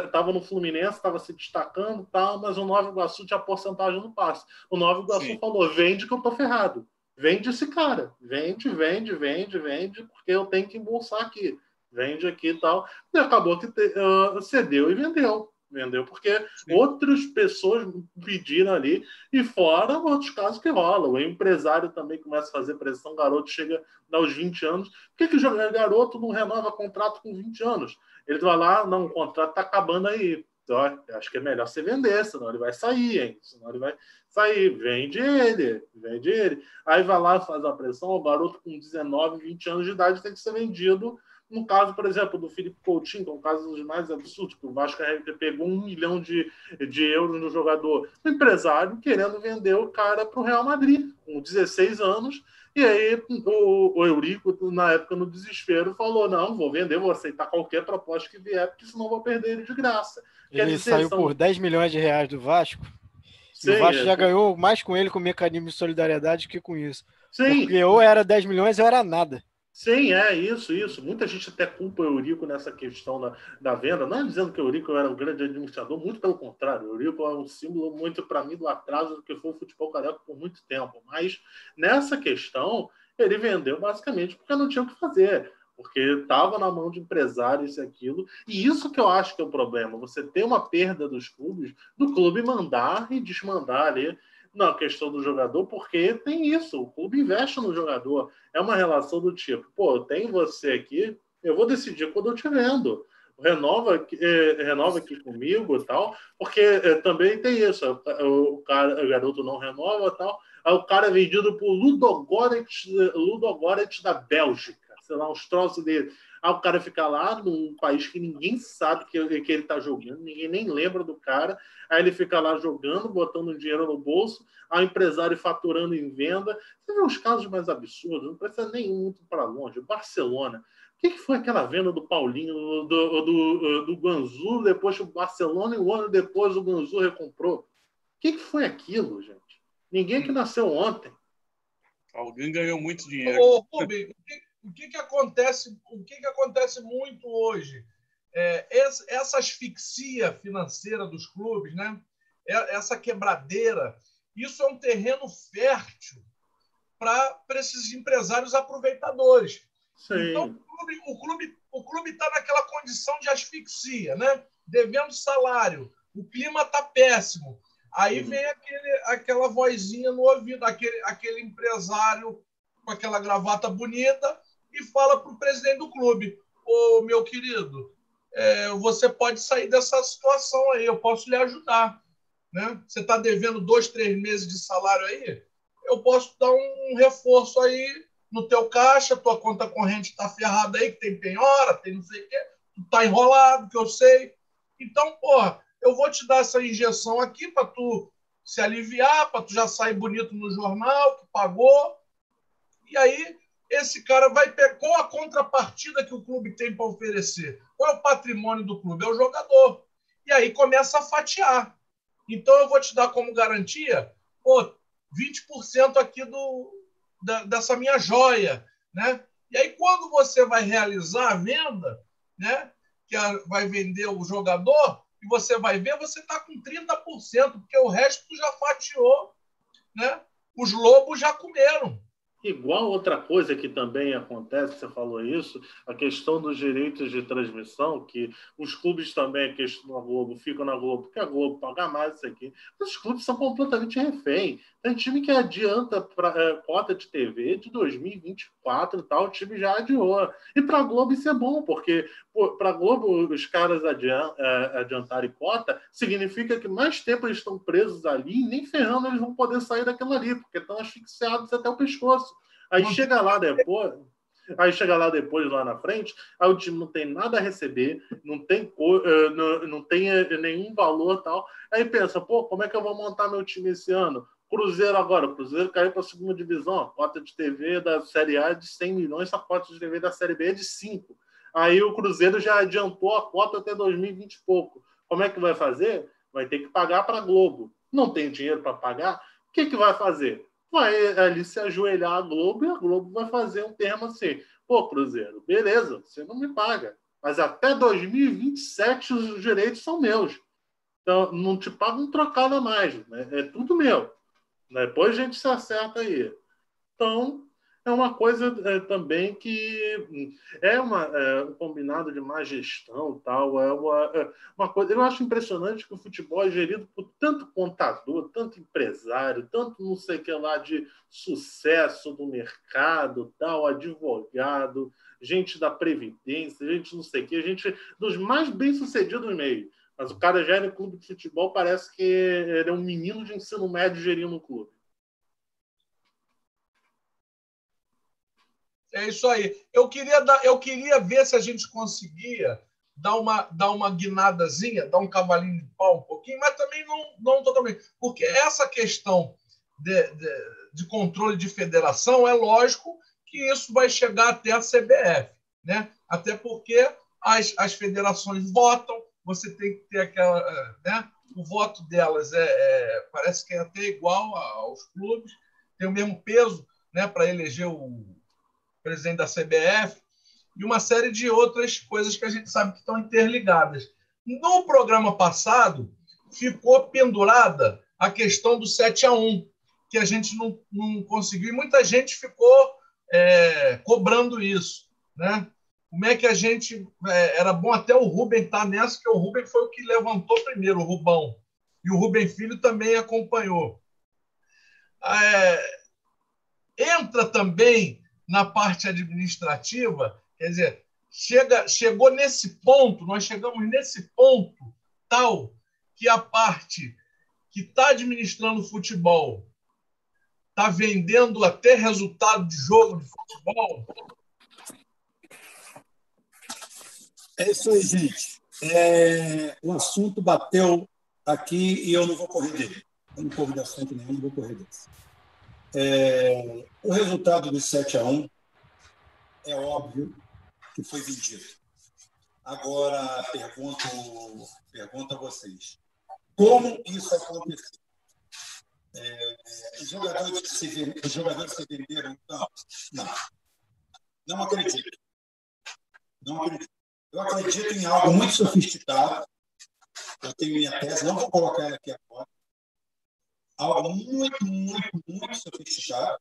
Speaker 2: estava no Fluminense, estava se destacando, tal, mas o Nova Iguaçu tinha porcentagem no passe. O Nova Iguaçu Sim. falou: vende que eu tô ferrado. Vende esse cara. Vende, vende, vende, vende, porque eu tenho que embolsar aqui. Vende aqui e tal. E acabou que te, uh, cedeu e vendeu vendeu porque Sim. outras pessoas pediram ali e fora outros casos que rolam. O empresário também começa a fazer pressão, o garoto chega aos 20 anos. Por que, que o garoto não renova contrato com 20 anos? Ele vai lá, não, o contrato está acabando aí. Então, acho que é melhor você vender, senão ele vai sair, hein? Senão ele vai sair. Vende ele, vende ele. Aí vai lá, faz a pressão, o garoto com 19, 20 anos de idade tem que ser vendido no caso, por exemplo, do Felipe Coutinho, que é um caso dos mais absurdos, que o Vasco pegou um milhão de, de euros no jogador, o empresário querendo vender o cara para o Real Madrid, com 16 anos, e aí o, o, Eurico, na época, no desespero, falou: não, vou vender, vou aceitar qualquer proposta que vier, porque senão vou perder ele de graça.
Speaker 3: Ele dizer, saiu são... por 10 milhões de reais do Vasco. Sim, o Vasco é, já ganhou mais com ele com o mecanismo de solidariedade que com isso. Sim. Porque ou era 10 milhões ou era nada.
Speaker 2: Sim, é isso, isso. Muita gente até culpa o Eurico nessa questão da, da venda. Não é dizendo que o Eurico era um grande administrador, muito pelo contrário. O Eurico é um símbolo muito, para mim, do atraso do que foi o futebol carioca por muito tempo. Mas nessa questão, ele vendeu basicamente porque não tinha o que fazer. Porque estava na mão de empresários e aquilo. E isso que eu acho que é o problema. Você tem uma perda dos clubes, do clube mandar e desmandar ali na questão do jogador, porque tem isso, o clube investe no jogador. É uma relação do tipo, pô, tem você aqui, eu vou decidir quando eu te vendo. Renova, eh, renova aqui comigo e tal, porque eh, também tem isso, o, cara, o garoto não renova e tal, aí o cara é vendido por Ludogorets, Ludogorets da Bélgica, sei lá, uns troços dele. Aí o cara fica lá num país que ninguém sabe que, que ele está jogando, ninguém nem lembra do cara. Aí ele fica lá jogando, botando dinheiro no bolso, aí o empresário faturando em venda. Você vê os casos mais absurdos, não precisa nem muito para longe. Barcelona. O que, que, foi aquela venda do Paulinho, do, do, do, do Ganzu, depois o Barcelona e um ano depois o Ganzu recomprou? O que, que foi aquilo, gente? Ninguém que nasceu ontem.
Speaker 5: Alguém ganhou muito dinheiro.
Speaker 6: Ô, Rubem, o que, que acontece? O que, que acontece muito hoje? É, essa asfixia financeira dos clubes, né? É, essa quebradeira, isso é um terreno fértil para esses empresários aproveitadores. Sim. Então, o clube o clube está naquela condição de asfixia, né? devendo salário, o clima está péssimo. Aí uhum. vem aquele, aquela vozinha no ouvido, aquele, aquele empresário com aquela gravata bonita, e fala para o presidente do clube: Ô meu querido, é, você pode sair dessa situação aí, eu posso lhe ajudar. Né? Você está devendo dois, três meses de salário aí, eu posso dar um reforço aí no teu caixa, tua conta corrente está ferrada aí, que tem penhora, tem não sei o quê, tu tá enrolado, que eu sei. Então, porra, eu vou te dar essa injeção aqui para tu se aliviar, para tu já sair bonito no jornal, que pagou. E aí esse cara vai ter qual a contrapartida que o clube tem para oferecer? Qual é o patrimônio do clube? É o jogador. E aí começa a fatiar. Então eu vou te dar como garantia, pô, 20% aqui do, da, dessa minha joia, né? E aí quando você vai realizar a venda, né, que vai vender o jogador, e você vai ver, você está com 30%, porque o resto já fatiou, né? Os lobos já comeram.
Speaker 2: Igual outra coisa que também acontece, você falou isso, a questão dos direitos de transmissão, que os clubes também, a questão da Globo, ficam na Globo, porque a Globo paga mais isso aqui. Os clubes são completamente refém. Tem time que adianta para é, cota de TV de 2024 e tal, o time já adiou. E para a Globo isso é bom, porque para a Globo os caras adian, é, adiantarem cota significa que mais tempo eles estão presos ali e nem ferrando eles vão poder sair daquilo ali, porque estão asfixiados até o pescoço. Aí chega lá depois, aí chega lá depois, lá na frente, aí o time não tem nada a receber, não tem, eh, não, não tem eh, nenhum valor tal. Aí pensa, pô, como é que eu vou montar meu time esse ano? Cruzeiro agora, o Cruzeiro caiu para a segunda divisão, a cota de TV da Série A é de 100 milhões, a cota de TV da Série B é de 5. Aí o Cruzeiro já adiantou a cota até 2020 e pouco. Como é que vai fazer? Vai ter que pagar para a Globo. Não tem dinheiro para pagar? O que, que vai fazer? Vai ali se ajoelhar a Globo e a Globo vai fazer um termo assim: pô, Cruzeiro, beleza, você não me paga, mas até 2027 os direitos são meus. Então, não te pago um trocado a mais, né? é tudo meu. Depois a gente se acerta aí. Então, é uma coisa é, também que é, uma, é, um combinado de má gestão tal é uma, é uma coisa eu acho impressionante que o futebol é gerido por tanto contador tanto empresário tanto não sei que lá de sucesso do mercado tal advogado gente da previdência gente não sei que gente dos mais bem sucedidos meio mas o cara gera em clube de futebol parece que ele é um menino de ensino médio gerindo um clube
Speaker 6: É isso aí. Eu queria, dar, eu queria ver se a gente conseguia dar uma, dar uma guinadazinha, dar um cavalinho de pau um pouquinho, mas também não, não totalmente. Porque essa questão de, de, de controle de federação, é lógico que isso vai chegar até a CBF. Né? Até porque as, as federações votam, você tem que ter aquela. Né? O voto delas é, é parece que é até igual aos clubes, tem o mesmo peso né, para eleger o, presidente da CBF, e uma série de outras coisas que a gente sabe que estão interligadas. No programa passado, ficou pendurada a questão do 7 a 1, que a gente não, não conseguiu, e muita gente ficou é, cobrando isso. Né? Como é que a gente. É, era bom até o Rubem estar nessa, porque o Rubem foi o que levantou primeiro, o Rubão. E o Rubem Filho também acompanhou. É, entra também na parte administrativa, quer dizer, chega, chegou nesse ponto, nós chegamos nesse ponto tal que a parte que está administrando futebol está vendendo até resultado de jogo de futebol.
Speaker 1: É isso aí, gente. É, o assunto bateu aqui e eu não vou correr dele. Eu não corro de assunto nenhum, não vou correr desse. É, o resultado do 7 a 1 é óbvio que foi vendido. Agora, pergunto, pergunto a vocês: como isso aconteceu? É, os, jogadores se, os jogadores se venderam então? Não. Não acredito. Não acredito. Eu acredito em algo muito sofisticado. Eu tenho minha tese, não vou colocar ela aqui agora algo muito, muito, muito sofisticado,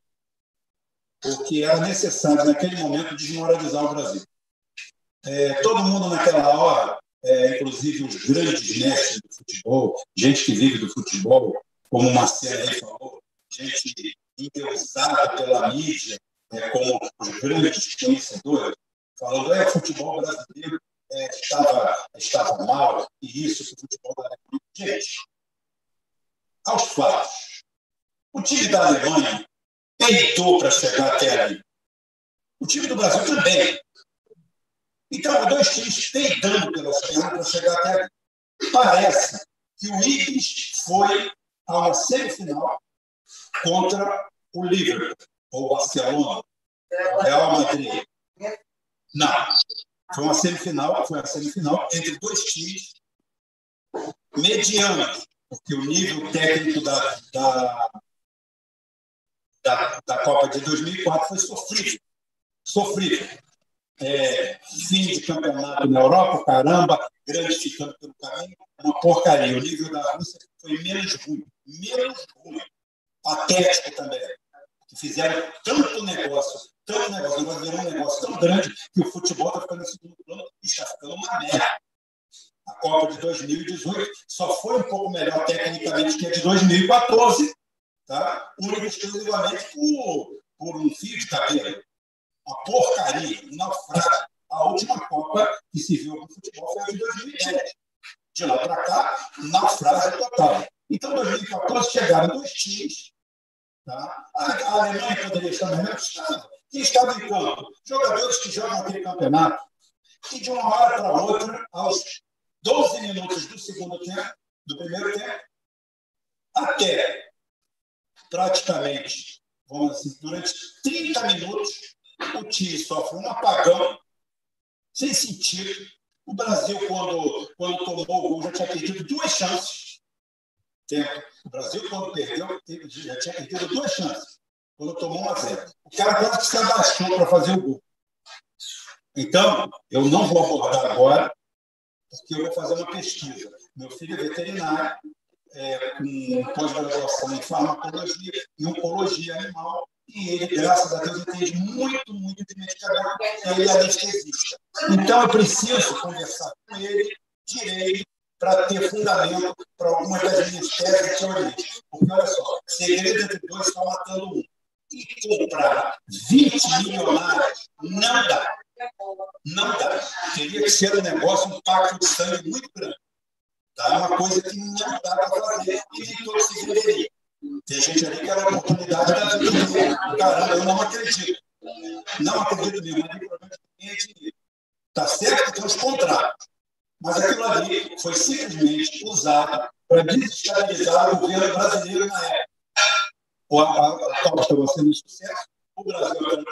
Speaker 1: porque era necessário, naquele momento, desmoralizar o Brasil. É, todo mundo, naquela hora, é, inclusive os grandes mestres do futebol, gente que vive do futebol, como o Marcelo aí falou, gente endeusada pela mídia, é, como os grandes conhecedores, falando é, o futebol brasileiro é, estava, estava mal, e isso, o futebol brasileiro. Gente, aos fatos. O time da Alemanha peitou para chegar até ali. O time do Brasil também. Então, dois times peitando pelas pernas para chegar até ali. Parece que o Ibis foi a uma semifinal contra o Liverpool, ou o Barcelona, o Real Madrid. Não. Foi uma semifinal, foi uma semifinal entre dois times medianos, porque o nível técnico da, da, da, da Copa de 2004 foi sofrível. Sofrível. É, fim de campeonato na Europa, caramba, grande ficando pelo caminho, uma porcaria. O nível da Rússia foi menos ruim, menos ruim. Patético também. Que fizeram tanto negócio, tanto negócio, agora virou um negócio tão grande que o futebol está ficando em segundo plano e está ficando uma merda a Copa de 2018 só foi um pouco melhor tecnicamente que a de 2014, tá? única exclusivamente por, por um fio de cabelo. Uma porcaria, um naufrágio. A última Copa que se viu no futebol foi a de 2010. De lá para cá, naufrágio total. Então, em 2014, chegaram dois times. Tá? A, Alemanha poderia estar no mesmo estado. Quem estava em? Jogadores que jogam aquele campeonato. E de uma hora para outra, aos 12 minutos do segundo tempo, do primeiro tempo, até praticamente, vamos assim, durante 30 minutos, o time sofre um apagão sem sentido. O Brasil, quando, quando tomou o gol, já tinha perdido duas chances. O Brasil, quando perdeu, já tinha perdido duas chances. Quando tomou um a zero. O cara quase que se abaixou para fazer o gol. Então, eu não vou abordar agora, porque eu vou fazer uma pesquisa. Meu filho é veterinário, é, com pós-graduação em farmacologia e oncologia animal, e ele, graças a Deus, entende muito, muito de medicamento, ele é anestesista. Então, eu preciso conversar com ele direito para ter fundamento para algumas das minhas teses de origem. Porque, olha só, segredo entre dois está matando um. E comprar 20 milionários não dá. Não dá. Teria que ser um negócio, um pacto de sangue muito grande. Tá? É uma coisa que não dá para fazer e nem todos se venderiam. Tem gente ali que era a oportunidade da vida. Caramba, eu não acredito. Não acredito mesmo, mas o problema é dinheiro. Está certo que tem os contratos, mas aquilo ali foi simplesmente usado para desestabilizar o governo brasileiro na época. A Copa estava sendo um sucesso, o Brasil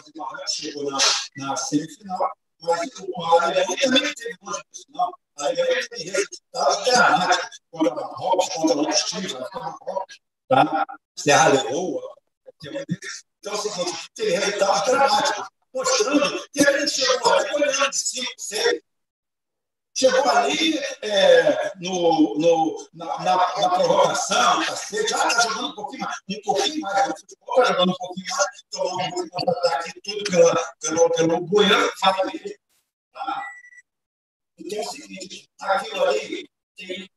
Speaker 1: chegou na, na semifinal, mas o Alemanha também teve boas final. A Alemanha teve resultados dramáticos contra Marrocos, contra outros times, contra Marrocos tá? Serra Leoa, então, é o seguinte, tem resultados dramáticos, mostrando que a gente chegou ali olhando de 5, 6, chegou ali é, no, no, na, na, na cacete, ah, está jogando um pouquinho mais, um pouquinho mais, futebol está jogando um pouquinho mais, tomou um pouquinho mais ataque, tudo pela, pelo, pelo Goiânia, vai ali. Tá? Então é o seguinte, aquilo ali tem,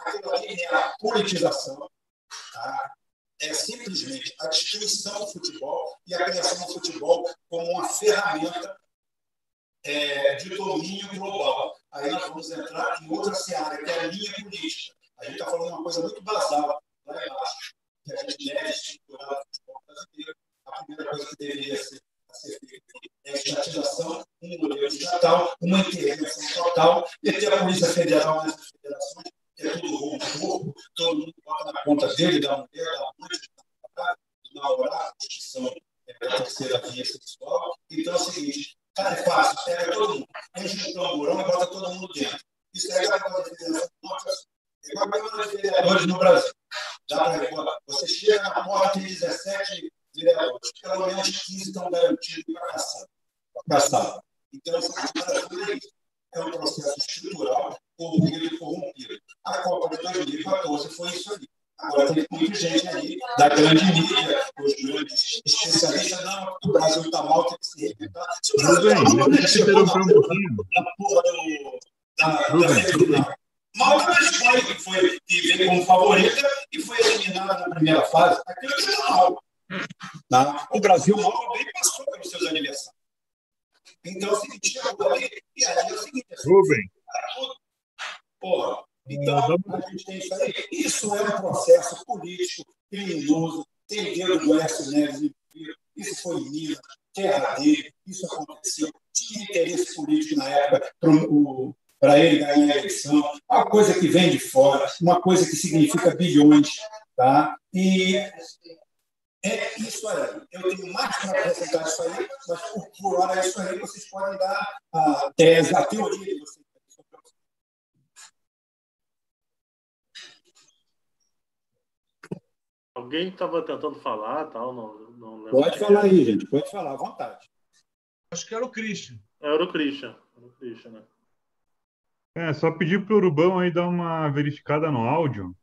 Speaker 1: aquilo ali é a politização, Tá? É simplesmente a destruição do futebol e a criação do futebol como uma ferramenta é, de domínio global. Aí nós vamos entrar em outra seara, que é a linha política. A gente está falando uma coisa muito basal lá embaixo, que a gente deve estruturar o futebol brasileiro. A primeira coisa que deveria ser, ser feita é a estatização, um modelo estatal, uma intervenção total, e ter a Polícia Federal nessas federações é tudo roubo, todo mundo bota na conta dele, da mulher, da mãe, da hora, que são é, a terceira via sexual. Então é o seguinte, cara, é fácil, pega todo mundo, enche um tamborão e bota todo mundo dentro. Isso é a Câmara de Vereadores é igual a Câmara de Vereadores no Brasil. Dá para Você chega na porta, tem 17 vereadores, pelo menos 15 estão garantidos para caçar. caçar. Então, esse é um processo estrutural corrompido e corrompido. A Copa de 2014 foi isso aí. Agora tem muita gente aí da grande mídia, os grandes especialistas, não, o Brasil está mal, tem que se reinventar. Tudo bem, deixa eu interromper um pouquinho. Da porra do, da, da Malta foi, que foi que veio como favorita e foi eliminada na primeira fase. Aquilo que é mal. Tá? O Brasil mal bem passou pelos seus adversários. Então, é o seguinte, chegou ali, e aí é o seguinte. Assim, Rubem. Porra. Então, a gente tem isso aí. Isso é um processo político, criminoso, tem dedo do Écio Neves isso foi em Minas, terra dele, isso aconteceu. Tinha interesse político na época para ele ganhar a eleição, uma coisa que vem de fora, uma coisa que significa bilhões. Tá? E é isso aí. Eu tenho mais para apresentar isso aí, mas por, por hora é isso aí. Vocês podem dar a tese, a teoria de vocês.
Speaker 2: Alguém estava tentando falar, tal, não, não
Speaker 1: Pode falar aí, gente, pode falar, à vontade.
Speaker 6: Acho que era o Christian.
Speaker 2: Era o Christian, era o Christian, né?
Speaker 7: É, só pedir para o Urubão aí dar uma verificada no áudio,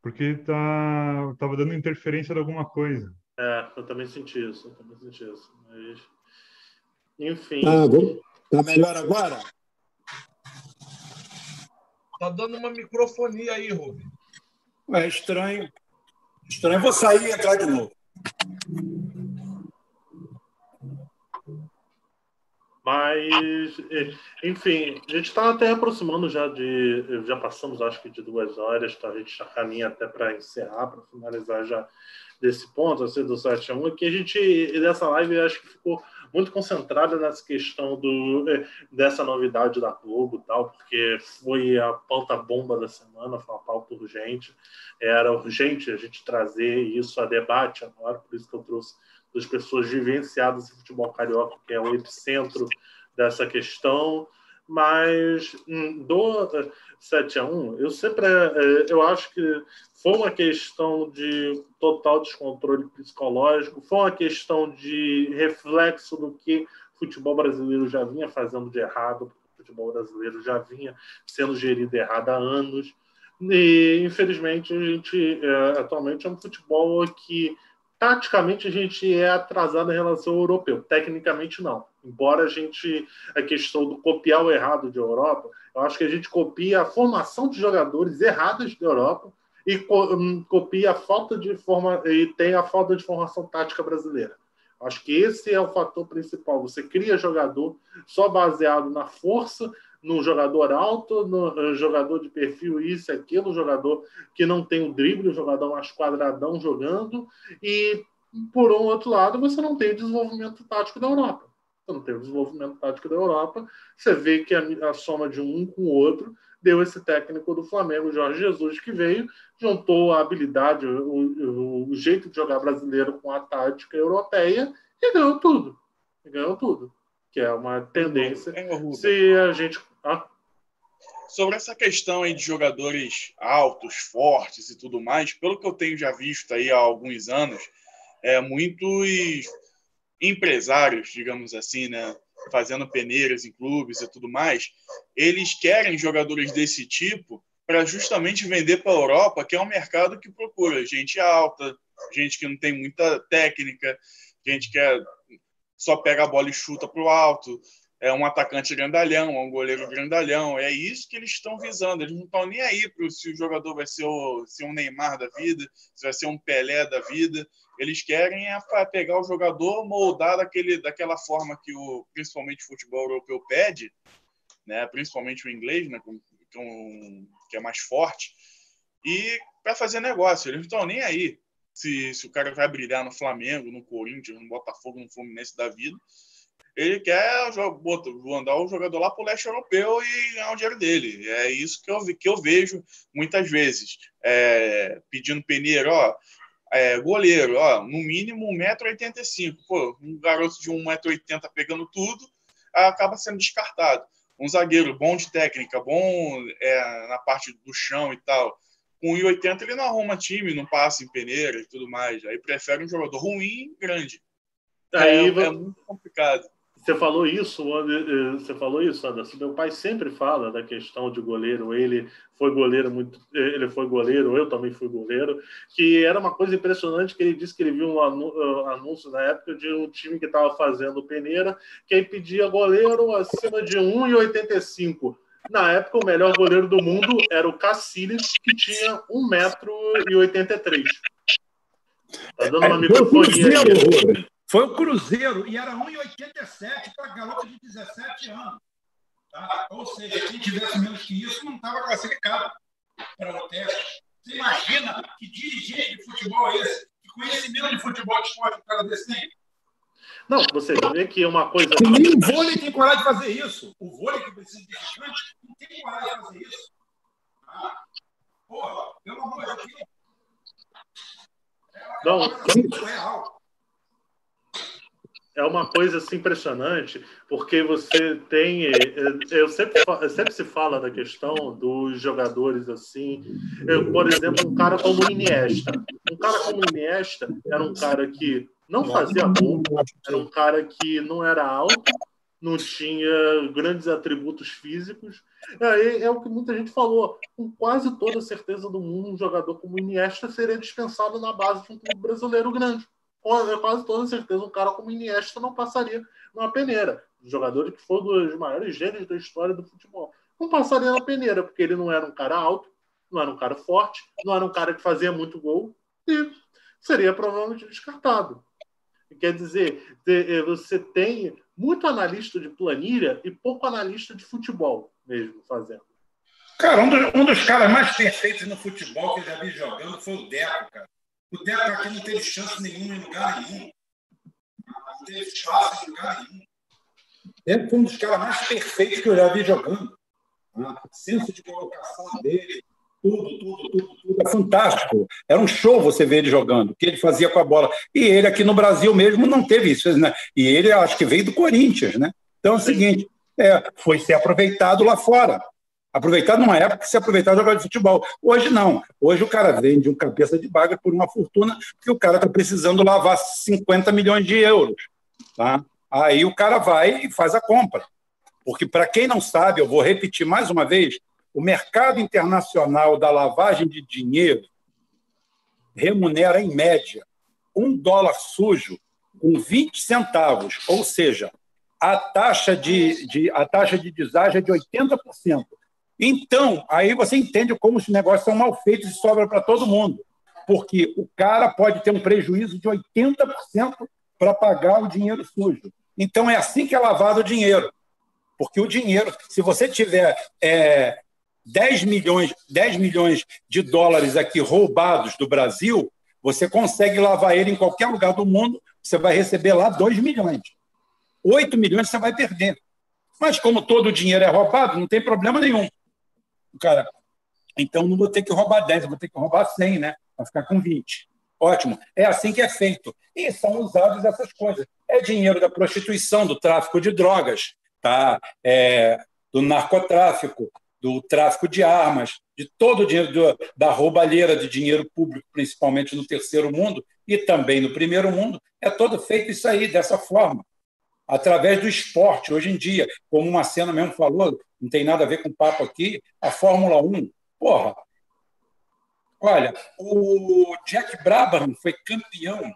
Speaker 7: porque tá, tava dando interferência de alguma coisa.
Speaker 2: É, eu também senti isso, eu também senti isso. Mas, enfim.
Speaker 1: Tá, tá melhor agora?
Speaker 6: Tá dando uma microfonia aí, Rubem.
Speaker 1: É estranho. Estranho, vou sair e entrar de novo.
Speaker 2: Mas, enfim, a gente está até aproximando já de. Já passamos, acho que, de duas horas, então a gente já caminha até para encerrar, para finalizar já desse ponto, assim, do 7 a 1, que a gente, dessa live, acho que ficou muito concentrada nessa questão do, dessa novidade da Globo tal, porque foi a pauta bomba da semana, foi uma pauta urgente. Era urgente a gente trazer isso a debate agora, por isso que eu trouxe das pessoas vivenciadas em futebol carioca, que é o epicentro dessa questão. Mas hum, do 7 a 1 eu sempre é, eu acho que foi uma questão de total descontrole psicológico, foi uma questão de reflexo do que o futebol brasileiro já vinha fazendo de errado, o futebol brasileiro já vinha sendo gerido errado há anos. E, infelizmente, a gente é, atualmente é um futebol que taticamente a gente é atrasado em relação ao europeu, tecnicamente não. Embora a gente a questão do copiar o errado de Europa, eu acho que a gente copia a formação de jogadores erradas da Europa e hum, copia a falta de forma e tem a falta de formação tática brasileira. Acho que esse é o fator principal. Você cria jogador só baseado na força no jogador alto, no jogador de perfil isso, aquilo, jogador que não tem o drible, o jogador mais quadradão jogando, e por um outro lado, você não tem o desenvolvimento tático da Europa. Você não tem o desenvolvimento tático da Europa, você vê que a, a soma de um com o outro deu esse técnico do Flamengo, Jorge Jesus, que veio, juntou a habilidade, o, o, o jeito de jogar brasileiro com a tática europeia e ganhou tudo. E ganhou tudo que é uma tendência. É, se a gente
Speaker 5: Sobre essa questão aí de jogadores altos, fortes e tudo mais, pelo que eu tenho já visto aí há alguns anos, é, muitos empresários, digamos assim, né, fazendo peneiras em clubes e tudo mais, eles querem jogadores desse tipo para justamente vender para a Europa, que é um mercado que procura gente alta, gente que não tem muita técnica, gente que é, só pega a bola e chuta para o alto, é um atacante grandalhão, é um goleiro grandalhão. É isso que eles estão visando. Eles não estão nem aí para se o jogador vai ser, o, ser um Neymar da vida, se vai ser um Pelé da vida. Eles querem é pegar o jogador, moldar daquele, daquela forma que o, principalmente o futebol europeu pede, né? principalmente o inglês, né? que, é mais forte, e para fazer negócio. Eles não estão nem aí se, se o cara vai brilhar no Flamengo, no Corinthians, no Botafogo, no Fluminense da vida ele quer mandar o jogador lá para o leste europeu e ganhar o dinheiro dele. É isso que eu, que eu vejo muitas vezes. É, pedindo peneiro, ó, é, goleiro, ó, no mínimo 1,85m. Pô, um garoto de 1,80m pegando tudo, acaba sendo descartado. Um zagueiro bom de técnica, bom é, na parte do chão e tal. Com 1,80 ele não arruma time, não passa em peneira e tudo mais. Aí prefere um jogador ruim e grande. Aí, é, é muito complicado.
Speaker 2: Você falou isso, eh, você falou isso, Anderson. Meu pai sempre fala da questão de goleiro. Ele foi goleiro muito, eh, ele foi goleiro. Eu também fui goleiro. Que era uma coisa impressionante que ele disse que ele viu um eh, anúncio na época de um time que estava fazendo peneira, que aí pedia goleiro acima de 1,85. Na época, o melhor goleiro do mundo era o Cacilhas, que tinha 1,83m. Tá dando uma é, microfonia aí.
Speaker 1: Foi o Cruzeiro e era 1,87 para garota de 17 anos. Tá? Ou seja, quem tivesse menos que isso não estava classificado para o teste. Você imagina que dirigente de futebol é esse? Que conhecimento de futebol de esporte o cara desse tem?
Speaker 2: Não, você vê que é uma coisa.
Speaker 1: nem o vôlei tem coragem de fazer isso. O vôlei que precisa de gigante não tem coragem de fazer isso. Ah, porra, pelo amor de Deus.
Speaker 2: Não, é real é uma coisa assim, impressionante, porque você tem. Eu sempre, sempre se fala da questão dos jogadores assim. Eu, por exemplo, um cara como o Iniesta. Um cara como o Iniesta era um cara que não fazia gol, era um cara que não era alto, não tinha grandes atributos físicos. É, é o que muita gente falou. Com quase toda certeza do mundo, um jogador como o Iniesta seria dispensado na base de um clube brasileiro grande com quase toda certeza um cara como Iniesta não passaria numa peneira. Um jogador que foi um dos maiores gênios da história do futebol. Não passaria na peneira, porque ele não era um cara alto, não era um cara forte, não era um cara que fazia muito gol e seria provavelmente descartado. Quer dizer, eh, você tem muito analista de planilha e pouco analista de futebol mesmo fazendo.
Speaker 1: Cara, um, do, um dos caras mais perfeitos no futebol que eu já vi jogando foi o Deco, cara. O Deco aqui não teve chance nenhuma em lugar nenhum. Não teve espaço em lugar nenhum. Ele foi um dos caras mais perfeitos que eu já vi jogando. O senso de colocação dele, tudo, tudo, tudo, tudo. É fantástico. Era um show você ver ele jogando, o que ele fazia com a bola. E ele aqui no Brasil mesmo não teve isso. Né? E ele, acho que veio do Corinthians. Né? Então é o seguinte: é, foi ser aproveitado lá fora. Aproveitado numa época que se aproveitava jogar de futebol. Hoje não. Hoje o cara vende um cabeça de baga por uma fortuna que o cara está precisando lavar 50 milhões de euros. Tá? Aí o cara vai e faz a compra. Porque, para quem não sabe, eu vou repetir mais uma vez: o mercado internacional da lavagem de dinheiro remunera, em média, um dólar sujo com 20 centavos, ou seja, a taxa de, de, a taxa de deságio é de 80%. Então, aí você entende como os negócios são mal feitos e sobra para todo mundo. Porque o cara pode ter um prejuízo de 80% para pagar o dinheiro sujo. Então, é assim que é lavado o dinheiro. Porque o dinheiro, se você tiver é, 10 milhões, 10 milhões de dólares aqui roubados do Brasil, você consegue lavar ele em qualquer lugar do mundo, você vai receber lá 2 milhões. 8 milhões você vai perder. Mas como todo o dinheiro é roubado, não tem problema nenhum. Cara, então não vou ter que roubar 10, vou ter que roubar 100, né? Para ficar com 20. Ótimo. É assim que é feito. E são usadas essas coisas. É dinheiro da prostituição, do tráfico de drogas, tá? É, do narcotráfico, do tráfico de armas, de todo o dinheiro do, da roubalheira de dinheiro público, principalmente no terceiro mundo e também no primeiro mundo, é todo feito isso aí, dessa forma. Através do esporte, hoje em dia, como uma cena mesmo falou, não tem nada a ver com papo aqui, a Fórmula 1, porra. Olha, o Jack Brabham foi campeão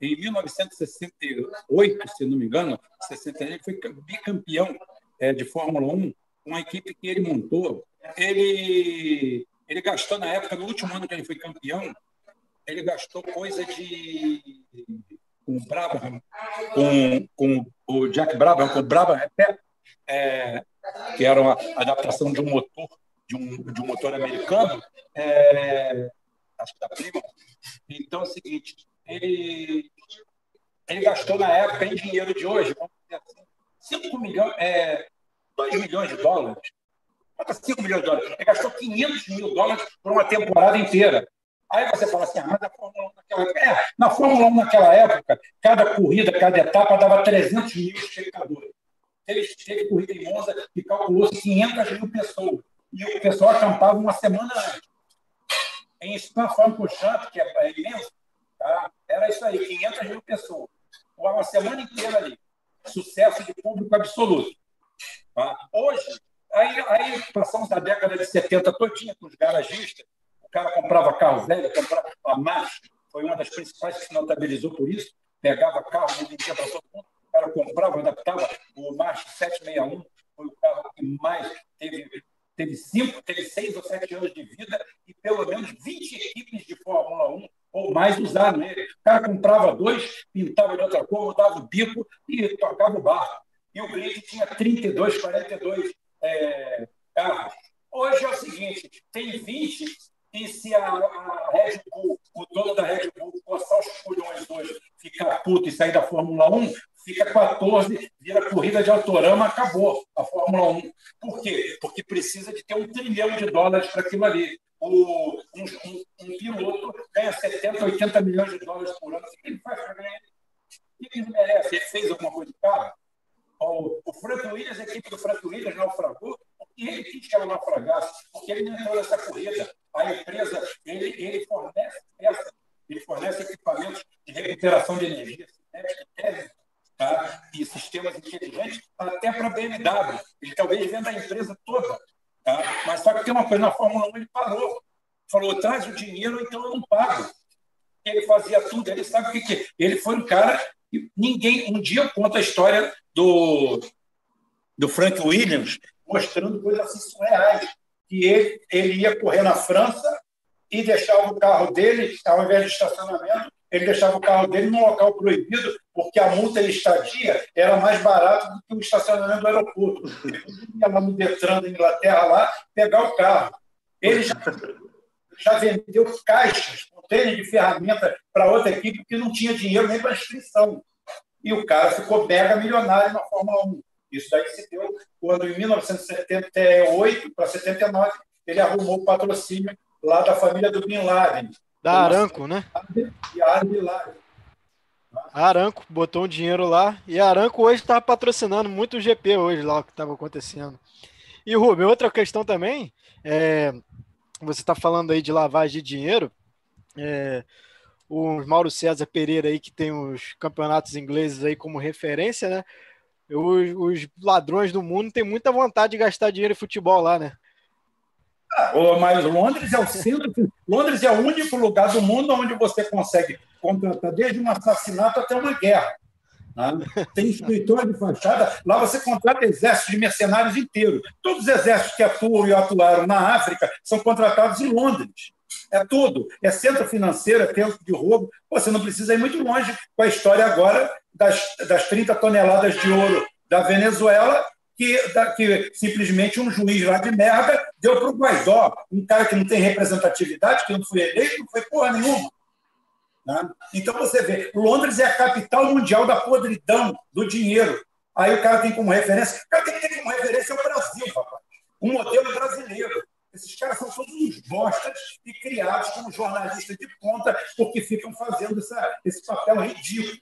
Speaker 1: em 1968, se não me engano, 60, ele foi bicampeão é, de Fórmula 1 com a equipe que ele montou, ele, ele gastou na época, no último ano que ele foi campeão, ele gastou coisa de. com o Brabham, com, com o Jack Brabham, com o Brabham, é, que era uma adaptação de um motor, de um, de um motor americano, é, acho que da Prima. Então é o seguinte, ele, ele gastou na época, em dinheiro de hoje, vamos dizer assim, 5 milhões, é, 2 milhões de dólares. 5 milhões de dólares. Ele gastou 500 mil dólares por uma temporada inteira. Aí você fala assim, ah, mas a Fórmula 1 naquela época. É, na Fórmula 1 naquela época, cada corrida, cada etapa dava 300 mil espectadores. Teve, teve corrida em Monza que calculou 500 mil pessoas. E o pessoal acampava uma semana antes. Em Spa-Francorchamps, que é, é imenso, tá? era isso aí, 500 mil pessoas. Uma semana inteira ali. Sucesso de público absoluto. Tá? Hoje, aí, aí passamos da década de 70 todinha com os garagistas, o cara comprava carro velho, comprava a March, foi uma das principais que se notabilizou por isso, pegava carro vendia para todo mundo, o cara comprava, adaptava, o March 761 foi o carro que mais teve, teve cinco, teve seis ou sete anos de vida e pelo menos 20 equipes de Fórmula 1 ou mais usaram ele. O cara comprava dois, pintava de outra cor, mudava o bico e tocava o barro o grid tinha 32, 42 é, carros. Hoje é o seguinte: tem 20, e se a, a Red Bull, o dono da Red Bull, coçar os pulhões hoje, ficar puto e sair da Fórmula 1, fica 14, vira corrida de autorama, acabou a Fórmula 1. Por quê? Porque precisa de ter um trilhão de dólares para aquilo ali. O, um, um, um, piloto ganha 70, 80 milhões de dólares por ano. O que ele faz para ganhar? O que ele merece? Ele fez alguma coisa de cara? O, o Frank Williams, a equipe do Frank Williams naufragou porque ele quis que ela naufragasse, porque ele não entrou nessa corrida. A empresa, ele, ele fornece peças, ele fornece equipamentos de recuperação de energia tá? e sistemas inteligentes até para a BMW. Ele talvez venda a empresa toda. Tá? Mas só que tem uma coisa, na Fórmula 1 ele parou. Falou, traz o dinheiro, então eu não pago. Ele fazia tudo, ele sabe o que, que é. Ele foi um cara ninguém. Um dia conta a história do, do Frank Williams mostrando coisas assim surreais. Que ele, ele ia correr na França e deixava o carro dele, ao invés de estacionamento, ele deixava o carro dele num local proibido, porque a multa e estadia era mais barato do que o estacionamento do aeroporto. Ele ia lá no Detran da Inglaterra lá pegar o carro. Ele já, já vendeu caixas, contêiner de ferramenta para outra equipe que não tinha dinheiro nem para inscrição. E o cara ficou mega milionário na Fórmula 1. Isso daí se deu quando, em 1978 para 79, ele arrumou o patrocínio lá da família do Bin Laden.
Speaker 3: Da Aranco, né?
Speaker 1: E a Laden.
Speaker 3: A Aranco botou um dinheiro lá e a Aranco hoje está patrocinando muito o GP hoje lá o que estava acontecendo. E Rubem, outra questão também, é, você está falando aí de lavagem de dinheiro, é, o Mauro César Pereira aí que tem os campeonatos ingleses aí como referência, né? Os, os ladrões do mundo têm muita vontade de gastar dinheiro em futebol lá, né?
Speaker 1: mas Londres é o centro. Londres é o único lugar do mundo onde você consegue contratar desde um assassinato até uma guerra. Né? Tem escritório de fachada, lá você contrata exércitos de mercenários inteiros. Todos os exércitos que atuam e atuaram na África são contratados em Londres. É tudo. É centro financeiro, é tempo de roubo. Você não precisa ir muito longe com a história agora das, das 30 toneladas de ouro da Venezuela que, que simplesmente um juiz lá de merda deu para o Guaidó, um cara que não tem representatividade, que não foi eleito, não foi porra nenhuma. Né? Então você vê, Londres é a capital mundial da podridão do dinheiro. Aí o cara tem como referência, o cara tem como referência o Brasil, rapaz. Modelo brasileiro. Esses caras são todos uns bostas e criados como jornalistas de ponta porque ficam fazendo essa, esse papel ridículo.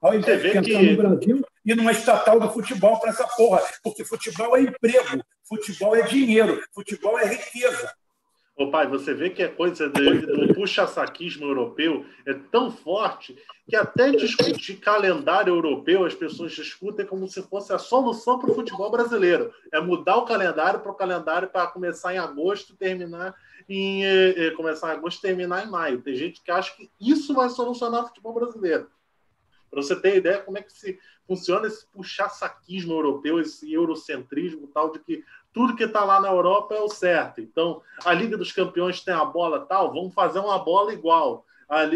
Speaker 1: Ao invés de que... no Brasil e numa estatal do futebol para essa porra. Porque futebol é emprego, futebol é dinheiro, futebol é riqueza.
Speaker 2: Ô pai, você vê que a coisa do puxa-saquismo europeu é tão forte que até discutir calendário europeu as pessoas discutem como se fosse a solução para o futebol brasileiro. É mudar o calendário para o calendário para começar em agosto terminar em eh, eh, começar em agosto terminar em maio. Tem gente que acha que isso vai solucionar o futebol brasileiro. Para você ter ideia como é que se funciona esse puxar-saquismo europeu, esse eurocentrismo tal, de que tudo que está lá na Europa é o certo. Então, a Liga dos Campeões tem a bola tal, vamos fazer uma bola igual.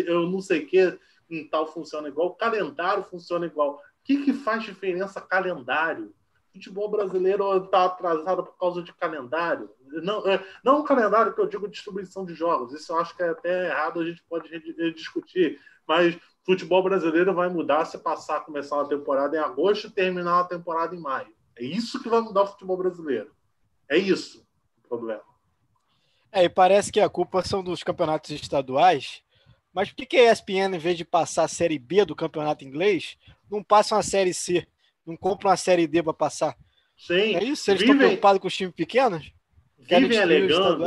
Speaker 2: Eu não sei o que, em tal funciona igual, o calendário funciona igual. O que, que faz diferença calendário? O futebol brasileiro está atrasado por causa de calendário. Não, é, não o calendário que eu digo distribuição de jogos, isso eu acho que é até errado, a gente pode discutir. Mas futebol brasileiro vai mudar se passar a começar uma temporada em agosto e terminar uma temporada em maio. É isso que vai mudar o futebol brasileiro. É isso o problema.
Speaker 3: É, e parece que a culpa são dos campeonatos estaduais. Mas por que, que a ESPN, em vez de passar a Série B do campeonato inglês, não passa uma Série C? Não compra uma Série D para passar?
Speaker 2: Sim.
Speaker 3: É isso? Eles vivem, estão preocupados com os times pequenos?
Speaker 2: Vivem alegando,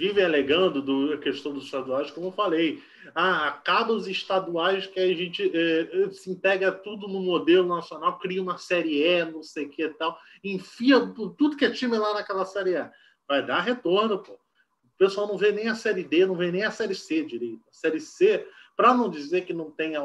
Speaker 2: vivem alegando do, a questão dos estaduais, como eu falei. Ah, acaba os estaduais que a gente é, é, se integra tudo no modelo nacional, cria uma série E, não sei o que e tal, enfia tudo que é time lá naquela série E. Vai dar retorno, pô. O pessoal não vê nem a série D, não vê nem a série C direito. A série C, para não dizer que não tem é,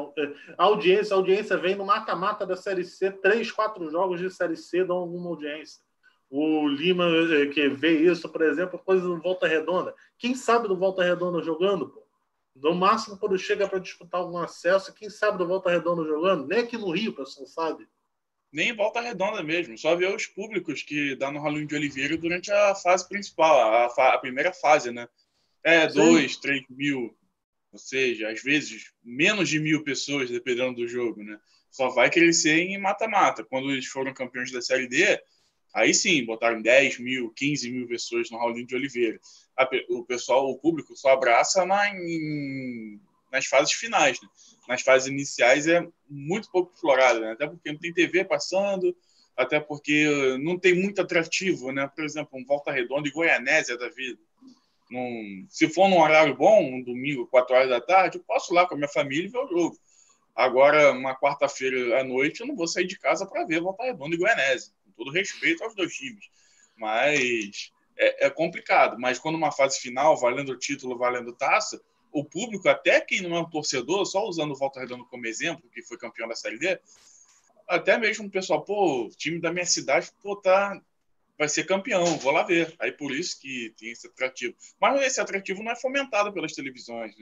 Speaker 2: audiência, a audiência vem no mata-mata da série C, três, quatro jogos de série C dão alguma audiência. O Lima, eh, que vê isso, por exemplo, coisa do Volta Redonda. Quem sabe do Volta Redonda jogando, pô? No máximo, quando chega para disputar algum acesso, quem sabe do Volta Redonda jogando? Nem aqui no Rio, o pessoal sabe.
Speaker 5: Nem Volta Redonda mesmo, só ver os públicos que dá no Ralinho de Oliveira durante a fase principal, a, fa a primeira fase, né? É, Sim. dois, três mil, ou seja, às vezes menos de mil pessoas, dependendo do jogo, né? Só vai crescer em mata-mata. Quando eles foram campeões da Série D, Aí sim, botaram 10 mil, 15 mil pessoas no Raulinho de Oliveira. o pessoal, o público só abraça na, em, nas fases finais. Né? Nas fases iniciais é muito pouco explorado, né? até porque não tem TV passando, até porque não tem muito atrativo, né? Por exemplo, um Volta Redonda e Goianésia da vida. Num, se for num horário bom, um domingo, 4 horas da tarde, eu posso ir lá com a minha família e ver o jogo. Agora, uma quarta-feira à noite, eu não vou sair de casa para ver Volta Redonda e Goianésia todo respeito aos dois times. Mas é, é, complicado. Mas quando uma fase final, valendo título, valendo taça, o público, até quem não é um torcedor, só usando o Volta Redonda como exemplo, que foi campeão da Série D, até mesmo o pessoal, pô, o time da minha cidade, pô, tá, vai ser campeão, vou lá ver. Aí por isso que tem esse atrativo. Mas esse atrativo não é fomentado pelas televisões.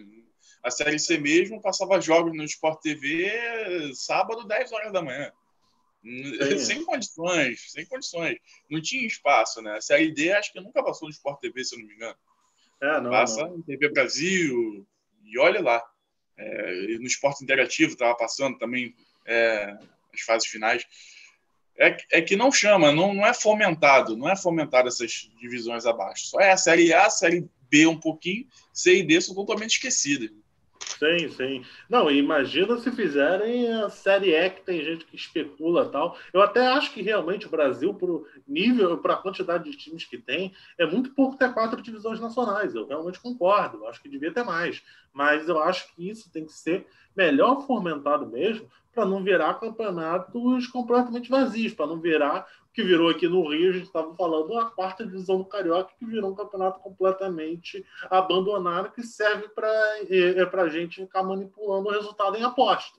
Speaker 5: A Série C mesmo passava jogos no Sport TV sábado, 10 horas da manhã. Sim. Sem condições, sem condições. Não tinha espaço, né? A Série D acho que nunca passou no Sport TV, se eu não me engano. É, não, Passa não. em TV Brasil e olha lá. É, no esporte interativo estava passando também é, as fases finais. É, é, que não chama, não, não é fomentado, não é fomentado essas divisões abaixo. Só é a série A, a série B um pouquinho, C e D são totalmente esquecidas.
Speaker 2: Sim, sim. Não, imagina se fizerem a Série E, que tem gente que especula tal. Eu até acho que realmente o Brasil, para o nível, para a quantidade de times que tem, é muito pouco ter quatro divisões nacionais. Eu realmente concordo. Eu acho que devia ter mais. Mas eu acho que isso tem que ser melhor fomentado mesmo, para não virar campeonatos completamente vazios, para não virar que virou aqui no Rio, a gente estava falando a quarta divisão do Carioca, que virou um campeonato completamente abandonado, que serve para é, é a gente ficar manipulando o resultado em aposta.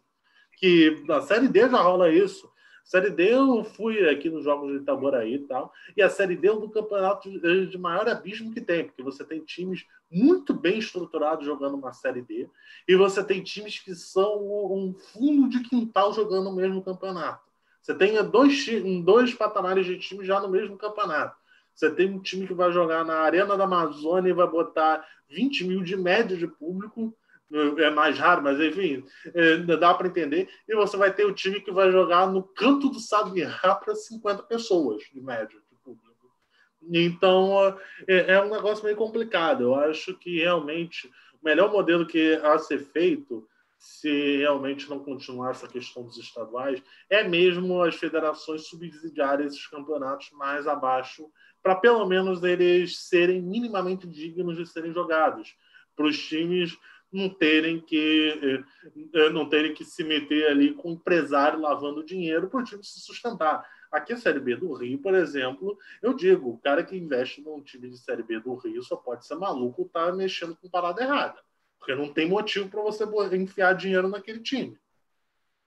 Speaker 2: Que na Série D já rola isso. Série D eu fui aqui nos Jogos de Itaboraí e tal, e a Série D é um do campeonato de, de maior abismo que tem, porque você tem times muito bem estruturados jogando uma Série D, e você tem times que são um fundo de quintal jogando o mesmo campeonato. Você tem dois, dois patamares de time já no mesmo campeonato. Você tem um time que vai jogar na Arena da Amazônia e vai botar 20 mil de média de público, é mais raro, mas enfim, é, dá para entender. E você vai ter o time que vai jogar no canto do Sabiá para 50 pessoas de média de público. Então é, é um negócio meio complicado. Eu acho que realmente o melhor modelo que a ser feito se realmente não continuar essa questão dos estaduais, é mesmo as federações subsidiarem esses campeonatos mais abaixo, para pelo menos eles serem minimamente dignos de serem jogados, para os times não terem que eh, eh, não terem que se meter ali com o empresário lavando dinheiro para o time se sustentar. Aqui a Série B do Rio, por exemplo, eu digo, o cara que investe num time de Série B do Rio só pode ser maluco ou tá mexendo com parada errada. Porque não tem motivo para você enfiar dinheiro naquele time.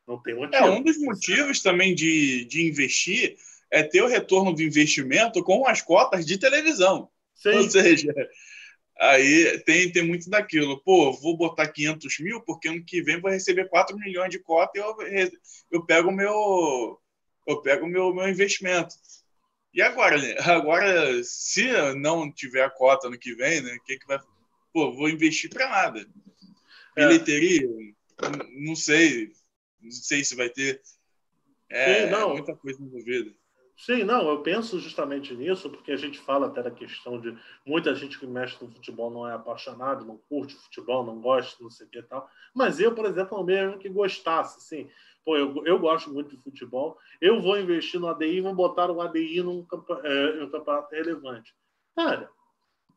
Speaker 2: Não tem motivo.
Speaker 5: É, um dos motivos também de, de investir é ter o retorno do investimento com as cotas de televisão. Sim. Ou seja, aí tem, tem muito daquilo. Pô, vou botar 500 mil porque ano que vem vou receber 4 milhões de cota e eu, eu pego o meu, eu pego meu, meu investimento. E agora, agora, se não tiver a cota no que vem, né, o que, que vai pô, vou investir para nada. É. Bilheteria, é. não sei, não sei se vai ter. É, Sim, não. muita coisa envolvida.
Speaker 2: Sim, não, eu penso justamente nisso, porque a gente fala até da questão de muita gente que mexe no futebol não é apaixonado, não curte futebol, não gosta, não sei o que e tal. Mas eu, por exemplo, mesmo que gostasse, assim, pô, eu, eu gosto muito de futebol, eu vou investir no ADI vou botar o ADI num, é, campeonato relevante. Cara,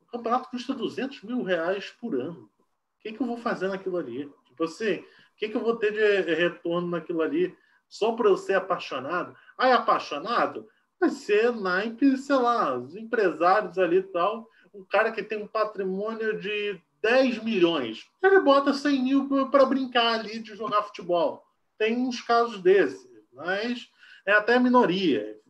Speaker 2: o campeonato custa 200 mil reais por ano. O que, que eu vou fazer naquilo ali? Tipo assim, o que, que eu vou ter de retorno naquilo ali só para eu ser apaixonado? É apaixonado? Vai ser naipe, sei lá, os empresários ali e tal. Um cara que tem um patrimônio de 10 milhões. Ele bota 100 mil para brincar ali de jogar futebol. Tem uns casos desses, mas é até minoria.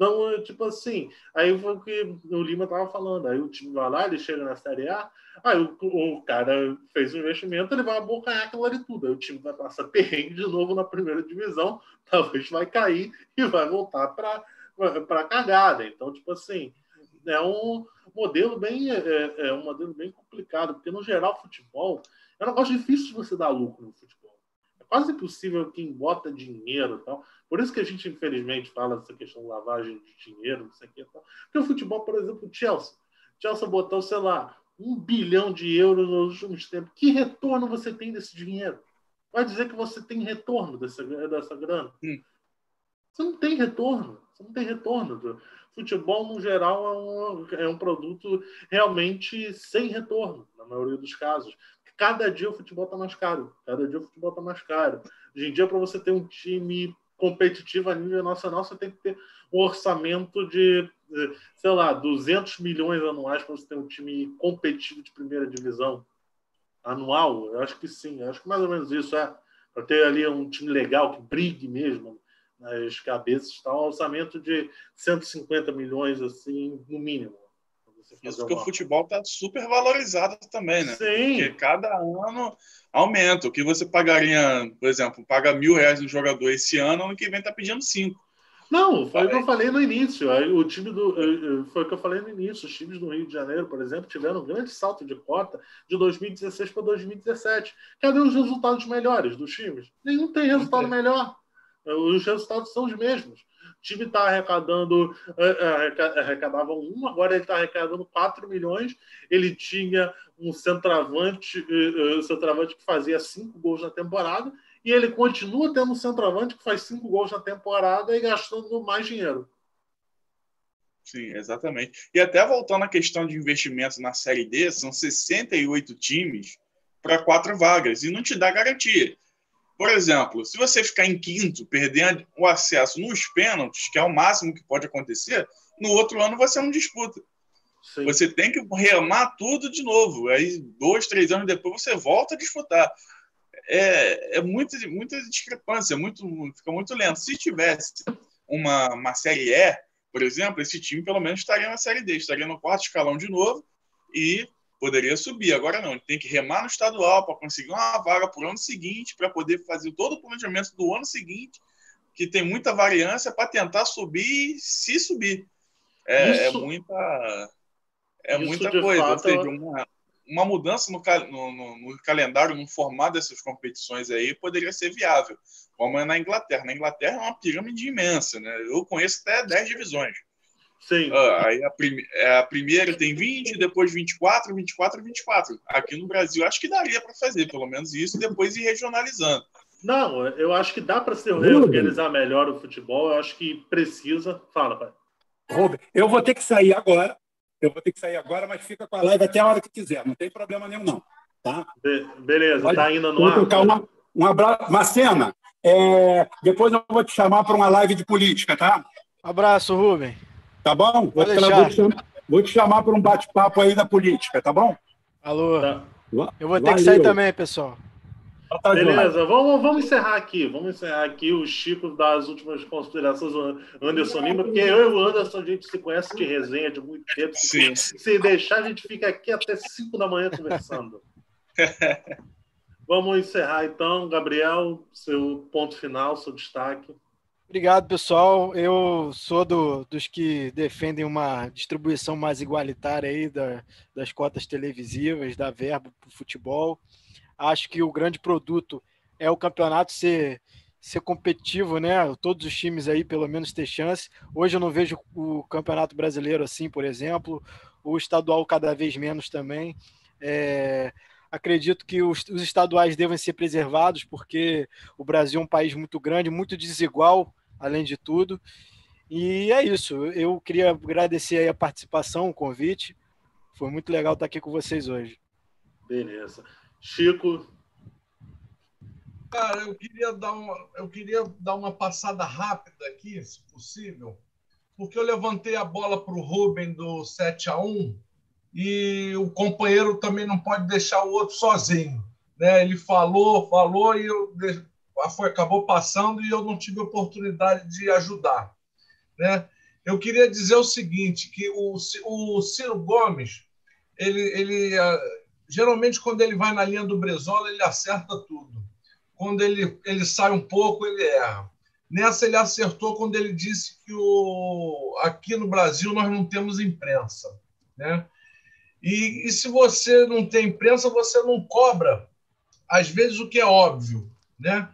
Speaker 2: Então, tipo assim, aí foi o que o Lima estava falando. Aí o time vai lá, ele chega na Série A, aí o, o cara fez um investimento, ele vai abocanhar aquilo ali tudo. Aí o time vai passar perrengue de novo na primeira divisão, talvez vai cair e vai voltar para a cagada. Então, tipo assim, é um modelo bem é, é, é um modelo bem complicado, porque no geral futebol é um negócio difícil de você dar lucro no futebol. Quase impossível quem bota dinheiro e tal. Por isso que a gente, infelizmente, fala dessa questão de lavagem de dinheiro, não sei o que. Porque o futebol, por exemplo, o Chelsea. O Chelsea botou, sei lá, um bilhão de euros nos últimos tempos. Que retorno você tem desse dinheiro? Vai dizer que você tem retorno dessa, dessa grana? Hum. Você não tem retorno. Você não tem retorno. Futebol, no geral, é um, é um produto realmente sem retorno, na maioria dos casos. Cada dia o futebol está mais caro. Cada dia o futebol está mais caro. Hoje em dia, para você ter um time competitiva a nível nacional, você tem que ter um orçamento de, sei lá, 200 milhões anuais para você ter um time competitivo de primeira divisão anual. Eu acho que sim, acho que mais ou menos isso é para ter ali um time legal que brigue mesmo nas cabeças, está um orçamento de 150 milhões, assim, no mínimo.
Speaker 5: Isso porque uma... o futebol está super valorizado também, né?
Speaker 2: Sim.
Speaker 5: Porque cada ano aumenta. O que você pagaria, por exemplo, paga mil reais no jogador esse ano, ano que vem está pedindo cinco.
Speaker 2: Não, foi o que eu falei no início. O time do. Foi o que eu falei no início. Os times do Rio de Janeiro, por exemplo, tiveram um grande salto de cota de 2016 para 2017. Cadê os resultados melhores dos times? Nenhum tem resultado melhor. Os resultados são os mesmos. Time está arrecadando, é, é, arrecadava um, agora ele está arrecadando 4 milhões. Ele tinha um centroavante, um centroavante que fazia cinco gols na temporada e ele continua tendo um centroavante que faz cinco gols na temporada e gastando mais dinheiro.
Speaker 5: Sim, exatamente. E até voltando à questão de investimentos na Série D, são 68 times para quatro vagas e não te dá garantia. Por exemplo, se você ficar em quinto, perdendo o acesso nos pênaltis, que é o máximo que pode acontecer, no outro ano você não disputa. Sim. Você tem que remar tudo de novo. Aí, dois, três anos depois, você volta a disputar é, é muita, muita discrepância, muito, fica muito lento. Se tivesse uma, uma Série E, por exemplo, esse time pelo menos estaria na Série D, estaria no quarto escalão de novo e poderia subir. Agora não, ele tem que remar no estadual para conseguir uma vaga para o ano seguinte, para poder fazer todo o planejamento do ano seguinte, que tem muita variância para tentar subir se subir. É, é muita, é muita coisa. Fato, Ou seja, uma, uma mudança no, no, no, calendário, no formato dessas competições aí, poderia ser viável, como é na Inglaterra. Na Inglaterra é uma pirâmide imensa, né? Eu conheço até 10 divisões.
Speaker 2: Sim.
Speaker 5: Ah, aí a, prim é, a, primeira tem 20, depois 24, 24, 24. Aqui no Brasil, acho que daria para fazer pelo menos isso e depois ir regionalizando.
Speaker 2: Não, eu acho que dá para se reorganizar melhor o futebol. Eu acho que precisa. Fala, pai.
Speaker 1: Robert, eu vou ter que sair agora. Eu vou ter que sair agora, mas fica com a live até a hora que quiser. Não tem problema nenhum, não. Tá?
Speaker 2: Be beleza, Pode, tá ainda no ar.
Speaker 1: Uma, um abraço. Macena, é, depois eu vou te chamar para uma live de política, tá?
Speaker 3: Abraço, Rubem.
Speaker 1: Tá bom? Vou, vou, te chamar, vou te chamar para um bate-papo aí da política, tá bom?
Speaker 3: Alô. Tá. Eu vou ter Valeu. que sair também, pessoal.
Speaker 2: Tá Beleza, vamos, vamos encerrar aqui. Vamos encerrar aqui o Chico das últimas considerações do Anderson Lima, porque eu e o Anderson a gente se conhece de resenha de muito tempo.
Speaker 5: Sim.
Speaker 2: Se deixar, a gente fica aqui até 5 da manhã conversando. vamos encerrar então, Gabriel, seu ponto final, seu destaque.
Speaker 3: Obrigado, pessoal. Eu sou do, dos que defendem uma distribuição mais igualitária aí da, das cotas televisivas, da verba para o futebol. Acho que o grande produto é o campeonato ser, ser competitivo, né? Todos os times aí, pelo menos, ter chance. Hoje eu não vejo o campeonato brasileiro assim, por exemplo, o estadual cada vez menos também. É, acredito que os, os, estaduais devem ser preservados, porque o Brasil é um país muito grande, muito desigual, além de tudo. E é isso. Eu queria agradecer a participação, o convite. Foi muito legal estar aqui com vocês hoje.
Speaker 2: Beleza. Chico.
Speaker 6: Cara, eu queria dar uma, eu queria dar uma passada rápida aqui, se possível, porque eu levantei a bola para o Ruben do 7 a 1 e o companheiro também não pode deixar o outro sozinho. Né? Ele falou, falou e eu, foi, acabou passando e eu não tive oportunidade de ajudar. Né? Eu queria dizer o seguinte, que o, o Ciro Gomes, ele, ele geralmente quando ele vai na linha do Brezola, ele acerta tudo. Quando ele, ele sai um pouco, ele erra. Nessa ele acertou quando ele disse que o, aqui no Brasil nós não temos imprensa. Né? E, e se você não tem imprensa, você não cobra, às vezes, o que é óbvio. Né?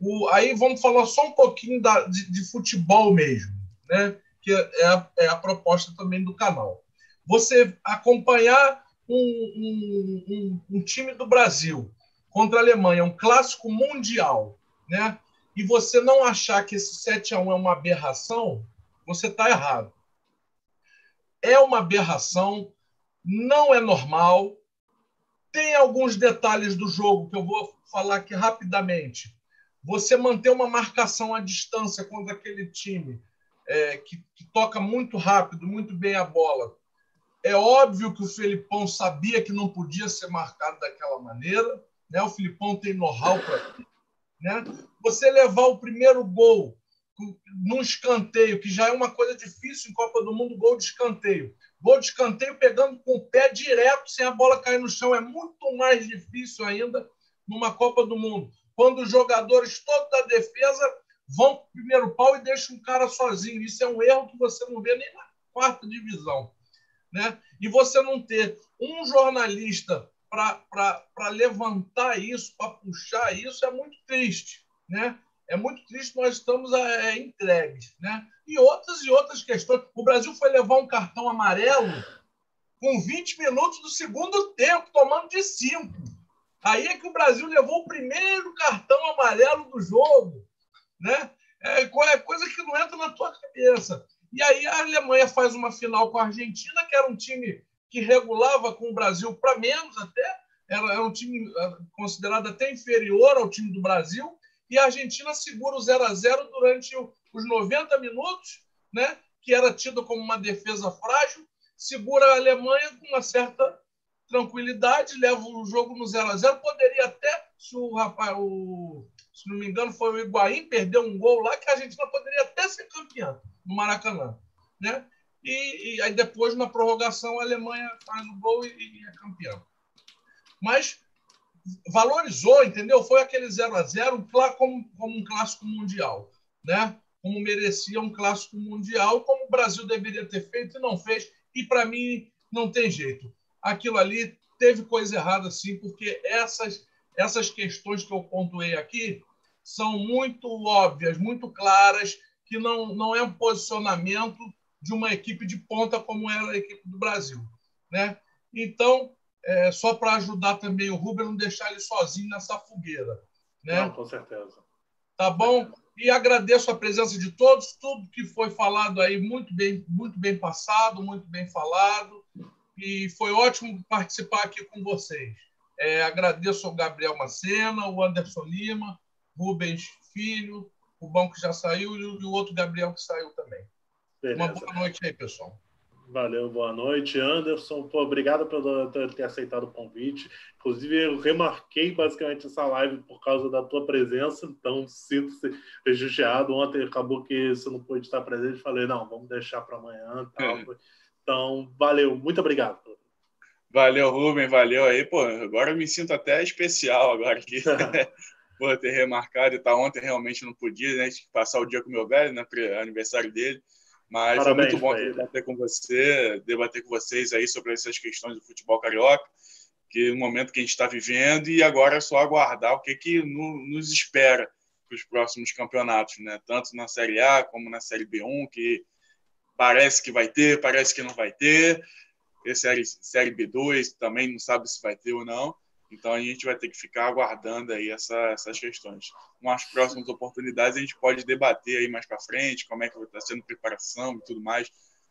Speaker 6: O, aí vamos falar só um pouquinho da, de, de futebol mesmo, né? que é a, é a proposta também do canal. Você acompanhar um, um, um, time do Brasil contra a Alemanha, um clássico mundial, né? e você não achar que esse 7 a 1 é uma aberração, você está errado. É uma aberração, não é normal. Tem alguns detalhes do jogo que eu vou falar aqui rapidamente. Você manter uma marcação à distância contra aquele time é, que, que toca muito rápido, muito bem a bola, é óbvio que o Felipão sabia que não podia ser marcado daquela maneira. Né? O Filipão tem know-how para né? Você levar o primeiro gol num escanteio, que já é uma coisa difícil em Copa do Mundo, gol de escanteio. Gol de escanteio pegando com o pé direto, sem a bola cair no chão. É muito mais difícil ainda numa Copa do Mundo. Quando os jogadores todos da defesa vão para o primeiro pau e deixam um cara sozinho. Isso é um erro que você não vê nem na quarta divisão. Né? E você não ter um jornalista para levantar isso, para puxar isso, é muito triste. Né? É muito triste, nós estamos é, entregues. Né? E outras e outras questões. O Brasil foi levar um cartão amarelo com 20 minutos do segundo tempo, tomando de 5. Aí é que o Brasil levou o primeiro cartão amarelo do jogo. Né? É, é coisa que não entra na tua cabeça. E aí a Alemanha faz uma final com a Argentina, que era um time que regulava com o Brasil para menos até, era, um time é, considerado até inferior ao time do Brasil, e a Argentina segura o 0 a 0 durante os 90 minutos, né, que era tido como uma defesa frágil, segura a Alemanha com uma certa tranquilidade, leva o jogo no 0 a 0 Poderia até, se o rapaz, o, se não me engano, foi o Higuaín, perdeu um gol lá, que a Argentina poderia até ser campeã no Maracanã. Né? E, e aí depois, na prorrogação, a Alemanha faz o gol e, e é campeã. Mas valorizou, entendeu? Foi aquele 0 a 0 como, como um clássico mundial, né? Como merecia um clássico mundial, como o Brasil deveria ter feito e não fez. E para mim não tem jeito. Aquilo ali teve coisa errada, sim, porque essas essas questões que eu pontuei aqui são muito óbvias, muito claras, que não, não é um posicionamento de uma equipe de ponta como era a equipe do Brasil. Né? Então, é, só para ajudar também o Rubens não deixar ele sozinho nessa fogueira. Né?
Speaker 2: Não, com certeza.
Speaker 6: Tá bom? E agradeço a presença de todos, tudo que foi falado aí, muito bem, muito bem passado, muito bem falado. E foi ótimo participar aqui com vocês. É, agradeço ao Gabriel Macena, o Anderson Lima, Rubens Filho, o Bom que já saiu e o outro Gabriel que saiu também. Beleza. Uma boa noite aí, pessoal.
Speaker 2: Valeu, boa noite, Anderson. Pô, obrigado por ter aceitado o convite. Inclusive, eu remarquei basicamente essa live por causa da tua presença, então sinto-se prejudicado. Ontem acabou que você não pôde estar presente. Falei, não, vamos deixar para amanhã. Tal. É. Então, valeu, muito obrigado.
Speaker 5: Valeu, Rubem, valeu aí. Pô, agora eu me sinto até especial agora aqui. por ter remarcado e tá ontem realmente não podia, né? Passar o dia com o meu velho, né? Aniversário dele. Mas Parabéns, foi muito bom debater com você, debater com vocês aí sobre essas questões do futebol carioca, que no momento que a gente está vivendo, e agora é só aguardar o que, que nos espera para os próximos campeonatos, né? Tanto na Série A como na Série B1, que parece que vai ter, parece que não vai ter ter série, série B2, também não sabe se vai ter ou não. Então a gente vai ter que ficar aguardando aí essa, essas questões. Umas próximas oportunidades a gente pode debater aí mais para frente, como é que está sendo preparação e tudo mais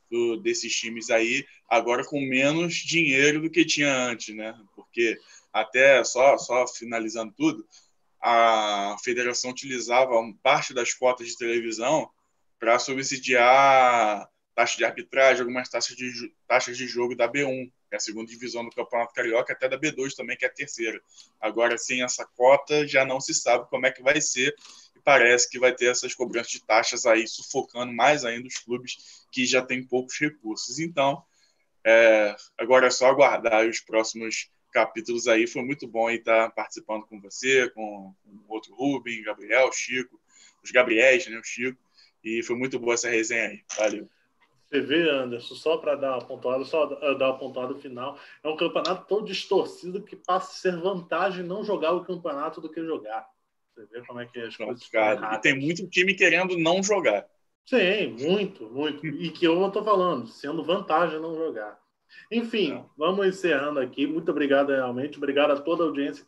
Speaker 5: do, desses times aí, agora com menos dinheiro do que tinha antes, né? Porque até só, só finalizando tudo, a federação utilizava parte das cotas de televisão para subsidiar taxa de arbitragem, algumas taxas de, taxas de jogo da B1, que é a segunda divisão do Campeonato Carioca, até da B2 também, que é a terceira. Agora, sem essa cota, já não se sabe como é que vai ser, e parece que vai ter essas cobranças de taxas aí sufocando mais ainda os clubes que já têm poucos recursos. Então, é, agora é só aguardar os próximos capítulos aí. Foi muito bom estar participando com você, com, o outro Rubem, Gabriel, Chico, os Gabriéis, né, o Chico. E foi muito boa essa resenha aí. Valeu.
Speaker 2: Você vê, Anderson, só para dar uma pontuada, só dar uma pontuada final, é um campeonato tão distorcido que passa a ser vantagem não jogar o campeonato do que jogar. Você vê como é que é as coisas
Speaker 5: E tem muito time querendo não jogar.
Speaker 2: Sim, muito, muito. E que eu estou falando, sendo vantagem não jogar. Enfim, vamos encerrando aqui. Muito obrigado realmente. Obrigado a toda a audiência